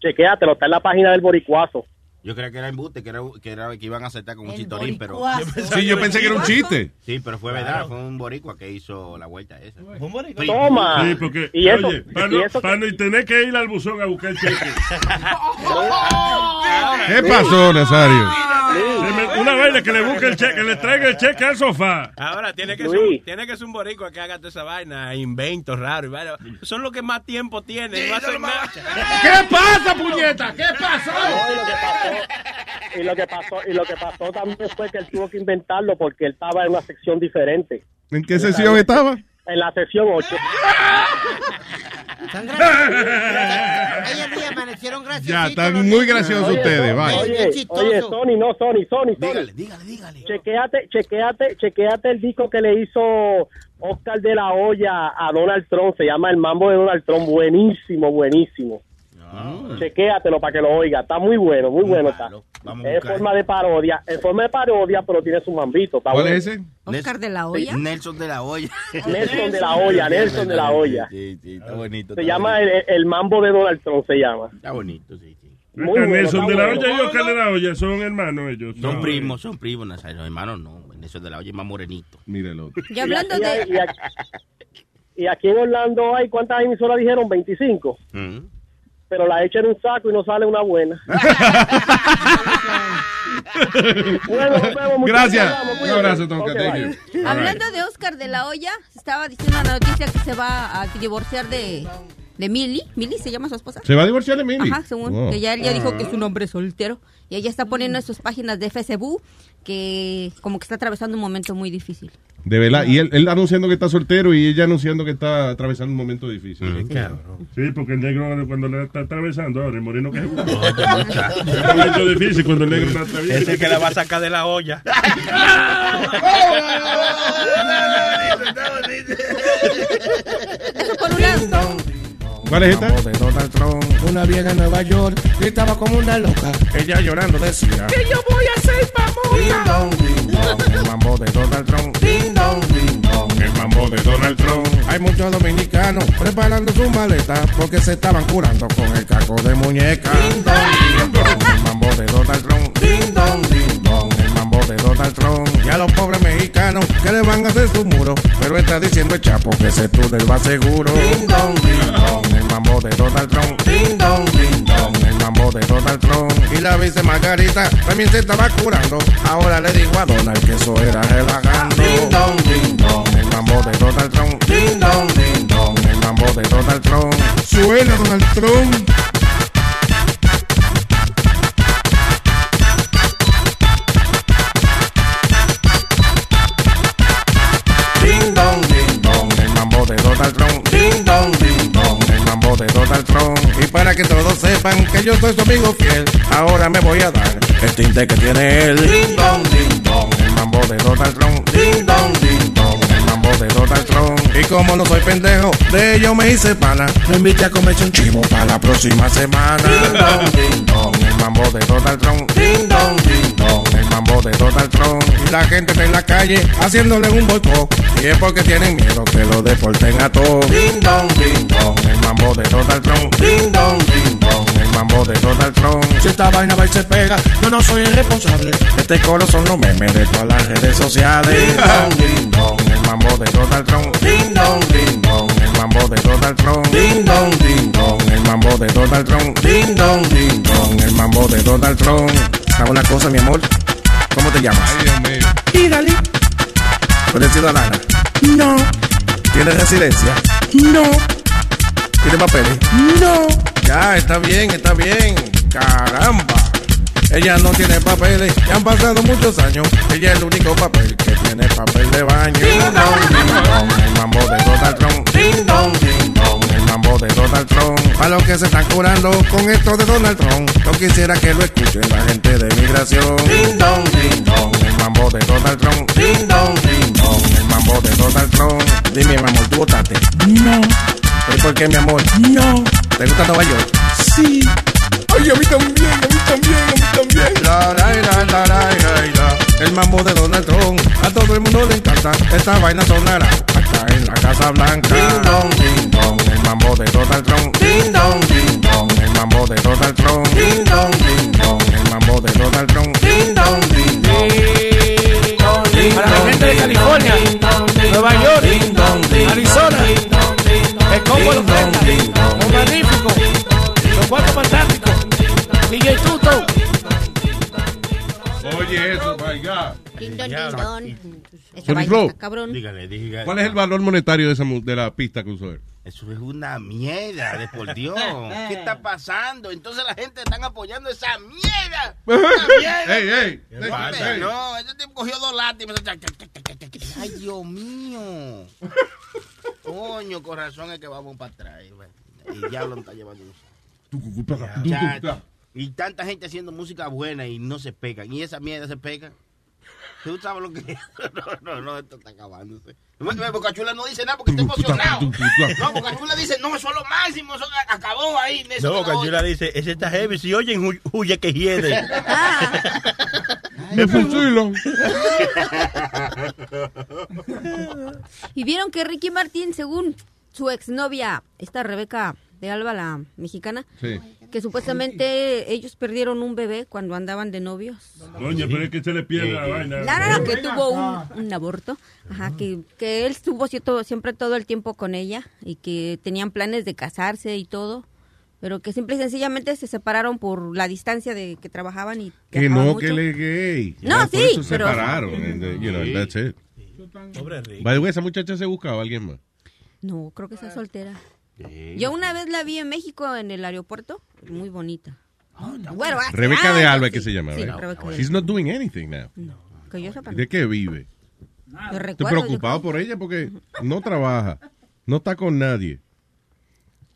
Chequéatelo, está en la página del Boricuazo. Yo creía que era embuste, que, era, que, era, que iban a aceptar con un chitorín, pero... Sí, yo pensé que era un chiste. Sí, pero fue verdad, Claro. fue un boricua que hizo la vuelta esa. Un boricua. Toma. Sí, porque, Y eso- oye, para y no, tener que ir al buzón a buscar el cheque. ¿Qué pasó, Nazario? Me- Una vaina que le busque el cheque, que le traiga el cheque al sofá. Ahora, tiene que, Luis. ser, tiene que ser un boricua que haga toda esa vaina, inventos raros. y vaina. Son los que más tiempo tienen. no. ¿Qué pasa, puñeta? ¿Qué pasó? Y lo que pasó, y lo que pasó también fue que él tuvo que inventarlo porque él estaba en una sección diferente. ¿En qué sesión estaba? En la sesión 8. Ayer día amanecieron graciositos. Ya, están muy graciosos Oye, ustedes, vaya. Oye, oye, Sony, no, Sony, Sony, Sony. Dígale, dígale, Chequéate, chequéate, chequéate el disco que le hizo Oscar de la Hoya a Donald Trump. Se llama El Mambo de Donald Trump. Buenísimo, buenísimo. Chequéatelo para que lo oiga. Está muy bueno, muy bueno está. Vamos Es forma de parodia, es forma de parodia, pero tiene su mambito. ¿Cuál bueno. es ese? Oscar de la Hoya. Nelson de la Olla. Nelson de la Olla, Nelson de la Olla. Sí, sí, está bonito. Se está llama bonito. el, el Mambo de Donald Trump, se llama. Está bonito, sí, sí. Muy bueno, Nelson de la bueno. Olla y Oscar de la Olla son hermanos ellos. Son No, primos, son primos, Nazario. Hermanos no. Nelson de la Olla es más morenito. Míralo. Y hablando y, de... y aquí, y aquí en Orlando hay, ¿cuántas emisoras dijeron? 25. Mm. Pero la echan en un saco y no sale una buena. bueno, nos vemos. muchachos. Gracias. Un abrazo, Tonka. Ok, Thank bye. you. Hablando de Oscar de la Hoya, se estaba diciendo en la noticia que se va a divorciar de, de Millie. Millie se llama su esposa. ¿Se va a divorciar de Millie? Ajá, según Oh. que ya él ya dijo que es un hombre soltero. Y ella está poniendo en sus páginas de Facebook que como que está atravesando un momento muy difícil. De verdad. Y él, él anunciando que está soltero y ella anunciando que está atravesando un momento difícil. Sí, porque el negro cuando le está atravesando, ahora el moreno que es un momento difícil cuando el negro está atravesando. Es el que la va a sacar de la olla. Eso por un lado. ¿Cuál es esta? de Donald Trump, una vieja en Nueva York, gritaba como una loca. Ella llorando decía: Que yo voy a ser dong, el mambo de Donald Trump. Mambo de Donald Trump. Hay muchos dominicanos preparando sus maletas porque se estaban curando con el caco de muñeca. Ding dong, ding dong, el mambo de Donald Trump. Ding dong, ding dong, el mambo de Donald Trump. Y a los pobres mexicanos que le van a hacer su muro, pero está diciendo el chapo que ese túnel va seguro. Ding dong, ding dong, el mambo de Donald Trump. Ding dong, ding dong, mambo de Donald Trump. Y la vice Margarita también se estaba curando. Ahora le digo a Donald que eso era relajando. Ding dong, ding dong, el mambo de Donald Trump. Ding dong, ding dong, el mambo de Donald Trump. Suena Donald Trump. Ding dong, ding dong, el mambo de Donald Trump. De Donald Trump. Y para que todos sepan que yo soy su amigo fiel, ahora me voy a dar el tinte que tiene él. Ding dong, ding dong, el mambo de Donald Trump. Ding dong, ding dong, el mambo de Donald Trump. Y como no soy pendejo, de ello me hice pana. Me invité a comerse un chivo para la próxima semana. Ding dong, ding dong, el mambo de Donald Trump. Ding dong, ding mambo de Donald Trump. Y la gente está en la calle haciéndole un boicot. Y es porque tienen miedo que lo deporten a todos. Ding dong, ding dong, el mambo de Donald Trump. Ding dong, ding dong, el mambo de Donald Trump. Si esta vaina va y se pega, yo no soy el responsable. Este coro son los memes de todas las redes sociales. Ding dong, ding dong, el mambo de Donald Trump. Ding dong, ding dong, el mambo de Donald Trump. Ding dong, ding dong, el mambo de Donald Trump. Ding dong, ding dong, el mambo de Donald Trump. ¿Sabe una cosa, mi amor? ¿Cómo te llamas? Ay, Dios mío. Dígale. ¿Eres ciudadana? No. ¿Tienes residencia? No. ¿Tienes papeles? No. Ya, está bien, está bien. Caramba. Ella no tiene papeles, ya han pasado muchos años. Ella es el único papel que tiene papel de baño. Ding dong, ding dong, el mambo de Donald Trump. Ding dong, de Donald Trump. Para los que se están curando con esto de Donald Trump, yo quisiera que lo escuchen la gente de migración. Ding dong, ding dong, el mambo de Donald Trump. Ding dong, ding dong, el mambo de Donald Trump. Dime, mi amor, ¿tú votaste? No. ¿Y por qué, mi amor? No. ¿Te gusta Nueva York? Sí. Ay, a mí también, a mí también, a mí también. La, la, la, la, la, la, la. El mambo de Donald Trump, a todo el mundo le encanta. Esta vaina sonará en la Casa Blanca. Ding dong, ding dong, el mambo de Donald Trump. Ding dong, ding dong, el mambo de Donald Trump. Ding dong, ding dong, el mambo de Donald Trump. Ding dong, ding dong. Para la gente de California, Nueva York, Arizona, el combo los Fresca, los magníficos, los cuatro fantásticos, DJ Tuto. Oye, eso, my God. Esa vaina Flow. cabrón. Dígale, dígale. ¿Cuál es el valor monetario de, esa, la pista que usó él? Eso es una mierda, de por Dios. ¿Qué está pasando? Entonces la gente está apoyando esa mierda. Una mierda. Ey, ey, ¿Qué ey, pasa? No, ese tipo cogió dos me Ay, Dios mío. Coño, con razón es que vamos para atrás. Y ya lo está llevando. Ya, y tanta gente haciendo música buena y no se pegan. Y esa mierda se pega. ¿Tú sabes lo que es? No, no, no, esto está acabándose. Bocachula no dice nada porque está emocionado. No, Bocachula dice, no, eso es lo máximo, eso acabó ahí. eso No, no lo Cachula dice, ese está heavy. Si oyen, hu- huye que hiede. Me fusilo. Y vieron que Ricky Martín, según su exnovia, esta Rebeca de Alba, la mexicana, Sí. que supuestamente ellos perdieron un bebé cuando andaban de novios. Doña, pero es que se le pierde la vaina. No, no, no, que tuvo un, un aborto, ajá, que, que él estuvo cierto- siempre todo el tiempo con ella y que tenían planes de casarse y todo, pero que simple y sencillamente se separaron por la distancia de que trabajaban y Que no, mucho. que él es gay. No, por sí, eso se pero- separaron. and, uh, you know, Sí. that's it. Pobre Rick. By the way, esa muchacha se buscaba a alguien más. No, creo que está soltera. Yo una vez la vi en México en el aeropuerto, muy bonita. Bueno, hace Rebeca de años, Alba, sí. que se llama, Sí, de She's not doing anything now. Que yo sepa. ¿De qué vive? Estoy recuerdo, yo preocupado por ella porque no trabaja, no está con nadie.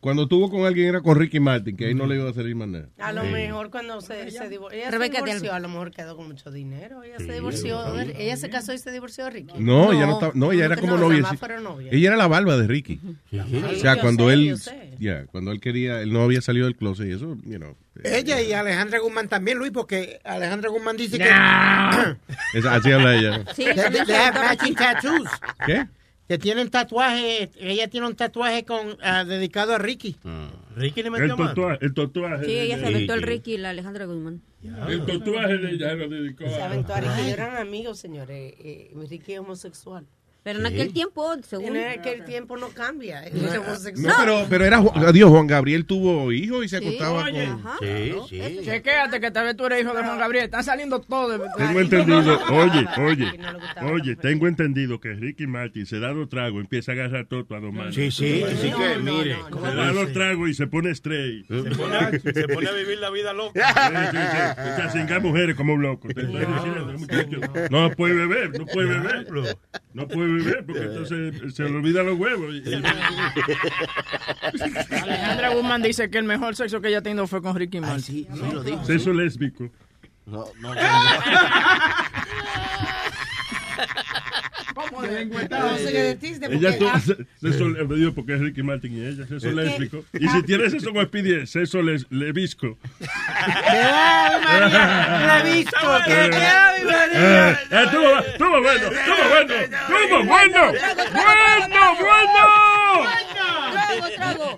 Cuando estuvo con alguien era con Ricky Martin, que ahí no le iba a salir más nada. A lo mejor cuando se, se divor- ella Rebeca se de divorció, a lo mejor quedó con mucho dinero. Ella Sí, se divorció, ella se casó y se divorció de Ricky. No, ella no estaba, no, ella era como no, novia. Ella era la barba de Ricky. O sea, Yo cuando sé, él, ya, cuando él quería, él no había salido del closet y eso, you know. Ella y Alejandra Guzmán también, Luis, porque Alejandra Guzmán dice que... Es- así habla ella. Sí, they, they have matching tattoos. ¿Qué? Que tienen tatuaje, ella tiene un tatuaje con ah, dedicado a Ricky. Ricky le El tatuaje, el tatuaje. Sí, ella se aventó el Ricky y la Alejandra Guzmán. El tatuaje de ella se lo dedicó Se aventó a Ricky. Eran amigos, señores. Eh, Ricky es homosexual. Pero en aquel tiempo, según... En aquel tiempo no cambia. No, pero, pero era, adiós, Juan Gabriel tuvo hijos y se Sí, acostaba oye, con... ajá. Sí, sí. Chequéate que tal vez tú eres hijo de Juan Gabriel. Están saliendo todos. de- Tengo entendido, oye, oye, oye, tengo entendido que Ricky Martin se da dos tragos, empieza a agarrar todo a dos manos. Sí, sí, así que mire. Se da dos tragos y se pone straight. Se pone, a, se pone a vivir la vida loca. Sí, sí, sí. Mujeres como un loco. No puede beber, no puede beber. No puede beber porque entonces se le olvidan los huevos. Alejandra Guzmán dice que el mejor sexo que ella ha tenido fue con Ricky Martin. sí, lo dijo. Sexo lésbico. No, no, ¿Cómo No sé qué deciste, porque- Ella tuvo Ah, se- sexo dijo porque es Ricky Martin y ella, sexo ¿Qué? lésbico. Y si tiene sexo con Speedy, es sexo les, levisco. Revisco, Eh, eh, Estuvo estuvo bueno, estuvo bueno, estuvo bueno, bueno, bueno. Trago, trago.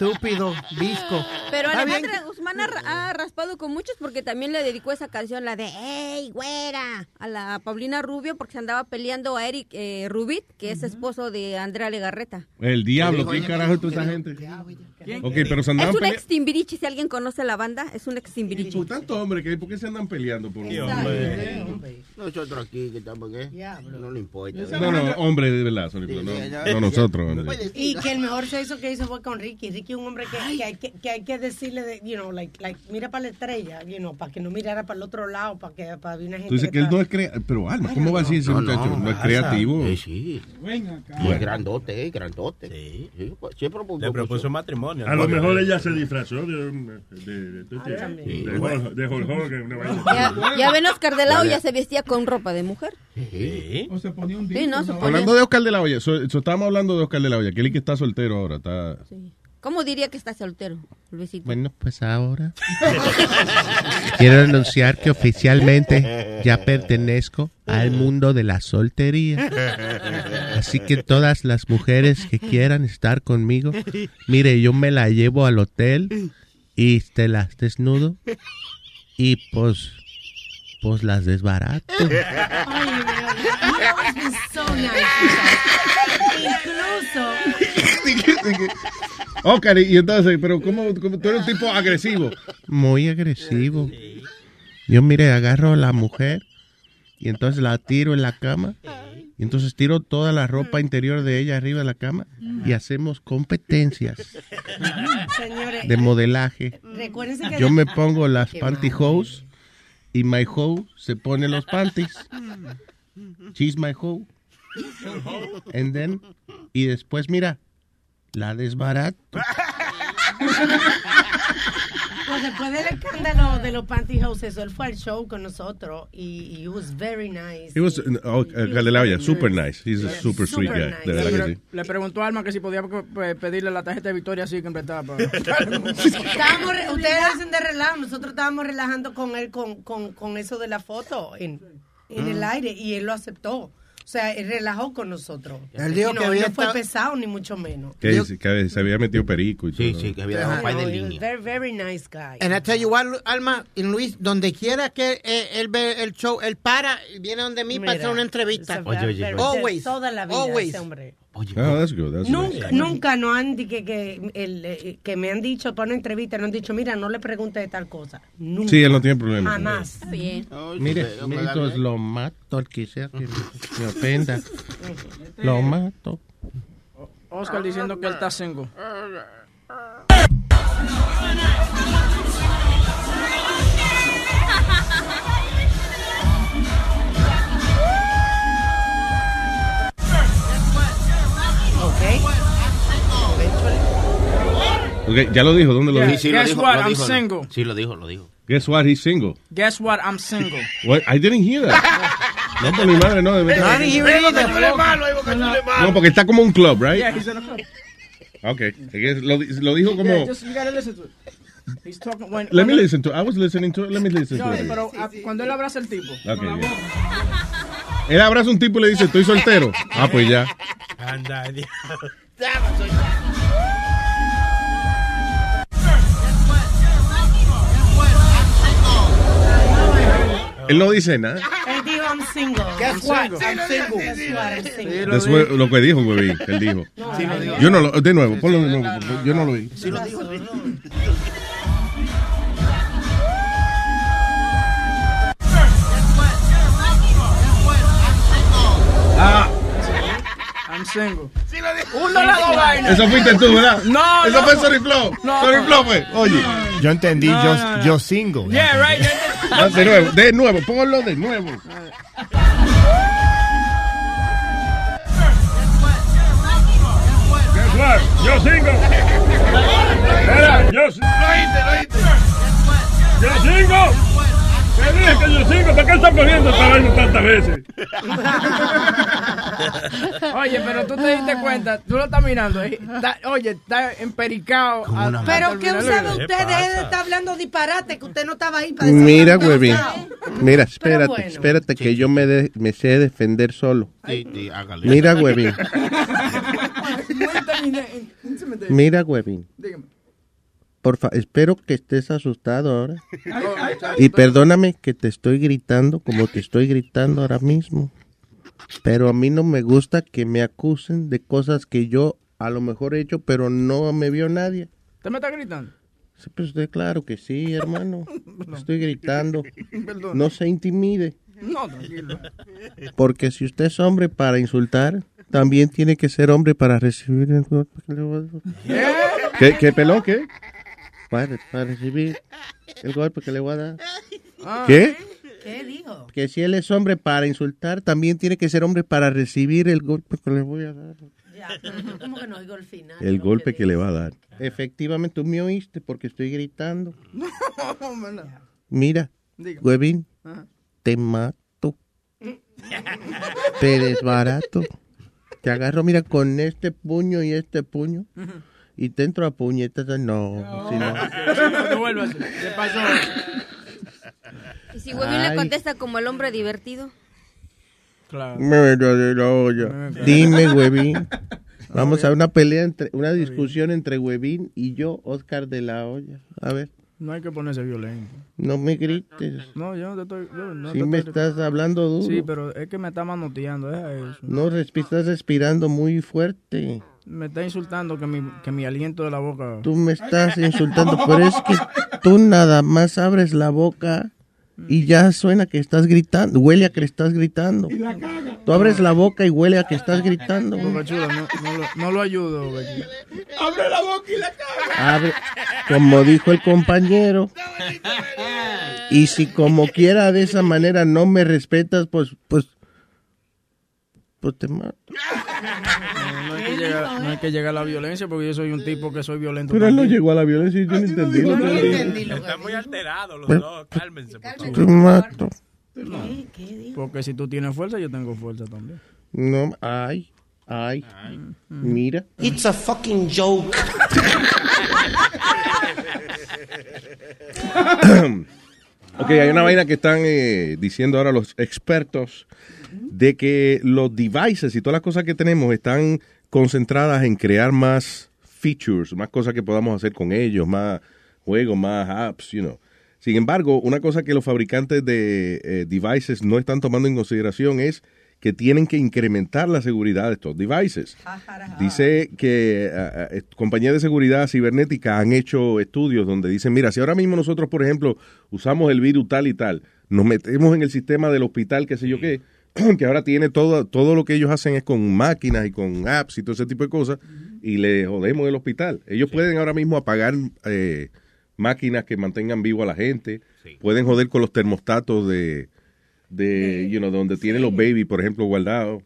Estúpido, visco. Pero. Alejandra Guzmán ha, ha raspado con muchos porque también le dedicó esa canción, la de ¡Ey, güera! A la Paulina Rubio porque se andaba peleando a Eric eh, Rubit, que es esposo de Andrea Legarreta. El diablo, ¿quién carajo es toda esa gente? Ok, pero se Es un peleando. ex Timbirichi, si alguien conoce la banda, es un ex Timbirichi. Tanto hombre que ¿por qué se andan peleando por Nosotros aquí que estamos, ¿qué? No le importa. No, no, hombre de verdad, no, no nosotros. hombre. Y que el mejor sexo que hizo fue con Ricky. Ricky un hombre que, que hay que, que hay que decirle, de, you know, like, like, mira para la estrella, you know, para que no mirara para el otro lado, para que para una gente Tú dices que él está- no es creativo. Pero Alma, ¿cómo va a decir ese No, muchacho? no, No, es creativo. Sí, sí. Acá. Y es grandote, eh, grandote. Sí. pues, Siempre Le propuso matrimonio. A lo mejor ella se disfrazó de, un- de, de, de, Ah, Hogan, una vaina. Ya, ya ven, Oscar de la Hoya se vestía con ropa de mujer. Sí. O se ponía un Sí, no, Hablando de Oscar de la Hoya, so- so estábamos hablando de Oscar de la Hoya, que él que está soltero ahora. Está... ¿Cómo diría que está soltero, Luisito? Bueno, pues ahora quiero anunciar que oficialmente ya pertenezco al mundo de la soltería. Así que todas las mujeres que quieran estar conmigo, mire, yo me la llevo al hotel y te las desnudo y pues, pues las desbarato. Ay, so nice. Incluso. Oscar, y entonces, pero ¿cómo, cómo tú eres un tipo agresivo? Muy agresivo. Yo, mire, agarro a la mujer y entonces la tiro en la cama. Y entonces tiro toda la ropa interior de ella arriba de la cama y hacemos competencias Señores, de modelaje. Yo me pongo las pantyhose y my hoe se pone los panties. She's my hoe. And then, y después, mira, la desbarato. Pues después del escándalo de los pantyhose, él fue al show con nosotros y, it was very nice. He was, oh, de la Hoya, super nice. He's a super sweet Super guy. nice. De verdad que sí. Le preguntó a Alma que si podía pedirle la tarjeta de Victoria así que prestaba. Estábamos ustedes hacen de relajo, nosotros estábamos relajando con él con, con, con eso de la foto en, en el Mm. aire y él lo aceptó. O sea, él relajó con nosotros. Él dijo no, que había no fue pesado ni mucho menos. Que, que se había metido perico y todo. Sí, sí, que había dejado un de líneas. very, very nice guy. And I tell you what, Alma y Luis, donde quiera que eh, él ve el show, él para y viene donde mí para Mira, hacer una entrevista. a very- very- Always. Toda la vida Always. ese hombre. Oh, that's good. That's Nunca, nice. nunca no han que, que, el, eh, que me han dicho para una entrevista, no han dicho, mira, no le pregunte de tal cosa. Nunca. Sí, él no tiene problema. Jamás. bien. Mire, mire, entonces lo mato al que sea que me ofenda. Lo mato. Oscar diciendo que él está single. Ok, ya lo dijo, ¿dónde lo Yeah, dijo? Sí, lo Guess dijo, what? lo I'm dijo. single. Sí, lo dijo, lo dijo. Guess what? He's single. Guess what? I'm single. What? I didn't hear that. No, por mi madre, no. debe- No, ni porque está como un club, right? Yeah, he's in a club. Ok. Es- Lo, lo dijo como... Yeah, just, you gotta listen to it. He's talking when, Let me listen to I was listening to it. Let me listen No, to it. pero ah, cuando él abraza al tipo. Ok, bien. Él abraza a un tipo y le dice, estoy soltero. Ah, pues ya. Anda, Dios. Él no dice nada. Él dijo, I'm single. Guess I'm what? single. I'm single. What? Lo que dijo, güey. Él dijo. Yo no lo... De nuevo, ponlo de nuevo. Yo no lo oí. Sí, lo dijo. Ah, I'm single. Dos vainas. eso fuiste tú, ¿verdad? No, Eso no. fue Sorry Flow. No. Sorry Flow fue. Oye. Yo entendí, No, yo, no, yo single. Yeah, right. Ah, De nuevo, de nuevo, ponlo de nuevo. Guess what? Yo single. Mira, yo, Lo oíste, lo oíste. yo single. Te dije que yo single. ¿Para qué estás poniendo esta vaina tantas veces? Oye, pero tú te diste cuenta, tú lo estás mirando. eh, está- oye, está empericado. a- Pero ¿qué usaba el- usted? De estar hablando disparate, que usted no estaba ahí para Mira, decir huevín. Mira, espérate, bueno. espérate que yo me, de- me sé defender solo. Sí, sí, hágale. Mira, huevín. Intimidate. Mira, huevín. Dígame. Porfa, espero que estés asustado ahora. Y perdóname que te estoy gritando como te estoy gritando ahora mismo. Pero a mí no me gusta que me acusen de cosas que yo a lo mejor he hecho, pero no me vio nadie. ¿Usted me está gritando? Sí, pues usted, claro que sí, hermano. Estoy gritando. Perdón. No se intimide. No, tranquilo. Porque si usted es hombre para insultar, también tiene que ser hombre para recibir el. ¿Qué, qué pelón? ¿Qué? Para, para recibir el golpe que le voy a dar. ¿Qué? ¿Qué dijo? Que si él es hombre para insultar, también tiene que ser hombre para recibir el golpe que le voy a dar. Ya, pero yo como que no oigo el final. El golpe que le va a dar. Efectivamente, tú me oíste porque estoy gritando. Mira, Diga. huevín, Ajá. te mato. Te desbarato. Te agarro, mira, con este puño y este puño. Y te entro a puñetas. No, si no. ¿Qué pasó? Y si Huevín le contesta como el hombre divertido. Claro. Me de la olla. Dime, huevín. Vamos a una pelea, entre, una discusión entre Huevín y yo, Oscar de la Olla. A ver, No hay que ponerse violento. no me grites. No, yo no te estoy... yo no Si te me estoy- estás hablando duro. Sí, pero es que me está manoteando, deja eso. No estás respirando muy fuerte. Me está insultando que mi, que mi aliento de la boca... Tú me estás insultando, pero es que tú nada más abres la boca y ya suena que estás gritando. Huele a que estás gritando. Tú abres la boca y huele a que estás gritando. Boca Chula, no, no, lo, no lo ayudo, Boca Chula. Abre la boca y la cara. Abre, como dijo el compañero. Y si como quiera de esa manera no me respetas, pues, pues, pues te mato. Llegar, no hay que llegar a la violencia porque yo soy un tipo que soy violento. Pero él no llegó a la violencia y yo no entendí lo que dijo. Están muy alterados los dos. Cálmense, por favor. Te mato. Porque si tú tienes fuerza, yo tengo fuerza también. No, ay, ay, mira. It's a fucking joke. Ok, hay una vaina que están eh, diciendo ahora los expertos de que los devices y todas las cosas que tenemos están concentradas en crear más features, más cosas que podamos hacer con ellos, más juegos, más apps, you know. Sin embargo, una cosa que los fabricantes de eh, devices no están tomando en consideración es que tienen que incrementar la seguridad de estos devices. Dice que ah, compañías de seguridad cibernética han hecho estudios donde dicen, mira, si ahora mismo nosotros, por ejemplo, usamos el virus tal y tal, nos metemos en el sistema del hospital, qué sé yo qué, que ahora tiene todo, todo lo que ellos hacen es con máquinas y con apps y todo ese tipo de cosas, y le jodemos el hospital. Ellos pueden ahora mismo apagar eh, máquinas que mantengan vivo a la gente, pueden joder con los termostatos de, de, you know, donde tienen los baby, por ejemplo, guardados.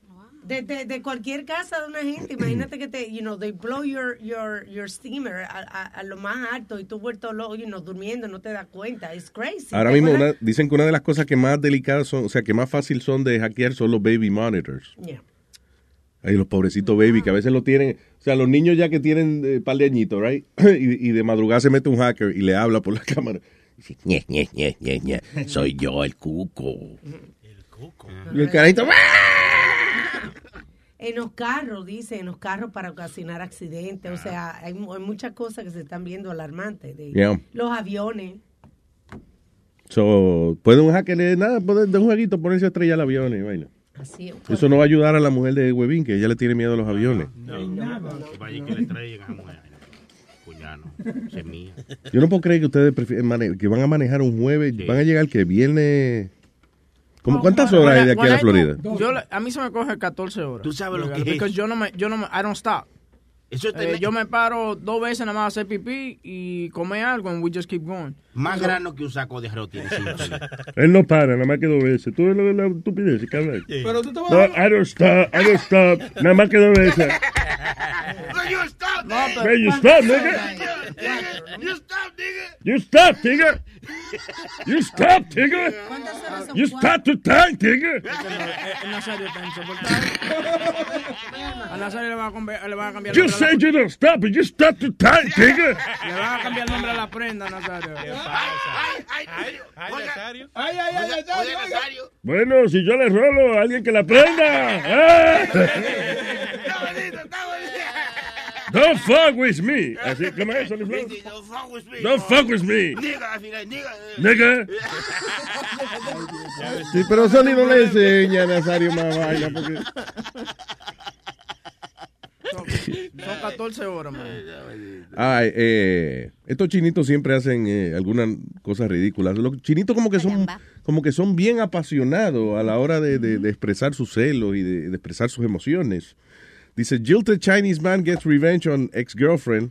De, de, de cualquier casa de una gente, imagínate que te, you know, they blow your, your, your steamer a, a, a lo más alto y tú vuelto loco, you know, durmiendo, no te das cuenta. It's crazy. Ahora ¿Te mismo una- dicen que una de las cosas que más delicadas son, o sea, que más fácil son de hackear son los baby monitors. Yeah. Ay, los pobrecitos baby, que a veces lo tienen, o sea, los niños ya que tienen eh, par de añitos, right? y, y de madrugada se mete un hacker y le habla por la cámara. Dice, ñe, ñe, ñe, ñe, ñe, soy yo el cuco. Y el carajito, En los carros, dice, en los carros para ocasionar accidentes. O sea, hay, mu- hay muchas cosas que se están viendo alarmantes. De Yeah. Los aviones. So, puede un hacker, eh, nada, puede de un jueguito ponerse a estrellar el avión y vaina. Así. Eso no va a ayudar a la mujer de Webin, que ella le tiene miedo a los aviones. Vaya que le traigan a mujer. Yo no puedo creer que ustedes prefieren mane- que van a manejar un jueves, van a llegar que viernes. ¿Cómo cuántas horas hay de aquí a la Florida? Yo, a mí se me coge 14 horas. ¿Tú sabes lo que es? porque yo no me, yo no me, I don't stop. Eso Eh, yo me paro dos veces nada más a hacer pipí y comer algo and we just keep going. Más grano que un saco de arroz tiene. Él no para, nada más que dos veces. Tú ves lo de la estupidez, cabrón. Pero tú te vas No, a... I don't stop, I don't stop. Nada más que dos veces. No, Man, you stop, nigga. You stop, nigga. You stop, nigga. You stop, nigga. You stop to time, nigga. El Nazario está insoportable. A Nazario le van a, cambiar- le van a cambiar el You said you don't stop, but you stop to time, nigga. Le van a cambiar el nombre a la prenda, Nazario. Ay, Nazario. Ay, ay, ay, Oiga, Nazario. Nazario. Bueno, si yo le rolo a alguien que la prenda. ¡eh! Don't fuck with me. Así, ¿cómo es Flores? Don't fuck with me. Don't fuck with me. Nigga, al final, nigga. Nigga. Sí, pero Sony no le enseña a Nazario más vaina porque... Son 14 horas, man. Ay, eh, estos chinitos siempre hacen eh, algunas cosas ridículas. Los chinitos como que son como que son bien apasionados a la hora de, de- de expresar sus celos y de, de expresar sus emociones. Dice, jilted Chinese man gets revenge on ex-girlfriend.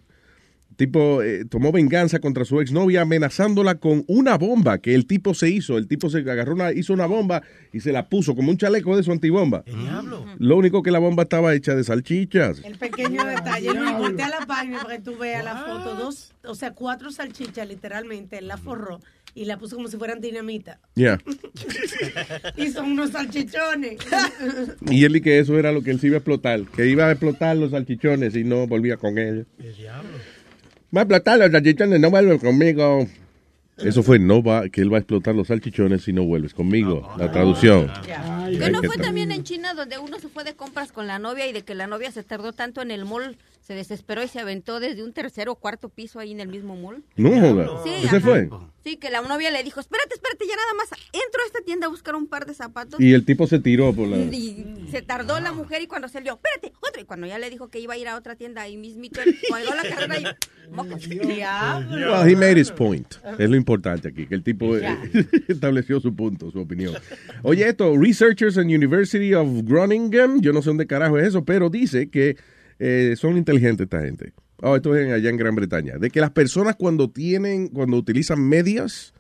Tipo, eh, tomó venganza contra su exnovia amenazándola con una bomba que el tipo se hizo. El tipo se agarró una, hizo una bomba y se la puso como un chaleco de su antibomba. Lo único que la bomba estaba hecha de salchichas. El pequeño detalle. Luis, voltea la página para que tú veas la foto. Dos, o sea, cuatro salchichas, literalmente. Él la forró y la puso como si fueran dinamita. Ya. y son unos salchichones. Y él y que eso era lo que él se iba a explotar. Que iba a explotar los salchichones y no volvía con ella. Va a explotar los salchichones, no vuelves conmigo. Eso fue, no va, que él va a explotar los salchichones si no vuelves conmigo. La traducción. Que no fue también en China donde uno se fue de compras con la novia y de que la novia se tardó tanto en el mall, se desesperó y se aventó desde un tercer o cuarto piso ahí en el mismo mall. No joda. Sí, ¿Ese fue? Sí, que la novia le dijo, espérate, espérate, ya nada más entro a esta tienda a buscar un par de zapatos. Y el tipo se tiró por la... Y se tardó la mujer y cuando salió, espérate, otro. Y cuando ya le dijo que iba a ir a otra tienda, ahí mismito, colgó la carrera y... mocos. Well, he made his point. Es lo importante aquí, que el tipo eh, estableció su punto, su opinión. Oye, esto, researchers en University of Groningen, yo no sé dónde carajo es eso, pero dice que eh, son inteligentes esta gente. Oh, esto es en- allá en Gran Bretaña. De que las personas cuando tienen, cuando utilizan medias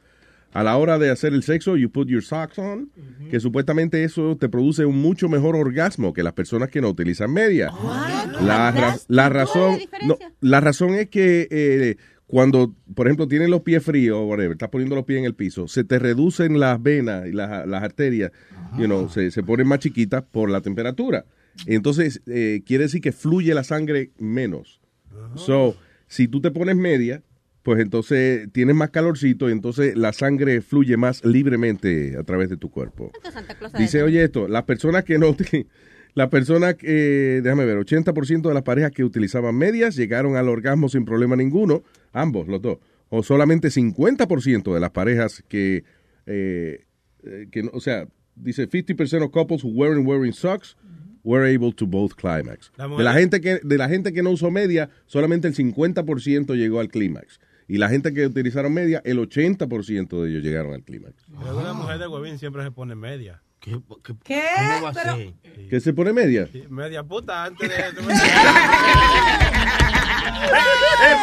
a la hora de hacer el sexo, you put your socks on, que supuestamente eso te produce un mucho mejor orgasmo que las personas que no utilizan medias. La, ra- la razón, no, la razón es que eh, cuando, por ejemplo, tienes los pies fríos whatever, estás poniendo los pies en el piso, se te reducen las venas y las, las arterias, you know, se, se ponen más chiquitas por la temperatura. Entonces, eh, quiere decir que fluye la sangre menos. So, si tú te pones media, pues entonces tienes más calorcito y entonces la sangre fluye más libremente a través de tu cuerpo. Dice, oye esto, las personas que no... La persona que, déjame ver, 80% de las parejas que utilizaban medias llegaron al orgasmo sin problema ninguno, ambos, los dos. O solamente 50% de las parejas que, eh, eh, que no- o sea, dice 50% of couples who weren't wearing socks were able to both climax. La De la gente que, de la gente que no usó media, solamente el 50% llegó al clímax. Y la gente que utilizaron media, el 80% de ellos llegaron al clímax. Pero Una mujer de huevín siempre se pone media. ¿Qué? ¿Cómo va a Pero- ser? ¿Que se pone media? Sí, Media puta antes de... Es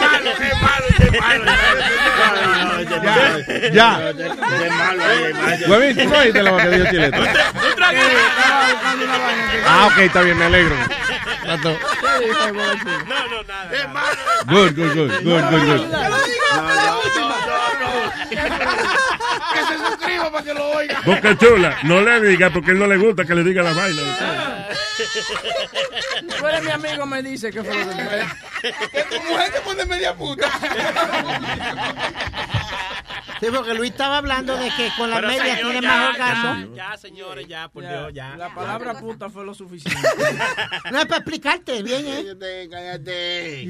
malo, es malo, es malo. Ya, ya. Huevín, tú no oíste la Ah, ok, está bien, me alegro. No, no, nada. Es malo. Good, good, good, good, good, good. Que se suscriba para que lo oiga. Boca chula, no le diga porque él no le gusta que le diga la vaina. Tú eres mi amigo, me dice que fue lo que Que tu mujer te pone media puta. Sí, porque Luis estaba hablando de que con las medias señor, tiene ya, más orgasmo. Ya, ya, señores, ya, por Ya, Dios, ya. La palabra puta fue lo suficiente. No es para explicarte bien, ¿eh? Cállate,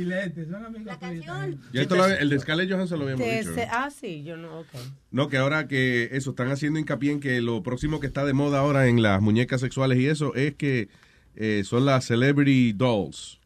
La canción. Ya esto lo- el de Scarlett Johansson lo habíamos dicho. ah, sí, yo no, ok. No, que ahora que eso, están haciendo hincapié en que lo próximo que está de moda ahora en las muñecas sexuales y eso es que eh, son las celebrity dolls.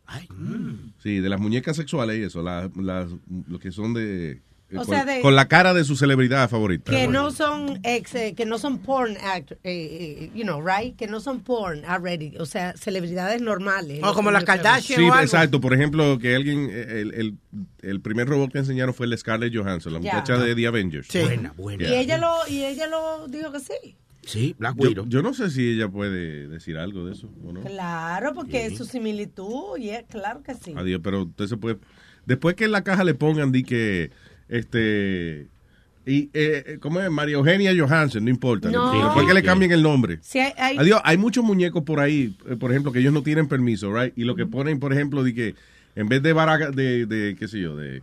Sí, de las muñecas sexuales y eso, las, las, lo que son de... eh, O con, sea, de- con la cara de su celebridad favorita. Que no son ex, eh, que no son porn act, eh, eh, you know, right? Que no son porn already, o sea, celebridades normales. O como las Kardashian Sí, o algo. exacto. Por ejemplo, que alguien, el, el, el primer robot que enseñaron fue el Scarlett Johansson, la muchacha de The Avengers. Sí. Buena, buena. Y ella lo y ella lo dijo que sí. Sí, Black Widow. yo no sé si ella puede decir algo de eso o no. Claro, porque es su similitud, y es claro que sí. Adiós, pero usted se puede. Después que en la caja le pongan, di que. Este. Y, eh, ¿Cómo es? María Eugenia Johansson, no importa. No. Después que le cambien el nombre. Sí, hay, hay- Adiós, hay muchos muñecos por ahí, eh, por ejemplo, que ellos no tienen permiso, right? Y lo que ponen, por ejemplo, di que en vez de Barack, de, de qué sé yo, de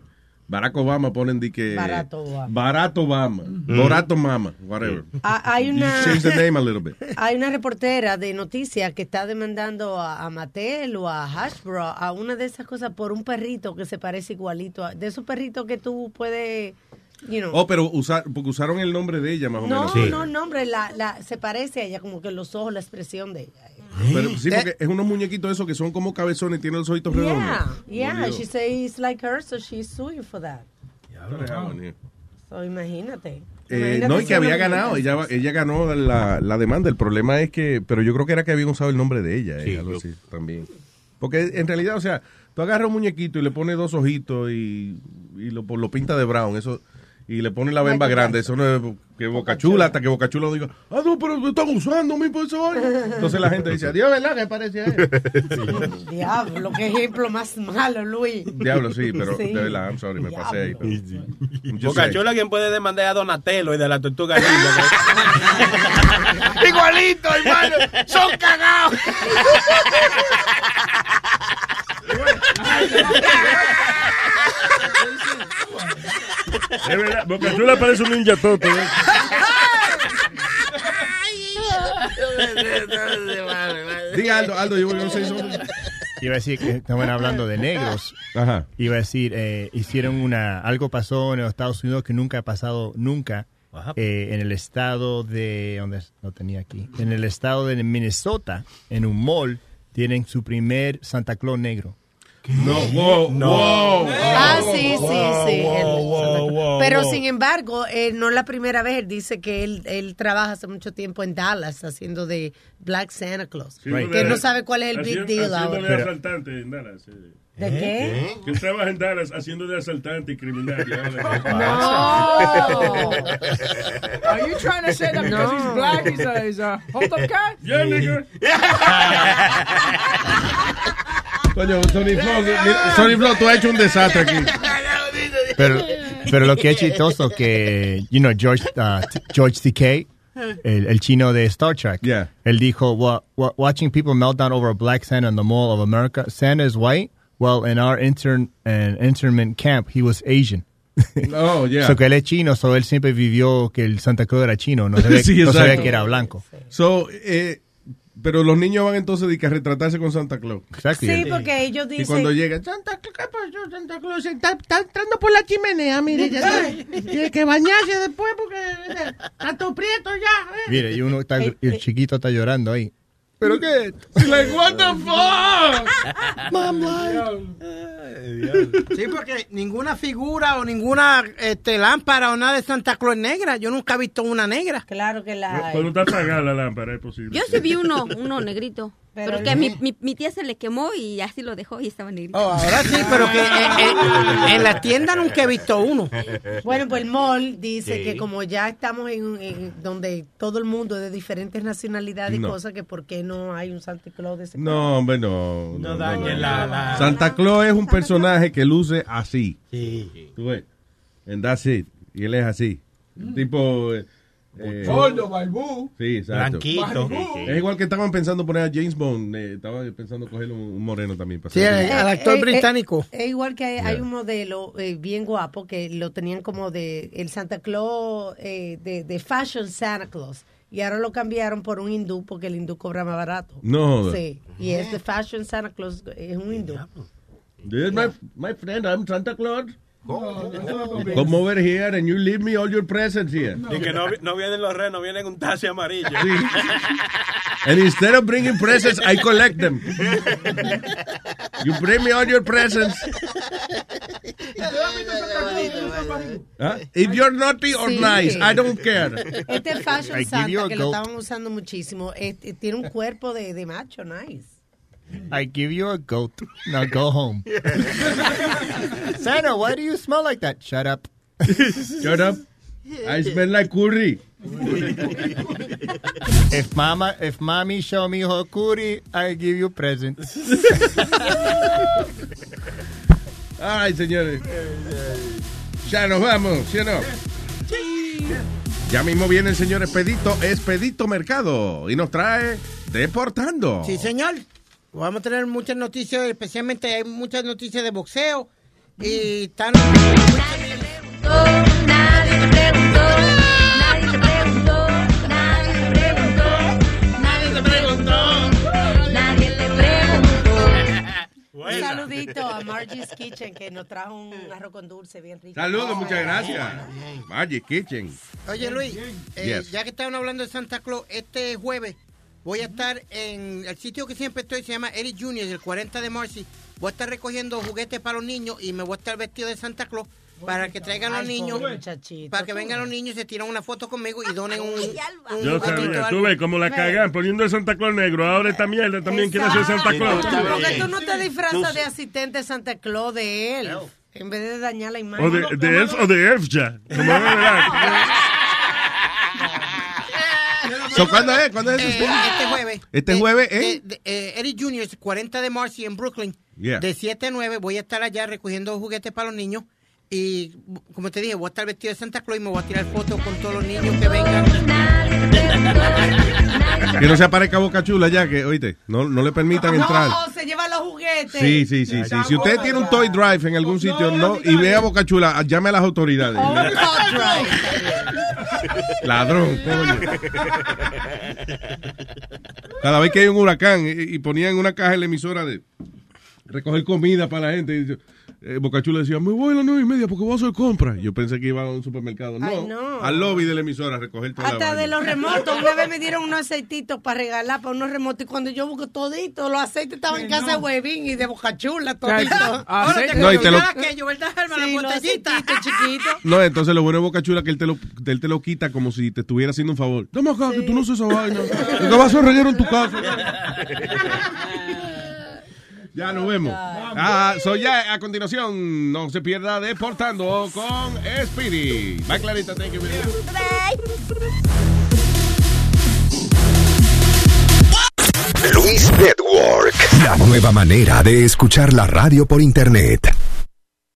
Barack Obama, ponen di que. Barato Obama. Barato Obama. Borato Mama, whatever. Ah, hay una- You change the name a little bit. Hay una reportera de noticias que está demandando a, a Mattel o a Hasbro, a una de esas cosas por un perrito que se parece igualito, a, de esos perritos que tú puedes, you know. Oh, pero usar, porque usaron el nombre de ella más o no, menos. no, no, hombre, la, la, se parece a ella, como que los ojos, la expresión de ella. Pero sí, porque es unos muñequitos esos que son como cabezones y tienen los ojitos redondos. Yeah, yeah, she says it's like her, so she's suing for that. So imagínate. Eh, Imagínate no, y que había ganado, ella, ganó la, la demanda. El problema es que, pero yo creo que era que habían usado el nombre de ella, eh, algo así, también. Porque en realidad, o sea, tú agarras un muñequito y le pones dos ojitos y, y lo, lo pinta de brown, eso y le pones la bemba grande, eso no es que Boca Chula, hasta que Boca Chula diga, ah, no, pero me están usando mi persona. Entonces la gente dice, adiós, ¿verdad? Que parece a él. Diablo, qué ejemplo más malo, Luis. Diablo, sí, pero Sí. de verdad, I'm sorry, me pasé ahí. pero- Boca. Chula, ¿quién puede demandar a Donatello y de la Tortuga? Igualito, hermano. Son cagados. Es verdad, Boca Chula parece un ninja toto. ¿eh? Diga Aldo, Aldo, yo a decir Iba a decir que estaban hablando de negros. Ajá. Iba a decir, eh, hicieron una, algo pasó en los Estados Unidos que nunca ha pasado nunca eh, en el estado de, ¿dónde lo tenía aquí? En el estado de Minnesota, en un mall, tienen su primer Santa Claus negro. No, wow, wow. Ah, sí, sí, sí. wow, Él- wow, wow, Pero wow. sin embargo, eh, no es la primera vez. Él dice que él, él trabaja hace mucho tiempo en Dallas haciendo de Black Santa Claus. Haciendo Que de- no sabe cuál es el big haciendo- deal ahora. de asaltante en Dallas. eh. ¿De qué? Que él trabaja en Dallas haciendo de asaltante y criminal. No. Are you trying to say that because he's black, he's a, he's a hold up cat? Yeah, nigga. Coño, Sony Flow, Sony Flow, tú has hecho un desastre aquí. Pero, pero lo que es chistoso que, you know, George, uh, George Takei, el, el chino de Star Trek, él dijo, well, watching people melt down over a black Santa in the Mall of America, Santa is white. Well, in our intern and internment camp, he was Asian. Oh, yeah. So que él es chino, so él siempre vivió que el Santa Claus era chino, no sabía, Sí, no sabía que era blanco. So, eh, pero los niños van entonces de que a retratarse con Santa Claus. Exacto. Sí, porque ellos Y dicen... cuando llegan, Santa Claus, ¿qué pasó? Santa Claus está, está entrando por la chimenea, mire, ya está. Tiene que bañarse después porque eh, está todo prieto ya. eh. Mire, y uno está, y el chiquito está llorando ahí. ¿Pero qué? like, what the fuck? Mom, Sí, porque ninguna figura o ninguna este, lámpara o nada de Santa Claus es negra. Yo nunca he visto una negra. Claro que la Cuando está apagada la lámpara, es posible. Yo sí vi uno, uno negrito. Pero Pero, que mi, mi, mi tía se le quemó y así lo dejó y estaba negrito. Oh, ahora sí, pero que eh, eh, en la tienda nunca he visto uno. Bueno, pues el mall dice Sí. que como ya estamos en, en donde todo el mundo es de diferentes nacionalidades No. y cosas, que por qué no hay un Santa Claus de ese No, hombre, no. No, dañen la- la- Santa Claus es un personaje que luce así. Sí. Tú ves. And that's it. Y él es así. Un tipo... eh, eh, Gordo, barbú. Sí, exacto. Blanquito. Es igual que estaban pensando poner a James Bond. eh, estaban pensando coger un, un moreno también. Para Sí, hacer- al actor Eh, eh, británico. Es igual que hay, hay Yeah. un modelo eh, bien guapo que lo tenían como de el Santa Claus eh, de, de Fashion Santa Claus. Y ahora lo cambiaron por un hindú porque el hindú cobra más barato. No. Sí. Y es de Fashion Santa Claus, es un hindú. This is my, my friend, I'm Santa Claus. Come over here and you leave me all your presents here. Y que no, no vienen los renos, vienen un taxi amarillo. And instead of bringing presents, I collect them. You bring me all your presents. Huh? If you're naughty or Sí. nice, I don't care. Este Fashion Santa que lo estaban usando muchísimo, este, tiene un cuerpo de, de macho, nice. I give you a goat. Now go home. Santa, why do you smell like that? Shut up. Shut up. I smell like curry. If mama, if mommy show me her curry, I give you present. Ay, señores. Ya nos vamos, ¿sí o no? Ya mismo viene el señor Expedito, Expedito Mercado, y nos trae Deportando. Sí, señor. Vamos a tener muchas noticias, especialmente hay muchas noticias de boxeo. Y están... Nadie te preguntó, nadie te preguntó, nadie te preguntó, nadie te preguntó, nadie te preguntó. Un saludito a Margie's Kitchen que nos trajo un arroz con dulce bien rico. Saludos, muchas gracias. Magic Kitchen. Oye, Luis, eh, Yes. ya que estaban hablando de Santa Claus, este jueves voy a estar en el sitio que siempre estoy, se llama Eric Junior, el 40 de Marcy. Voy a estar recogiendo juguetes para los niños y me voy a estar vestido de Santa Claus para que traigan los niños, para que vengan los niños y se tiran una foto conmigo y donen un, un Yo sabía, tú ves cómo la cagan poniendo el Santa Claus negro. Ahora esta mierda también quiere ser Santa Claus. Porque tú no te disfrazas de asistente Santa Claus de él. En vez de dañar la imagen. O de, de Elf o de Elf ya. So, ¿Cuándo es? ¿Cuándo es Eh, este jueves. Este De- jueves, de- ¿eh? de- eh, Eddie Jr., 40 de Marcy en Brooklyn. Yeah. De 7 a 9 voy a estar allá recogiendo juguetes para los niños. Y como te dije, voy a estar vestido de Santa Claus y me voy a tirar fotos con todos los niños que vengan. Que no se aparezca Boca Chula ya, que, oíste, no, no le permitan entrar. No, se lleva los juguetes. Sí, sí, sí, sí. Si usted tiene un toy drive en algún sitio no, y ve a Boca Chula, llame a las autoridades. Ladrón, coño. Cada vez que hay un huracán y, ponían una caja en la emisora de recoger comida para la gente, y, eh, Boca Chula decía, me voy a las nueve y media porque voy a hacer compras. Yo pensé que iba a un supermercado. No, Ay, no. al lobby de la emisora a recoger toda Hasta de los remotos. Una vez me dieron unos aceititos para regalar para unos remotos. Y cuando yo busco todito, los aceites estaban en casa de Huevín y de Bocachula, todito. No, y te lo- aquello, ¿verdad, Alma? Sí, la los botellita. aceititos chiquitos. No, entonces lo bueno de Boca Chula es que él te lo, él te lo quita como si te estuviera haciendo un favor. Dame acá, que tú no haces esa vaina. Que vas a reguero en tu casa. Ya nos vemos. Ah, so ya a continuación, no se pierda Deportando con Speedy. Va clarita, thank you. Luis Network, la nueva manera de escuchar la radio por internet.